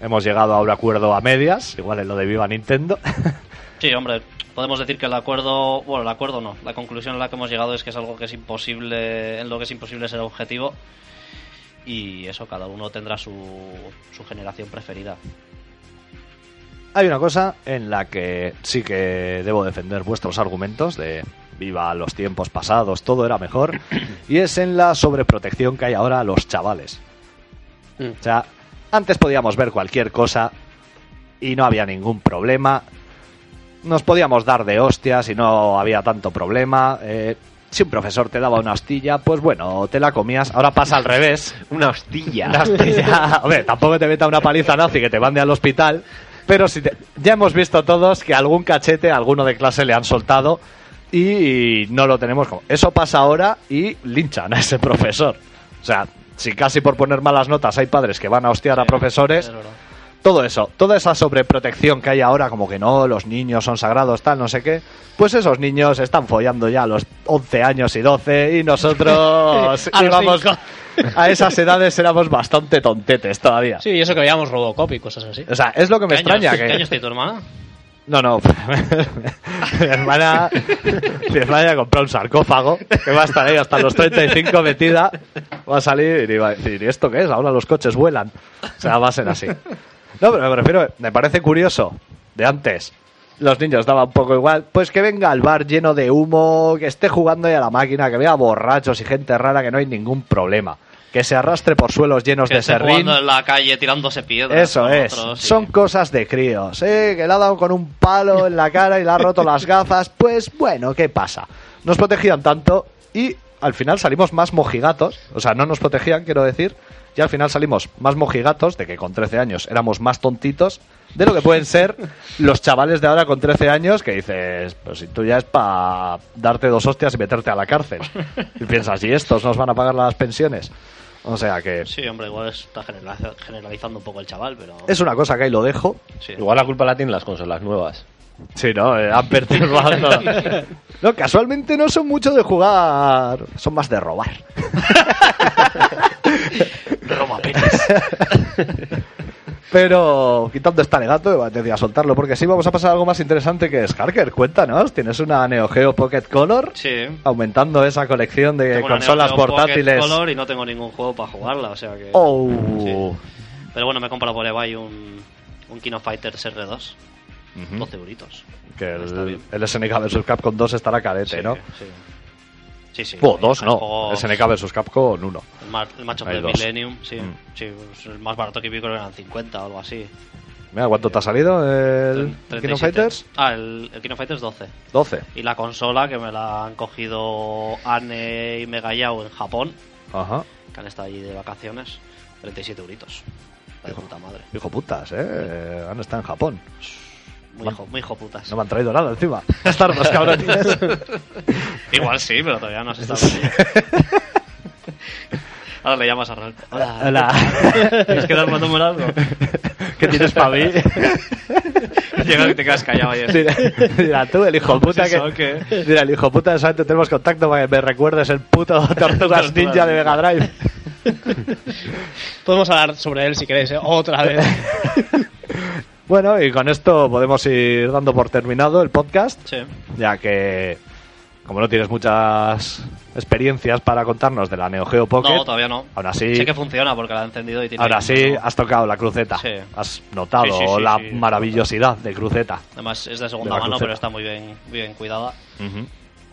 Hemos llegado a un acuerdo a medias, igual en lo de Viva Nintendo. Sí, hombre, podemos decir que el acuerdo, bueno, el acuerdo no, la conclusión a la que hemos llegado es que es algo que es imposible, en lo que es imposible ser objetivo y eso, cada uno tendrá su, su generación preferida. Hay una cosa en la que sí que debo defender vuestros argumentos de viva los tiempos pasados, todo era mejor, y es en la sobreprotección que hay ahora a los chavales. Mm. O sea, antes podíamos ver cualquier cosa y no había ningún problema. Nos podíamos dar de hostias y no había tanto problema. Eh, si un profesor te daba una hostilla, pues bueno, te la comías. Ahora pasa al revés. Una hostilla. Una hostilla. Hombre, tampoco te meta una paliza nazi que te mande al hospital. Pero si te- ya hemos visto todos que algún cachete, a alguno de clase le han soltado y no lo tenemos como. Eso pasa ahora y linchan a ese profesor. O sea, si casi por poner malas notas hay padres que van a hostiar a profesores, Es todo eso, toda esa sobreprotección que hay ahora, como que no, los niños son sagrados, tal, no sé qué, pues esos niños están follando ya a los 11 años y 12 y nosotros A íbamos a esas edades éramos bastante tontetes todavía. Sí, y eso que veíamos Robocop y cosas así. O sea, es lo que me ¿Qué años- extraña ¿Qué que... años tiene tu hermana? No, no. mi hermana, mi hermana compró un sarcófago que va a estar ahí hasta los 35 metida. Va a salir y va a decir, ¿y esto qué es? Ahora los coches vuelan. O sea, va a ser así. No, pero me refiero, me parece curioso de antes. Los niños daban un poco igual. Pues que venga al bar lleno de humo, que esté jugando ahí a la máquina, que vea borrachos y gente rara, que no hay ningún problema. Que se arrastre por suelos llenos Que de esté serrín. jugando en la calle tirándose piedras. Eso es. otros, sí. Son cosas de críos, ¿eh? Que le ha dado con un palo en la cara y le ha roto las gafas. Pues bueno, ¿qué pasa? Nos protegían tanto y al final salimos más mojigatos. O sea, no nos protegían, quiero decir. Y al final salimos más mojigatos, de que con 13 años éramos más tontitos, de lo que pueden ser los chavales de ahora con 13 años que dices, pues si tú ya es para darte dos hostias y meterte a la cárcel. Y piensas, ¿y estos nos van a pagar las pensiones? O sea que Sí, hombre, igual está generaliza- generalizando un poco el chaval, pero. es una cosa que ahí lo dejo. sí. Igual la culpa la tienen las consolas nuevas. Sí, ¿no? Eh, han perturbado todo. No, casualmente no son mucho de jugar, son más de robar. Roma Pérez. Pero quitando este alegato, decía soltarlo, porque sí vamos a pasar a algo más interesante que es Harker. Cuéntanos, ¿tienes una Neo Geo Pocket Color? Sí. Aumentando esa colección de Tengo una consolas Neo Geo Pocket portátiles. Color y no tengo ningún juego para jugarla, o sea que. Oh, Sí. Pero bueno, me he comprado por eBay un, un Kino Fighters R2. 12 euritos. que el, el SNK vs Capcom 2 estará cadete, Sí, ¿no? Sí. Sí, sí. Oh, dos no, juego- SNK vs Capcom 1. El, mar- el Match of Hay the dos. Millennium, sí. Mm. sí pues el más barato que vi creo que eran 50 o algo así. Mira, ¿cuánto te ha salido el Kino 37. Fighters? Ah, el, el Kino Fighters 12. 12. Y la consola que me la han cogido Anne y Megayao en Japón, Ajá. que han estado allí de vacaciones, 37 euritos. La de puta madre. Hijo putas, ¿eh? Han estado en Japón. Muy hijo, muy hijo putas. No me han traído nada encima. Bastardos, cabrones. Igual sí, pero todavía no se está. Ahora le llamas a Ralph. Hola. Hola. ¿Quieres quedar mandándome algo? ¿Qué tienes para mí? Llega y te quedas callado ahí. Mira, mira, tú, el hijo puta eso, que... Mira, el hijo puta de solamente tenemos contacto para que me recuerdes el puto Tortugas Ninja de Mega Drive. Podemos hablar sobre él si queréis, ¿eh? otra vez. Bueno, y con esto podemos ir dando por terminado el podcast, Sí. ya que como no tienes muchas experiencias para contarnos de la Neo Geo Pocket, No, todavía no. aún así, Sé que funciona porque la he encendido y tiene. ahora sí has tocado la cruceta. Sí. Has notado Sí, sí, la maravillosidad de cruceta. Además es de De segunda la mano, cruceta. pero está muy bien, muy bien cuidada.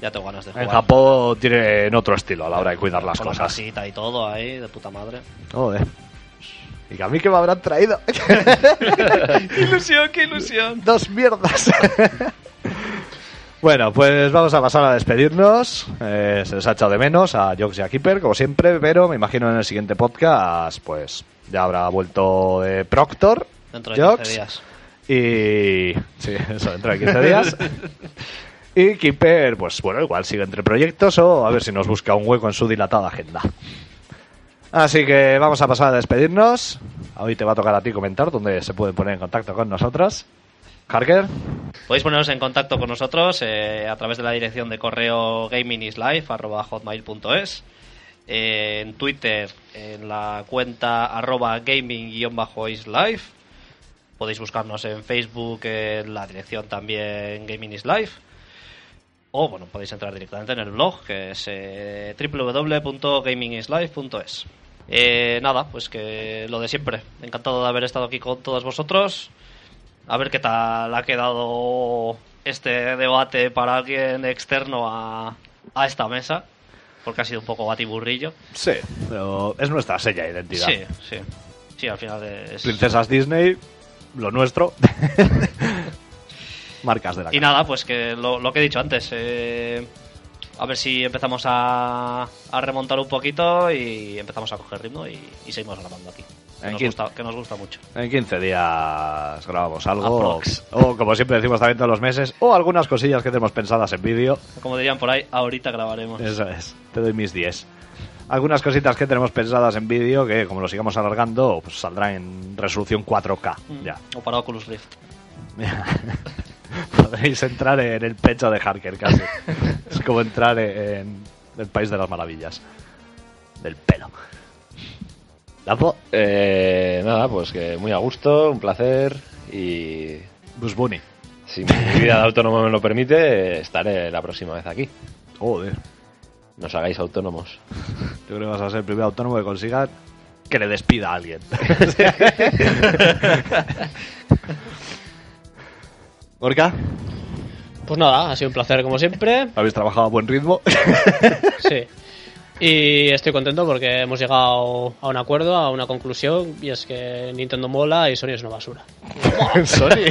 Ya tengo ganas de jugar. En Japón tienen otro estilo a la hora de cuidar las Con la cosas. casita y todo ahí, de puta madre. Joder. Y que a mí que me habrán traído. ¡Qué ilusión, qué ilusión! Dos mierdas. bueno, pues vamos a pasar a despedirnos. Eh, se les ha echado de menos a Jox y a Keeper, como siempre, pero me imagino en el siguiente podcast, pues ya habrá vuelto de Proctor. Dentro de Jox, 15 días. Y. Sí, eso, dentro de 15 días. y Keeper, pues bueno, igual sigue entre proyectos o a ver si nos busca un hueco en su dilatada agenda. Así que vamos a pasar a despedirnos. Hoy te va a tocar a ti comentar dónde se pueden poner en contacto con nosotros. Harker, Podéis poneros en contacto con nosotros eh, a través de la dirección de correo gaminislife.hotmail.es eh, en Twitter en la cuenta arroba gaming-islife Podéis buscarnos en Facebook, en la dirección también Gaming is Life. O bueno, podéis entrar directamente en el blog, que es eh, www.gamingislife.es. Eh, nada, pues que lo de siempre. Encantado de haber estado aquí con todos vosotros. A ver qué tal ha quedado este debate para alguien externo a, a esta mesa. Porque ha sido un poco batiburrillo. Sí, pero es nuestra seña de identidad. Sí, sí. Sí, al final es... Princesas Disney, lo nuestro. Marcas de la Y nada, pues que lo, lo que he dicho antes. eh, a ver si empezamos a, a remontar un poquito y empezamos a coger ritmo y, y seguimos grabando aquí. Que En nos, gusta, que nos gusta mucho. En 15 días grabamos algo. O, como siempre decimos también todos los meses, o algunas cosillas que tenemos pensadas en vídeo. Como dirían por ahí, ahorita grabaremos. Eso es, te doy mis 10. Algunas cositas que tenemos pensadas en vídeo que, como lo sigamos alargando, pues saldrán en resolución 4K. Mm. Ya. O para Oculus Rift. Podréis entrar en el pecho de Harker casi. es como entrar en el país de las maravillas. Del pelo. Lapo, Eh, nada, pues que muy a gusto, un placer y Bush Bunny. si mi vida de autónomo me lo permite, estaré la próxima vez aquí. Joder. No os hagáis autónomos. Yo creo que vas a ser el primer autónomo que consiga que le despida a alguien. Gorka, Pues nada, ha sido un placer como siempre. habéis trabajado a buen ritmo. Sí. Y estoy contento porque hemos llegado a un acuerdo, a una conclusión, y es que Nintendo mola y Sony es una basura. Sony.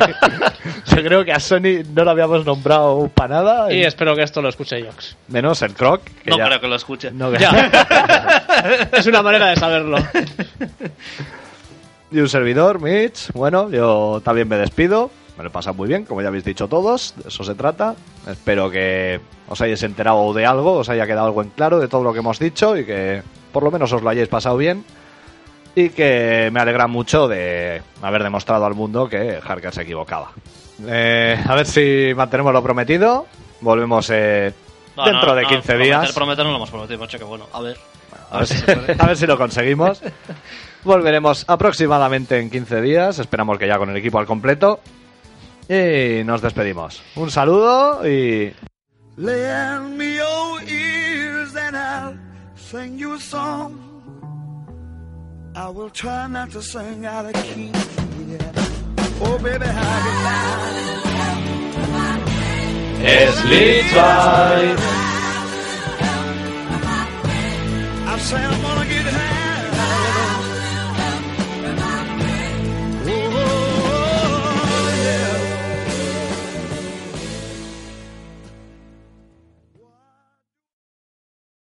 Yo creo que a Sony no lo habíamos nombrado para nada. Y espero que esto lo escuche Jox. Menos el Croc. que No ya- creo que lo escuche. no, que- Ya. es una manera de saberlo. Y un servidor, Mitch. Bueno, yo también me despido. Me lo he pasado muy bien, como ya habéis dicho todos. De eso se trata. Espero que os hayáis enterado de algo, os haya quedado algo en claro de todo lo que hemos dicho y que por lo menos os lo hayáis pasado bien. Y que me alegra mucho de haber demostrado al mundo que Harker se equivocaba. Eh, a ver si mantenemos lo prometido. Volvemos eh, No, dentro no, de no, 15 prometer, días. Prometer no lo hemos prometido, macho, que bueno. A ver. A ver, si, a ver si lo conseguimos. Volveremos aproximadamente en 15 días. Esperamos que ya con el equipo al completo. Y nos despedimos. Un saludo y Lend me your ears and I'll sing you a song. I will try not to sing out of key. Yeah. Oh, baby, how you Sleep I say I'm gonna get high.